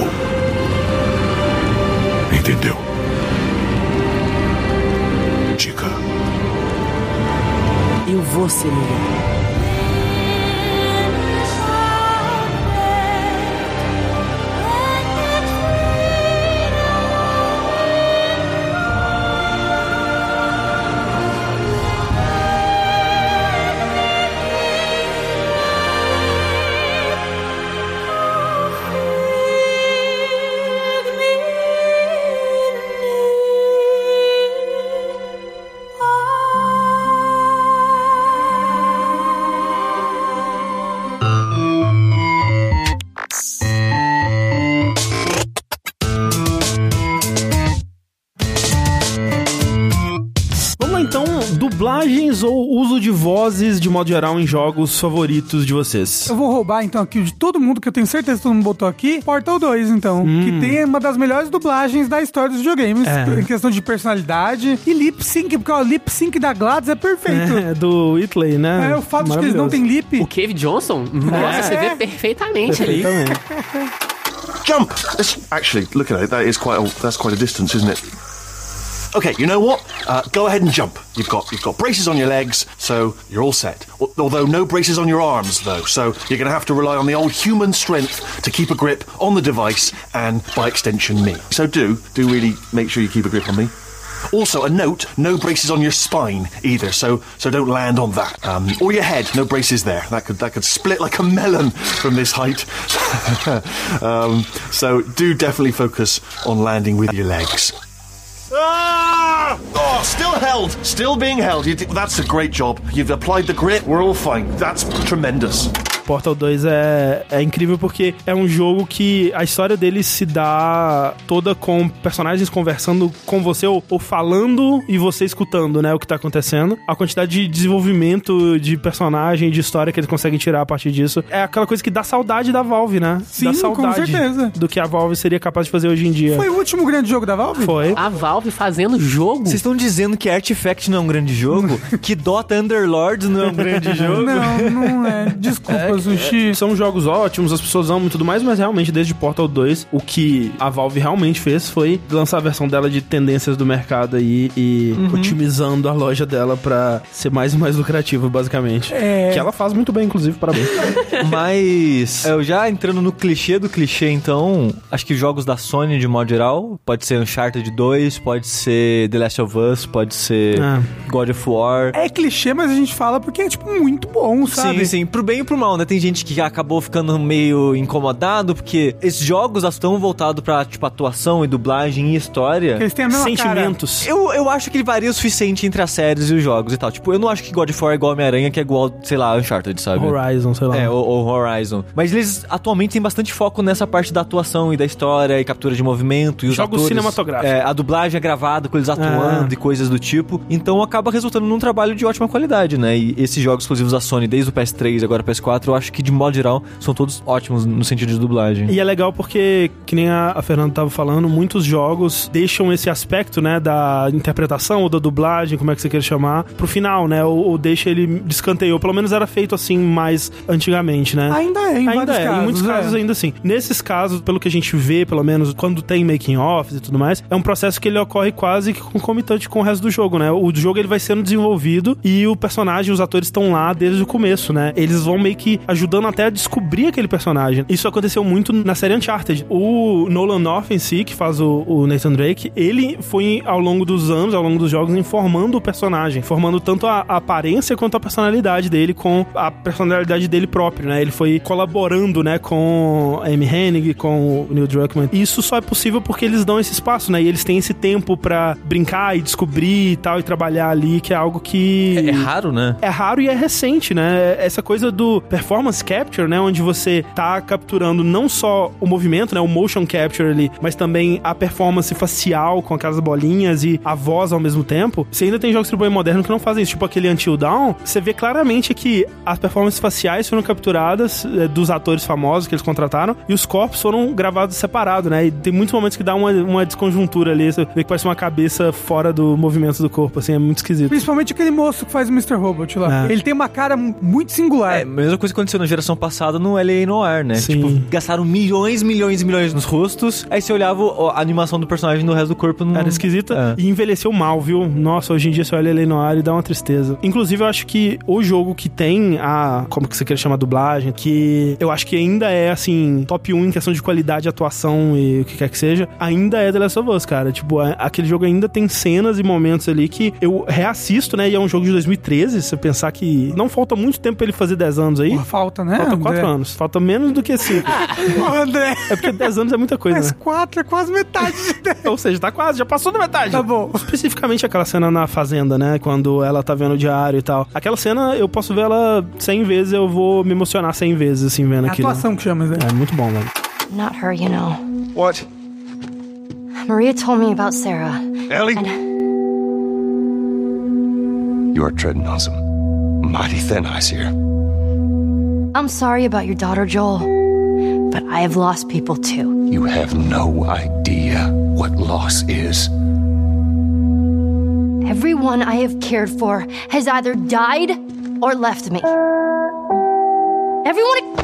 Entendeu? Diga. Eu vou ser melhor. Vozes de modo geral em jogos favoritos de vocês? Eu vou roubar então aqui de todo mundo, que eu tenho certeza que todo mundo botou aqui. Portal 2, então. Que tem uma das melhores dublagens da história dos videogames. É. Em questão de personalidade. E lip sync, porque o lip sync da Gladys é perfeito. É, do Whitley, né? É, o fato de que eles não têm lip. O Cave Johnson? Nossa, É. você vê perfeitamente ali. Perfeitamente. Jump! That's, actually, look at it. That is quite a, that's quite a distance, isn't it? Okay, you know what? Uh, go ahead and jump. You've got you've got braces on your legs, so you're all set. Although no braces on your arms, though, so you're going to have to rely on the old human strength to keep a grip on the device, and by extension, me. So do do really make sure you keep a grip on me. Also, a note: no braces on your spine either. So so don't land on that. Um, or your head, no braces there. That could that could split like a melon from this height. um, so do definitely focus on landing with your legs. Ah! Oh, still held. Still being held. That's a great job. You've applied the. We're all fine. That's tremendous. Portal 2 é, é incrível porque é um jogo que a história dele se dá toda com personagens conversando com você ou, ou falando e você escutando, né, o que tá acontecendo. A quantidade de desenvolvimento de personagem, de história que eles conseguem tirar a partir disso é aquela coisa que dá saudade da Valve, né? Sim, dá com saudade certeza. do que a Valve seria capaz de fazer hoje em dia. Foi o último grande jogo da Valve? Foi. A Valve fazendo jogo. Vocês estão dizendo que Artifact não é um grande jogo? que Dota Underlords não é um grande jogo? Não, não é. Desculpa, Sushi. São jogos ótimos, as pessoas amam e tudo mais, mas realmente desde Portal 2, o que a Valve realmente fez foi lançar a versão dela de tendências do mercado aí e otimizando a loja dela pra ser mais e mais lucrativa, basicamente. É. Que ela faz muito bem, inclusive, parabéns. Mas eu já entrando no clichê do clichê, então, acho que jogos da Sony de modo geral, pode ser Uncharted 2, pode ser The Last of Us, pode ser Ah. God of War. É clichê, mas a gente fala porque é, tipo, muito bom, sabe? Sim, sim, pro bem e pro mal, né? Tem gente que acabou ficando meio incomodado, porque esses jogos estão voltados pra, tipo, atuação e dublagem e história. Eles têm a mesma Sentimentos. Eu, eu acho que ele varia o suficiente entre as séries e os jogos e tal. Tipo, eu não acho que God of War é igual Homem-Aranha, que é igual, sei lá, Uncharted, sabe? Horizon, sei lá. É, ou, ou Horizon. Mas eles atualmente têm bastante foco nessa parte da atuação e da história e captura de movimento e os Jogos atores. cinematográficos. É, a dublagem é gravada com eles atuando Ah. e coisas do tipo. Então acaba resultando num trabalho de ótima qualidade, né? E esses jogos exclusivos da Sony, desde o PS3 e agora o PS4, eu acho que de modo geral são todos ótimos no sentido de dublagem. E é legal porque, que nem a, a Fernanda tava falando, muitos jogos deixam esse aspecto, né, da interpretação ou da dublagem, como é que você quer chamar, pro final, né? Ou, ou deixa ele descanteio. Pelo menos era feito assim mais antigamente, né? Ainda é, em ainda vários é, casos, em muitos é. casos ainda assim. Nesses casos, pelo que a gente vê, pelo menos quando tem making offs e tudo mais, é um processo que ele ocorre quase que concomitante com o resto do jogo, né? O jogo ele vai sendo desenvolvido e o personagem, os atores estão lá desde o começo, né? Eles vão meio que ajudando até a descobrir aquele personagem. Isso aconteceu muito na série Uncharted. O Nolan North em si, que faz o, o Nathan Drake, ele foi ao longo dos anos, ao longo dos jogos, informando o personagem, formando tanto a, a aparência quanto a personalidade dele com a personalidade dele próprio, né? Ele foi colaborando, né, com a Amy Hennig, com o Neil Druckmann. E isso só é possível porque eles dão esse espaço, né? E eles têm esse tempo pra brincar e descobrir e tal, e trabalhar ali, que é algo que... É, é raro, né? É raro e é recente, né? Essa coisa do performance capture, né? Onde você tá capturando não só o movimento, né? O motion capture ali, mas também a performance facial com aquelas bolinhas e a voz ao mesmo tempo. Você ainda tem jogos AAA modernos que não fazem isso, tipo aquele Until Dawn. Você vê claramente que as performances faciais foram capturadas eh, dos atores famosos que eles contrataram e os corpos foram gravados separados, né? E tem muitos momentos que dá uma, uma desconjuntura ali. Você vê que parece uma cabeça fora do movimento do corpo, assim, é muito esquisito. Principalmente aquele moço que faz o Mr. Robot lá. É. Ele tem uma cara mu- muito singular. É, a mesma coisa que aconteceu na geração passada no LA Noir, né? Sim. Tipo, gastaram milhões, milhões e milhões nos rostos, aí você olhava a animação do personagem no resto do corpo não... Era esquisita É. e envelheceu mal, viu? Nossa, hoje em dia você olha ele no ar e dá uma tristeza. Inclusive, eu acho que o jogo que tem a. Como que você quer chamar dublagem? Que eu acho que ainda é, assim, top 1 em questão de qualidade, atuação e o que quer que seja, ainda é The Last of Us, cara. Tipo, a- aquele jogo ainda tem cenas e momentos ali que eu reassisto, né? E é um jogo de 2013. Se você pensar que não falta muito tempo pra ele fazer 10 anos aí. Falta, né? Falta André? 4 anos. Falta menos do que 5. Ô, André, é porque 10 anos é muita coisa, mas né? 4 é quase metade de 10. Ou seja, tá quase, já passou da metade. Tá bom. Especificamente aquela cena na fazenda, né? Quando ela tá vendo o diário e tal. Aquela cena, eu posso ver ela 100 vezes, eu vou me emocionar 100 vezes, assim, vendo É a aquilo. atuação que chama, né? É muito bom, velho. Not her, you know. What? Maria told me about Sarah. Ellie? You are treading on some mighty thin ice here. I'm sorry about your daughter, Joel, but I have lost people too. You have no idea what loss is. Everyone I have cared for has either died or left me. Everyone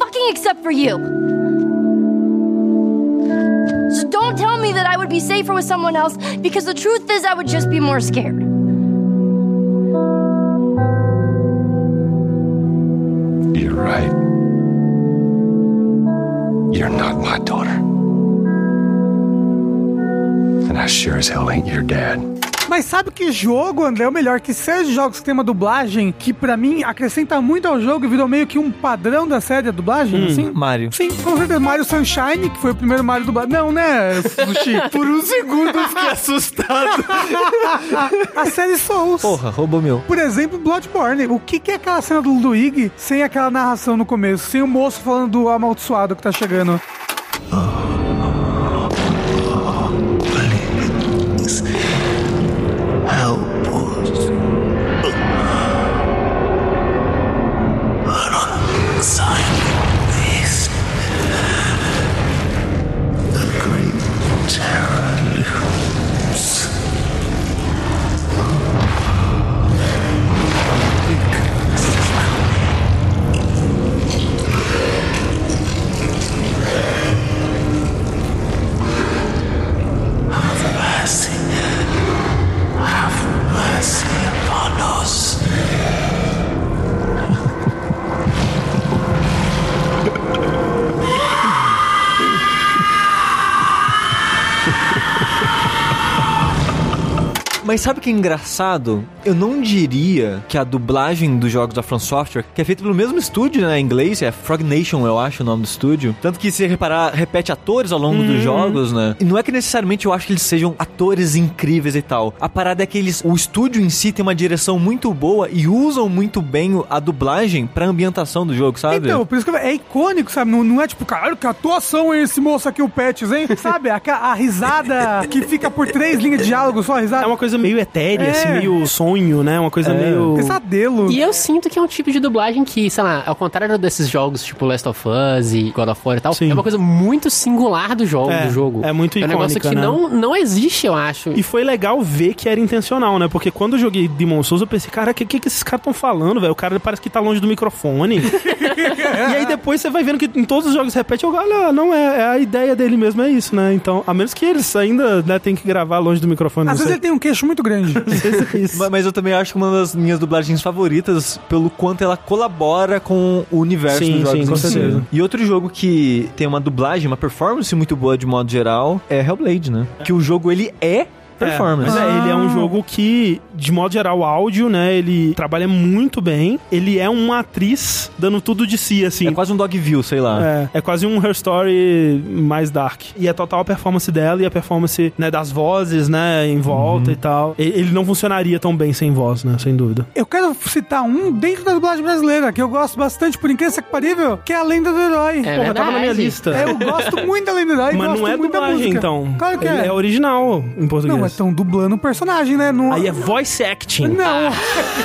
fucking except for you. So don't tell me that I would be safer with someone else because the truth is I would just be more scared. Right. You're not my daughter. And I sure as hell ain't your dad. Mas sabe que jogo, André, é o melhor? Que série de jogos que tem uma dublagem que pra mim acrescenta muito ao jogo e virou meio que um padrão da série a dublagem, Hum, assim? Mario. Sim, com certeza. Mario Sunshine, que foi o primeiro Mario dublado. Não, né, Sushi? Por um segundo eu fiquei assustado. a série Souls. Porra, roubou meu. Por exemplo, Bloodborne. O que, que é aquela cena do Luigi sem aquela narração no começo? Sem o moço falando do amaldiçoado que tá chegando. Help Mas sabe o que é engraçado? Eu não diria que a dublagem dos jogos da From Software, que é feita pelo mesmo estúdio, né, em inglês, é Frog Nation, eu acho o nome do estúdio. Tanto que se reparar, repete atores ao longo Hum. dos jogos, né? E não é que necessariamente eu acho que eles sejam atores incríveis e tal. A parada é que eles, o estúdio em si tem uma direção muito boa e usam muito bem a dublagem pra ambientação do jogo, sabe? Então, por isso que é icônico, sabe? Não, não é tipo, caralho, que atuação é esse moço aqui, o Pets, hein? sabe? A, a risada que fica por três linhas de diálogo, só a risada. É uma coisa meio etérea, É. assim, meio sonho, né? Uma coisa meio. Pesadelo. E eu sinto que é um tipo de dublagem que, sei lá, ao contrário desses jogos tipo Last of Us e God of War e tal, é uma coisa muito singular do jogo. É, do jogo. é muito É um negócio icônica, que né? não, não existe, eu acho. E foi legal ver que era intencional, né? Porque quando eu joguei Demon Souls, eu pensei, cara, o que, que, que esses caras estão falando, velho? O cara parece que tá longe do microfone. e aí depois você vai vendo que em todos os jogos repete, eu olha, não, é, é a ideia dele mesmo, é isso, né? Então, a menos que eles ainda né, tem que gravar longe do microfone. Às vezes ele tem um queixo muito grande. Ma- Mas eu também acho que uma das minhas dublagens favoritas, pelo quanto ela colabora com o universo Sim, dos jogos. sim, com certeza. E outro jogo que tem uma dublagem, uma performance muito boa de modo geral, é Hellblade, né? Que o jogo, ele é performance. É, mas é, ele é um jogo que, de modo geral, o áudio, né? Ele trabalha muito bem. Ele é uma atriz dando tudo de si, assim. É quase um Dogville, sei lá. É, é quase um Her Story mais dark. E é total a performance dela e a performance né, das vozes, né, em volta Uhum. e tal. Ele não funcionaria tão bem sem voz, né, sem dúvida. Eu quero citar um dentro da dublagem brasileira, que eu gosto bastante, por incrível que parível, que é a Lenda do Herói. É Porra, tava na minha lista. É, eu gosto muito da Lenda do Herói. Mas gosto não é dublagem, música. então. Claro que Ele é. é original em português. Não, mas estão dublando um personagem, né? Não... Aí é voice acting. Não.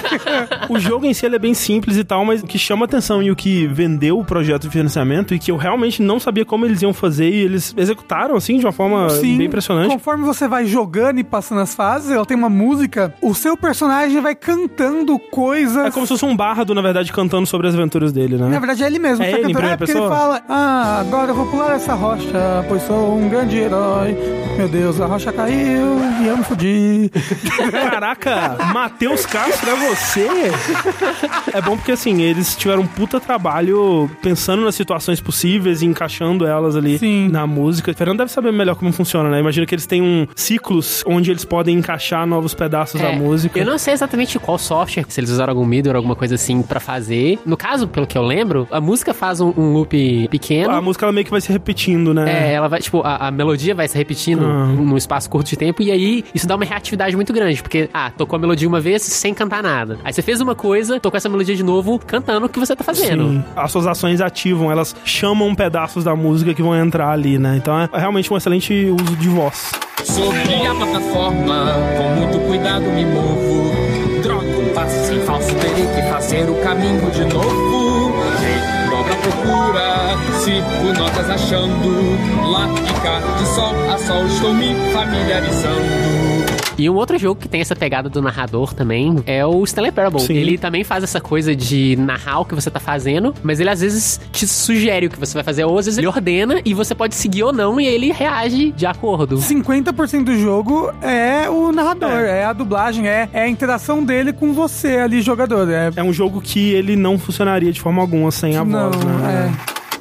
o jogo em si é bem simples e tal, mas o que chama atenção e o que vendeu o projeto de financiamento e que eu realmente não sabia como eles iam fazer e eles executaram assim de uma forma Sim, bem impressionante. Conforme você vai jogando e passando as fases, ela tem uma música, o seu personagem vai cantando coisas. É como se fosse um bardo, na verdade, cantando sobre as aventuras dele, né? Na verdade é ele mesmo É ele, em cantando. É porque ele pessoa? fala: Ah, agora eu vou pular essa rocha, pois sou um grande herói. Meu Deus, a rocha caiu e eu me fudi. Caraca, Matheus Castro é você? É bom porque, assim, eles tiveram um puta trabalho pensando nas situações possíveis e encaixando elas ali na música. O Fernando deve saber melhor como funciona, né? Imagina que eles têm um ciclos onde eles podem encaixar novos pedaços da É, música. Eu não sei exatamente qual software, se eles usaram algum MIDI ou alguma coisa assim pra fazer. No caso, pelo que eu lembro, a música faz um, um loop pequeno. A música ela meio que vai se repetindo, né? É, ela vai, tipo, a, a melodia vai se repetindo Ah. num espaço curto de tempo, e aí isso dá uma reatividade muito grande, porque, ah, tocou a melodia uma vez sem cantar nada. Aí você fez uma coisa, tocou essa melodia de novo, cantando o que você tá fazendo. Sim. As suas ações ativam, elas chamam pedaços da música que vão entrar ali, né? Então é realmente um excelente uso de voz. Sobre a plataforma, com muito cuidado me movo. Droga, Sem falso terei que fazer o caminho de novo. Dobra procura, sigo notas achando. Lá e cá, de sol a sol, estou me familiarizando. E um outro jogo que tem essa pegada do narrador também é o Stanley Parable. Sim. Ele também faz essa coisa de narrar o que você tá fazendo, mas ele às vezes te sugere o que você vai fazer, ou às vezes ele ordena e você pode seguir ou não, e ele reage de acordo. 50% do jogo é o narrador, é, a dublagem, é, é a interação dele com você ali, jogador. É, É um jogo que ele não funcionaria de forma alguma sem a Não, voz, né?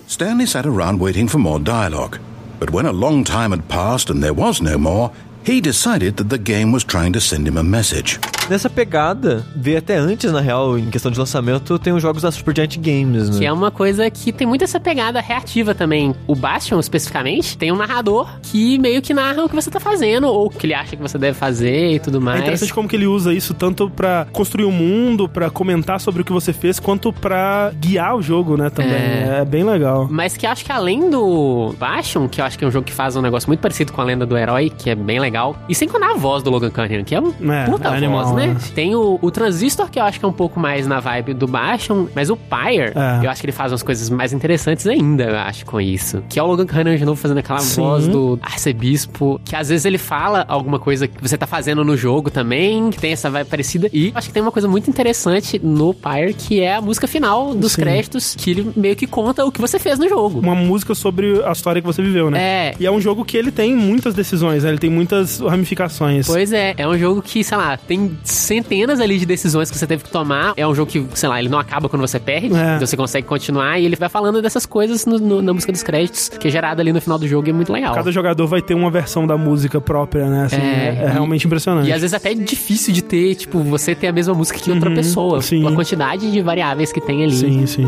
Stanley sat around waiting for more dialogue. But when a long time had passed and there was no more, he decided that the game was trying to send him a message. Nessa pegada, veio até antes, na real, em questão de lançamento, tem os jogos da Supergiant Games, né? Que é uma coisa que tem muito essa pegada reativa também. O Bastion, especificamente, tem um narrador que meio que narra o que você tá fazendo, ou o que ele acha que você deve fazer e tudo É mais. interessante como que ele usa isso tanto pra construir o mundo, pra comentar sobre o que você fez, quanto pra guiar o jogo, né, também. É. É, bem legal. Mas que acho que além do Bastion, que eu acho que é um jogo que faz um negócio muito parecido com a lenda do herói, que é bem legal. E sem contar a voz do Logan Cunningham, que é um É, puta é animal, voz, né? Né? Tem o, o Transistor, que eu acho que é um pouco mais na vibe do Bastion, mas o Pyre, É. eu acho que ele faz umas coisas mais interessantes ainda, eu acho, com isso. Que é o Logan Cunningham de novo fazendo aquela Sim. voz do arcebispo, que às vezes ele fala alguma coisa que você tá fazendo no jogo também, que tem essa vibe parecida. E acho que tem uma coisa muito interessante no Pyre, que é a música final dos Sim. créditos, que ele meio que conta o que você fez no jogo. Uma música sobre a história que você viveu, né? É. E é um jogo que ele tem muitas decisões, né? Ele tem muitas ramificações. Pois é, é um jogo que, sei lá, tem centenas ali de decisões que você teve que tomar. É um jogo que, sei lá, ele não acaba quando você perde, É. então você consegue continuar e ele vai falando dessas coisas no- no- na música dos créditos, que é gerada ali no final do jogo e é muito legal. Cada jogador vai ter uma versão da música própria, né? Assim, é, é e- realmente impressionante. E às vezes até é difícil de ter, tipo, você ter a mesma música que outra Uhum, pessoa. sim. A quantidade de variáveis que tem ali. Sim, sim.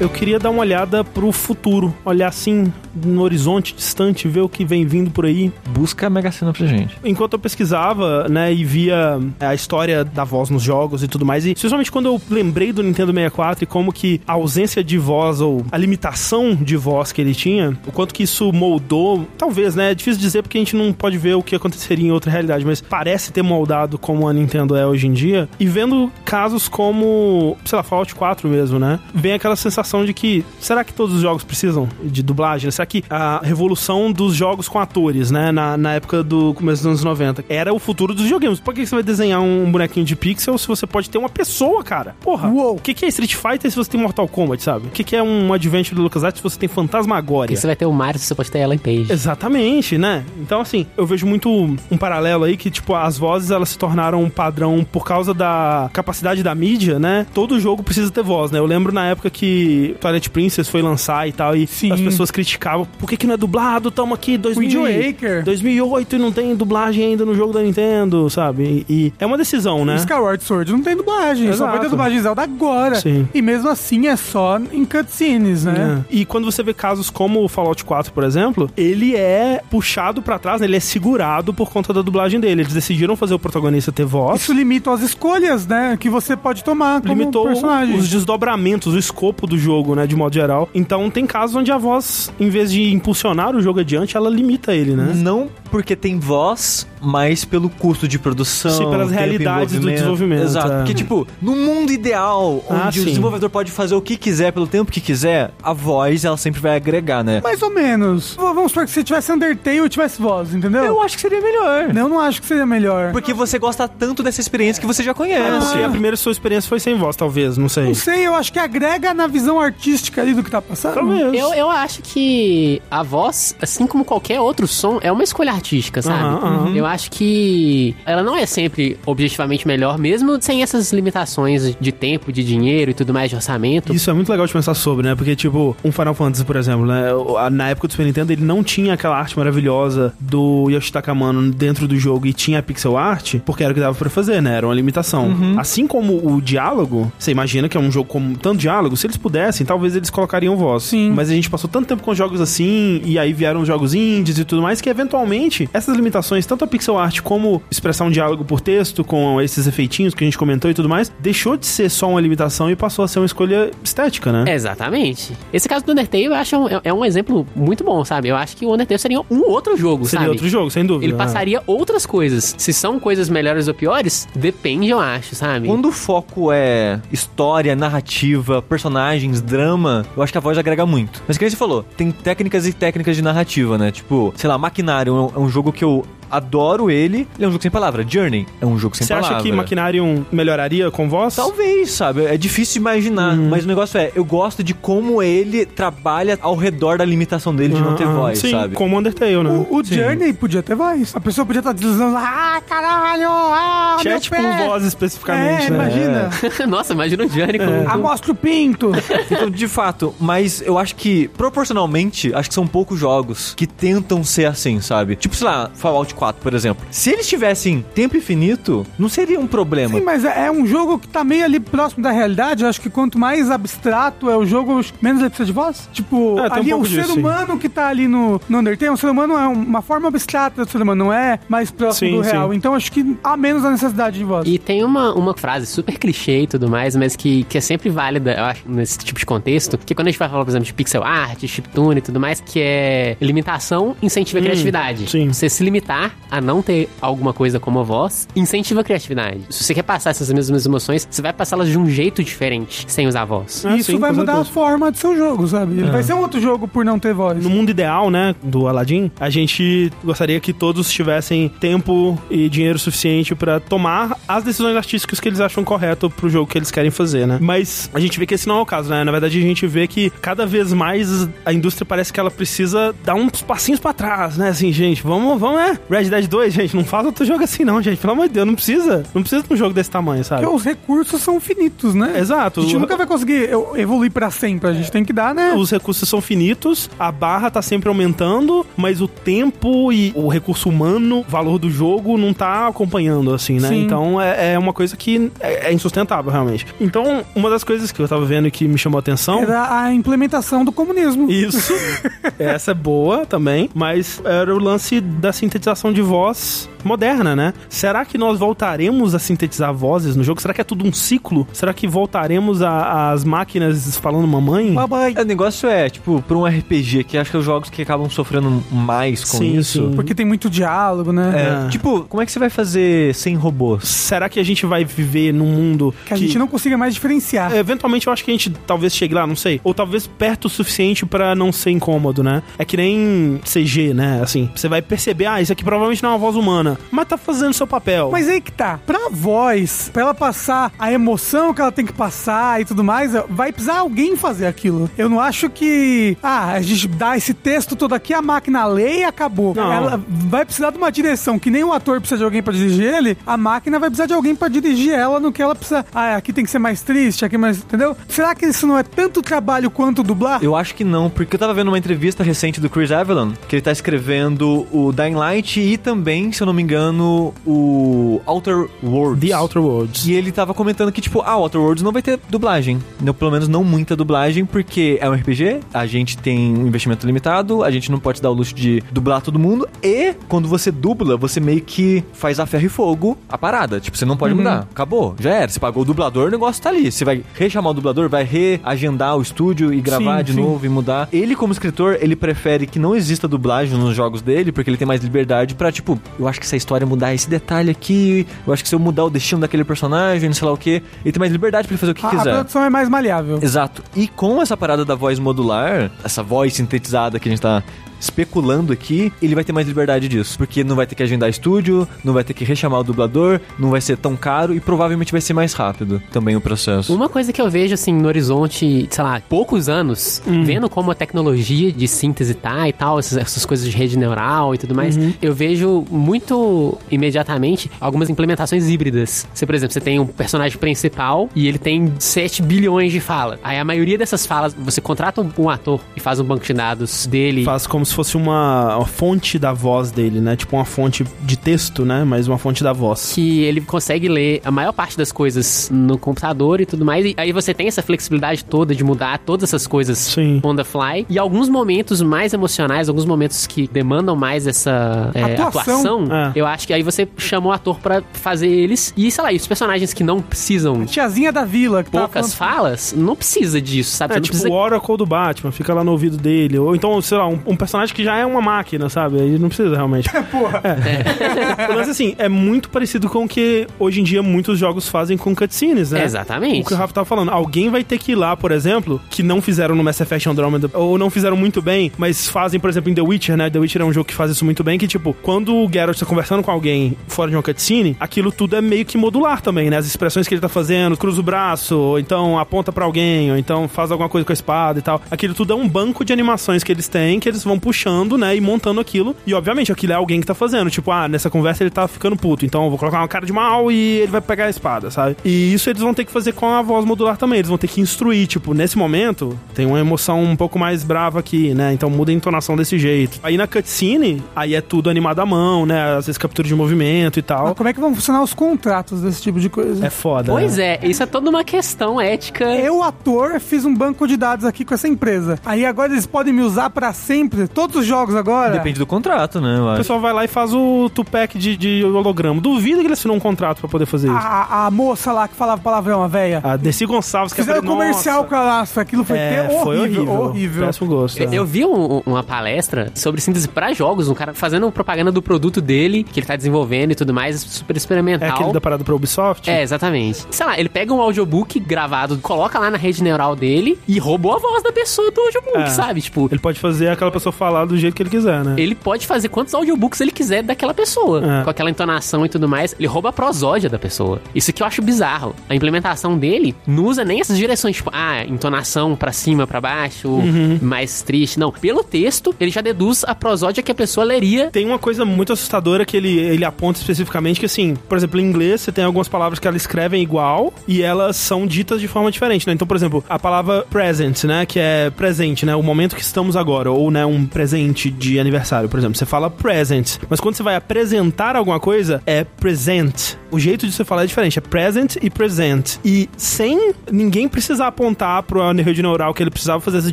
Eu queria dar uma olhada pro futuro. Olhar assim no horizonte distante, ver o que vem vindo por aí. Busca a Mega Sena pra gente. Enquanto eu pesquisava, né, e via a história da voz nos jogos e tudo mais, e especialmente quando eu lembrei do Nintendo 64 e como que a ausência de voz ou a limitação de voz que ele tinha, o quanto que isso moldou, talvez, né, é difícil dizer porque a gente não pode ver o que aconteceria em outra realidade, mas parece ter moldado como a Nintendo é hoje em dia, e vendo casos como, sei lá, Fallout 4 mesmo, né, vem aquela sensação de que, será que todos os jogos precisam de dublagem? Será que a revolução dos jogos com atores, né, na, na época do começo dos anos 90, era o futuro dos videogames. Por que você vai desenhar um bonequinho de pixel se você pode ter uma pessoa, cara? Porra, o que, que é Street Fighter se você tem Mortal Kombat, sabe? O que, que é um Adventure do LucasArts se você tem Fantasmagoria? Porque você vai ter o Mario se você pode ter ela em Page. Exatamente, né? Então, assim, eu vejo muito um paralelo aí que, tipo, as vozes elas se tornaram um padrão por causa da capacidade da mídia, né? Todo jogo precisa ter voz, né? Eu lembro na época que Twilight Princess foi lançar e tal, e as pessoas criticavam por que que não é dublado? Tamo aqui, 2000, Wind Waker. 2008 e não tem dublagem ainda no jogo da Nintendo, sabe? E, e é uma decisão, né? Skyward Sword não tem dublagem, só Exato. vai ter dublagem de Zelda agora. Sim. E mesmo assim é só em cutscenes, né? É. E quando você vê casos como o Fallout 4, por exemplo, ele é puxado pra trás, né? ele é segurado por conta da dublagem dele. Eles decidiram fazer o protagonista ter voz. Isso limita as escolhas, né? Que você pode tomar como limitou personagem. os desdobramentos, o escopo do jogo, né, de modo geral. Então tem casos onde a voz, em vez de impulsionar o jogo adiante, ela limita ele, né? Não porque tem voz, mas pelo custo de produção. Sim, pelas realidades do envolvimento. desenvolvimento, Exato. é. Porque, tipo, no mundo ideal, Ah, onde o sim. desenvolvedor pode fazer o que quiser pelo tempo que quiser, a voz, ela sempre vai agregar, né? Mais ou menos. Vamos supor que se tivesse Undertale e tivesse voz, entendeu? Eu acho que seria melhor. Eu não acho que seria melhor. Porque você gosta tanto dessa experiência que você já conhece. É, porque a primeira sua experiência foi sem voz, talvez, não sei. Não sei, eu acho que agrega na visão artística ali do que tá passando. Talvez. Eu, eu acho que a voz, assim como qualquer outro som, é uma escolha artística, sabe? Aham, aham. Eu acho que ela não é sempre objetivamente melhor, mesmo sem essas limitações de tempo, de dinheiro e tudo mais, de orçamento. Isso é muito legal de pensar sobre, né? Porque, tipo, um Final Fantasy, por exemplo, né? Na época do Super Nintendo, ele não tinha aquela arte maravilhosa do Yoshitaka Amano dentro do jogo e tinha a pixel art, porque era o que dava pra fazer, né? Era uma limitação. Uhum. Assim como o diálogo, você imagina que é um jogo com tanto diálogo, se eles pudessem, talvez eles colocariam voz. Sim. Mas a gente passou tanto tempo com jogos assim, e aí vieram os jogos indies e tudo mais, que eventualmente essas limitações, tanto a pixel art como expressar um diálogo por texto, com esses efeitinhos que a gente comentou e tudo mais, deixou de ser só uma limitação e passou a ser uma escolha estética, né? Exatamente. Esse caso do Undertale eu acho um, é- é um exemplo muito bom, sabe? Eu acho que o Undertale seria um outro jogo, Seria sabe? outro jogo, sem dúvida. Ele passaria outras coisas. Se são coisas melhores ou piores, depende, eu acho, sabe? Quando o foco é história, narrativa, personagens, drama, eu acho que a voz agrega muito. Mas que você falou, tem técnicas e técnicas de narrativa, né? Tipo, sei lá, Maquinário é um, é um jogo que eu adoro ele. Ele é um jogo sem palavra. Journey é um jogo sem Você palavra. acha que Maquinarium melhoraria com voz? Talvez, sabe? É difícil imaginar. Uhum. Mas o negócio é, eu gosto de como ele trabalha ao redor da limitação dele de não ter Ah, voz, sim, sabe? como Undertale, né? O, o. Journey podia ter voz. A pessoa podia estar deslizando lá, ah, caralho, ah, Chat por pé. voz especificamente, É, né? imagina. Nossa, imagina o Johnny com... Amostra o pinto. Então, de fato, mas eu acho que, proporcionalmente, acho que são poucos jogos que tentam ser assim, sabe? Tipo, sei lá, Fallout 4, por exemplo. Se eles tivessem tempo infinito, não seria um problema. Sim, mas é é um jogo que tá meio ali próximo da realidade. Eu acho que quanto mais abstrato é o jogo, menos ele precisa de voz. Tipo, É, tem um ali pouco o ser disso, sim. humano que tá ali no, no Undertale, o ser humano é uma forma abstrata do ser humano, não é mais próximo Sim, do real. sim. Então acho que há menos a necessidade de voz. E tem uma, uma frase super clichê e tudo mais, mas que, que é sempre válida, eu acho, nesse tipo de contexto, que quando a gente vai falar, por exemplo, de pixel art, chiptune e tudo mais, que é limitação incentiva a Hum, criatividade. sim. Você se limitar a não ter alguma coisa como a voz, incentiva a criatividade. Se você quer passar essas mesmas emoções, você vai passá-las de um jeito diferente, sem usar a voz. Ah, Isso sim, vai mudar a forma do seu jogo, sabe? Ele É. vai ser um outro jogo por não ter voz. No mundo ideal, né, do Aladdin, a gente gostaria que todos tivessem tempo e dinheiro suficiente pra tomar as decisões artísticas que eles acham correto pro jogo que eles querem fazer, né? Mas a gente vê que esse não é o caso, né? Na verdade, a gente vê que cada vez mais a indústria parece que ela precisa dar uns passinhos pra trás, né? Assim, gente, vamos, vamos, é. Red Dead 2, gente, não faz outro jogo assim não, gente. Pelo amor de Deus, não precisa. Não precisa de um jogo desse tamanho, sabe? Porque os recursos são finitos, né? Exato. A gente nunca vai conseguir evoluir pra sempre. A gente tem que dar, né? Os recursos são finitos, a barra tá sempre aumentando, mas o tempo e o recurso humano, o valor do jogo, não tá acompanhando, assim, né? Sim. Então é, é uma coisa que é, é insustentável, realmente. Então, uma das coisas que eu tava vendo e que me chamou a atenção. Era a implementação do comunismo. Isso. Essa é boa também, mas era o lance da sintetização de voz moderna, né? Será que nós voltaremos a sintetizar vozes no jogo? Será que é tudo um ciclo? Será que voltaremos às máquinas falando mamãe? Mamãe. O negócio é, tipo, pra um RPG, que acho que é os jogos que acabam sofrendo mais com Sim, isso. sim. Porque tem muito diálogo, né? É, Tipo, como é que você vai fazer sem robôs? Será que a gente vai viver num mundo Que a gente não consiga mais diferenciar. É, Eventualmente eu acho que a gente talvez chegue lá, não sei. Ou talvez perto o suficiente pra não ser incômodo, né? É que nem CG, né? Assim, você vai perceber, ah, isso aqui provavelmente não é uma voz humana. Mas tá fazendo seu papel. Mas aí que tá. Pra voz, pra ela passar a emoção que ela tem que passar e tudo mais, vai precisar alguém fazer aquilo. Eu não acho que. Ah, a gente dá esse texto todo aqui, a máquina lê e acabou. Não. Ela vai precisar de uma direção que nem o ator precisa de alguém pra dirigir ele, a máquina vai precisar de alguém pra dirigir ela no que ela precisa. Ah, aqui tem que ser mais triste, aqui mais. Entendeu? Será que isso não é tanto trabalho quanto dublar? Eu acho que não, porque eu tava vendo uma entrevista recente do Chris Avalon, que ele tá escrevendo o Dying Light e também, se eu não me engano, o Outer Worlds. The Outer Worlds. E ele tava comentando que, tipo, ah, Outer Worlds não vai ter dublagem. Não, pelo menos não muita dublagem, porque é um RPG, a gente tem um investimento limitado, a gente não pode dar o luxo de dublar todo mundo, e quando você dubla, você meio que faz a ferro e fogo a parada. Tipo, você não pode Uhum. mudar. Acabou, já era. Você pagou o dublador, o negócio tá ali. Você vai rechamar o dublador, vai reagendar o estúdio e gravar Sim, de sim. novo e mudar. Ele, como escritor, ele prefere que não exista dublagem nos jogos dele, porque ele tem mais liberdade pra, tipo, eu acho que se a história mudar esse detalhe aqui, eu acho que se eu mudar o destino daquele personagem, não sei lá o que, ele tem mais liberdade ele fazer o que A, a quiser. produção é mais maleável. Exato. E com essa parada da voz modular, essa voz sintetizada que a gente tá especulando aqui, ele vai ter mais liberdade disso. Porque não vai ter que agendar estúdio, não vai ter que rechamar o dublador, não vai ser tão caro e provavelmente vai ser mais rápido também o processo. Uma coisa que eu vejo, assim, no horizonte, sei lá, poucos anos, Hum. vendo como a tecnologia de síntese tá e tal, essas, essas coisas de rede neural e tudo mais, Uhum. eu vejo muito imediatamente algumas implementações híbridas. Você, por exemplo, você tem um personagem principal e ele tem 7 bilhões de fala. Aí a maioria dessas falas, você contrata um, um ator e faz um banco de dados dele. Faz como se fosse uma, uma fonte da voz dele, né? Tipo uma fonte de texto, né? Mas uma fonte da voz. que ele consegue ler a maior parte das coisas no computador e tudo mais. E aí você tem essa flexibilidade toda de mudar todas essas coisas on the fly. E alguns momentos mais emocionais, alguns momentos que demandam mais essa é, Atuação. atuação, É. eu acho que aí você chama o ator pra fazer eles. E sei lá, e os personagens que não precisam. Tiazinha da vila, que tá Poucas falas, não precisa disso, sabe? É, tipo precisa o Oracle do Batman, fica lá no ouvido dele. Ou então, sei lá, um, um personagem que já é uma máquina, sabe? Aí não precisa realmente. Porra. É. Mas assim, é muito parecido com o que hoje em dia muitos jogos fazem com cutscenes, né? Exatamente. O que o Rafa tava falando. Alguém vai ter que ir lá, por exemplo, que não fizeram no Mass Effect Andromeda, ou não fizeram muito bem, mas fazem, por exemplo, em The Witcher, né? The Witcher é um jogo que faz isso muito bem, que tipo, quando o Geralt tá conversando com alguém fora de uma cutscene, aquilo tudo é meio que modular também, né? As expressões que ele tá fazendo, cruza o braço, ou então aponta pra alguém, ou então faz alguma coisa com a espada e tal. Aquilo tudo é um banco de animações que eles têm, que eles vão puxando, né? E montando aquilo. E obviamente aquilo é alguém que tá fazendo. Tipo, ah, nessa conversa ele tá ficando puto, então eu vou colocar uma cara de mal e ele vai pegar a espada, sabe? E isso eles vão ter que fazer com a voz modular também. Eles vão ter que instruir, tipo, nesse momento tem uma emoção um pouco mais brava aqui, né? Então muda a entonação desse jeito. Aí na cutscene, aí é tudo animado à mão, né? Às vezes captura de movimento e tal. Mas como é que vão funcionar os contratos desse tipo de coisa? É foda. Pois é, isso é toda uma questão ética. Eu, ator, fiz um banco de dados aqui com essa empresa. Aí agora eles podem me usar pra sempre, todos os jogos agora. Depende do contrato, né? eu O pessoal vai lá e faz o Tupac de, de holograma. Duvido que ele assinou um contrato pra poder fazer isso. A, a moça lá que falava palavrão, a véia. A Desi Gonçalves, que Fizeram é comercial com ela. Aquilo foi É, ter- foi horrível, horrível. horrível. Péssimo gosto. Eu, é. eu vi um- uma palestra sobre síntese pra jogos, um cara fazendo propaganda do produto dele, que ele tá desenvolvendo e tudo mais, super É experimental. aquele da parada pra Ubisoft? É, exatamente. Sei lá, ele pega um audiobook gravado, coloca lá na rede neural dele e roubou a voz da pessoa do audiobook, É. sabe? Tipo, Ele pode fazer aquela pessoa falar do jeito que ele quiser, né? ele pode fazer quantos audiobooks ele quiser daquela pessoa, É. com aquela entonação e tudo mais. Ele rouba a prosódia da pessoa. Isso que eu acho bizarro. A implementação dele não usa nem essas direções, tipo, ah, entonação pra cima, pra baixo, Uhum. mais triste. Não. Pelo texto, ele já deduz a prosódia que a pessoa leria. Tem uma coisa muito assustadora que ele, ele aponta especificamente que, assim, por exemplo, em inglês você tem algumas palavras que elas escrevem igual e elas são ditas de forma diferente, né? Então, por exemplo, a palavra present, né? Que é presente, né? O momento que estamos agora, ou, né, um presente de aniversário, por exemplo. Você fala present, mas quando você vai apresentar alguma coisa, é present. O jeito de você falar é diferente, é present e present. E sem ninguém precisar apontar pro rede neural que ele precisava fazer essa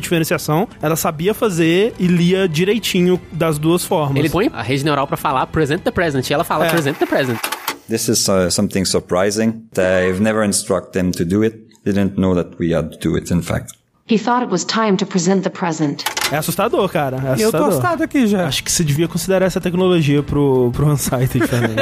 diferenciação, ela sabia fazer e lia direitinho das duas formas. Ele põe a rede neural pra falar present the present e ela fala É. present the present. This is uh, something surprising. I've never instructed them to do it. Didn't know that we had to do it, in fact. He thought it was time to present the present. É assustador, cara. É Eu tô assustador. assustado aqui já. Acho que você devia considerar essa tecnologia pro, pro Unsighted também.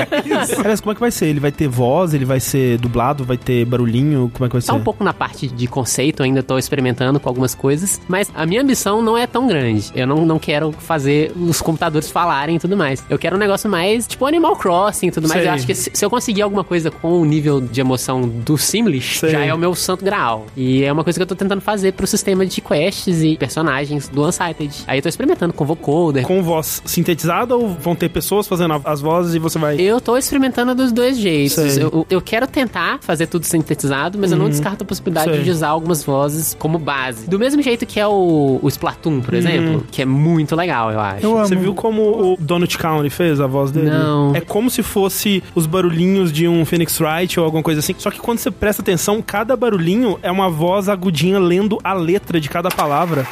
Aliás, como é que vai ser? Ele vai ter voz, ele vai ser dublado, vai ter barulhinho? Como é que vai ser? Tá um pouco na parte de conceito, ainda tô experimentando com algumas coisas, mas a minha ambição não é tão grande. Eu não, não quero fazer os computadores falarem e tudo mais. Eu quero um negócio mais tipo Animal Crossing e tudo mais. Sei. Eu acho que se, se eu conseguir alguma coisa com o nível de emoção do Simlish, Sei. já é o meu santo graal. E é uma coisa que eu tô tentando fazer pro sistema de quests e personagens do Unsighted. Aí eu tô experimentando com vocoder. Com voz sintetizada ou vão ter pessoas fazendo as vozes e você vai. Eu tô experimentando dos dois jeitos. Eu, eu quero tentar fazer tudo sintetizado, mas eu não Uhum. descarto a possibilidade Sei. de usar algumas vozes como base. Do mesmo jeito que é o, o Splatoon, por Uhum. exemplo, que é muito legal, eu acho. Você viu como o Donut County fez a voz dele? Não. É como se fosse os barulhinhos de um Phoenix Wright ou alguma coisa assim. Só que quando você presta atenção, cada barulhinho é uma voz agudinha lendo a letra de cada palavra.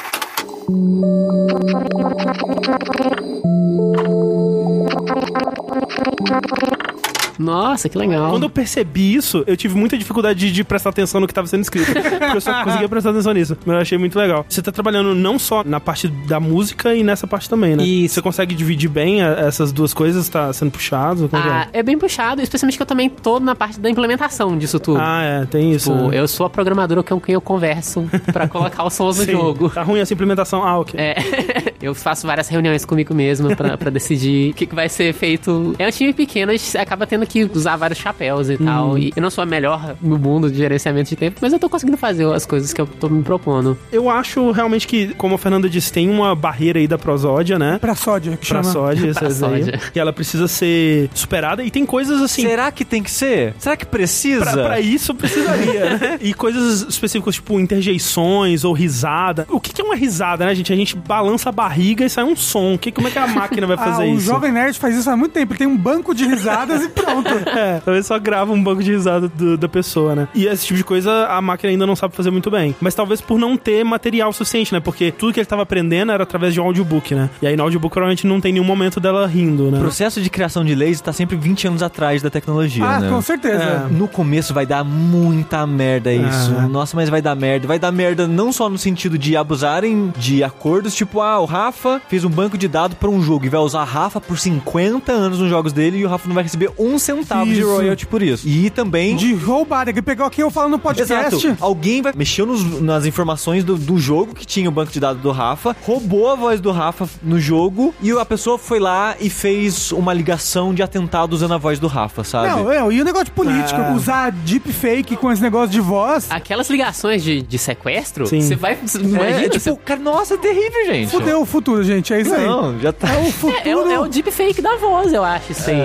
Nossa, que legal. Quando eu percebi isso, eu tive muita dificuldade de, de prestar atenção no que estava sendo escrito. porque eu só conseguia prestar atenção nisso. Mas eu achei muito legal. Você tá trabalhando não só na parte da música e nessa parte também, né? Isso. Você consegue dividir bem a- essas duas coisas? Tá sendo puxado? É que Ah, é? é bem puxado, especialmente que eu também tô na parte da implementação disso tudo. Ah, é, tem isso. Tipo, né? eu sou a programadora com quem eu converso pra colocar os sons no jogo. Tá ruim essa implementação? Ah, ok. É, eu faço várias reuniões comigo mesmo pra, pra decidir o que, que vai ser feito. É um time pequeno, a gente acaba tendo que usar vários chapéus e tal. Hum. E eu não sou a melhor no mundo de gerenciamento de tempo, mas eu tô conseguindo fazer as coisas que eu tô me propondo. Eu acho realmente que, como a Fernanda disse, tem uma barreira aí da prosódia, né? Pra sódia, que Pra chama. sódia, Pra sódia. Que ela precisa ser superada e tem coisas assim. Será que tem que ser? Será que precisa? Pra, pra isso precisaria, né? E coisas específicas, tipo interjeições ou risada. O que, que é uma risada, né, gente? A gente balança a barriga e sai um som. Que, como é que a máquina vai fazer ah, isso? O Jovem Nerd faz isso há muito tempo. Ele tem um banco de risadas e pronto. É, talvez só grava um banco de risada do- da pessoa, né? E esse tipo de coisa a máquina ainda não sabe fazer muito bem. Mas talvez por não ter material suficiente, né? Porque tudo que ele tava aprendendo era através de um audiobook, né? E aí no audiobook provavelmente não tem nenhum momento dela rindo, né? O processo de criação de leis tá sempre 20 anos atrás da tecnologia, Ah, né? com certeza. É. No começo vai dar muita merda isso. Ah. Nossa, mas vai dar merda. Vai dar merda não só no sentido de abusarem de acordos, tipo, ah, o Rafa fez um banco de dados pra um jogo e vai usar a Rafa por 50 anos nos jogos dele e o Rafa não vai receber um centavo de Isso. royalty por isso. E também... De roubada, que pegou aqui eu falo no podcast. Exato. Alguém vai mexeu nos- nas informações do, do jogo que tinha o banco de dados do Rafa, roubou a voz do Rafa no jogo e a pessoa foi lá e fez uma ligação de atentado usando a voz do Rafa, sabe? Não, é, e o negócio de política, Ah. usar deepfake com esse negócio de voz. Aquelas ligações de, de sequestro, Sim. você vai. É, Imagina, tipo, você- cara, nossa, é terrível, gente. Fudeu o futuro, gente. É isso aí. Não, já tá. É o É, futuro. é, o- é o deepfake da voz, eu acho, isso aí.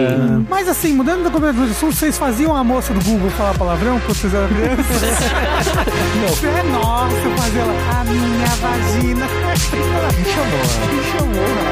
Mas assim, mudando dentro do Comendo do Sul, vocês faziam a moça do Google falar palavrão quando vocês eram crianças? é nossa, fazer ela, a minha vagina. Me chamou, né? me chamou. Né?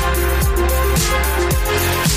Thank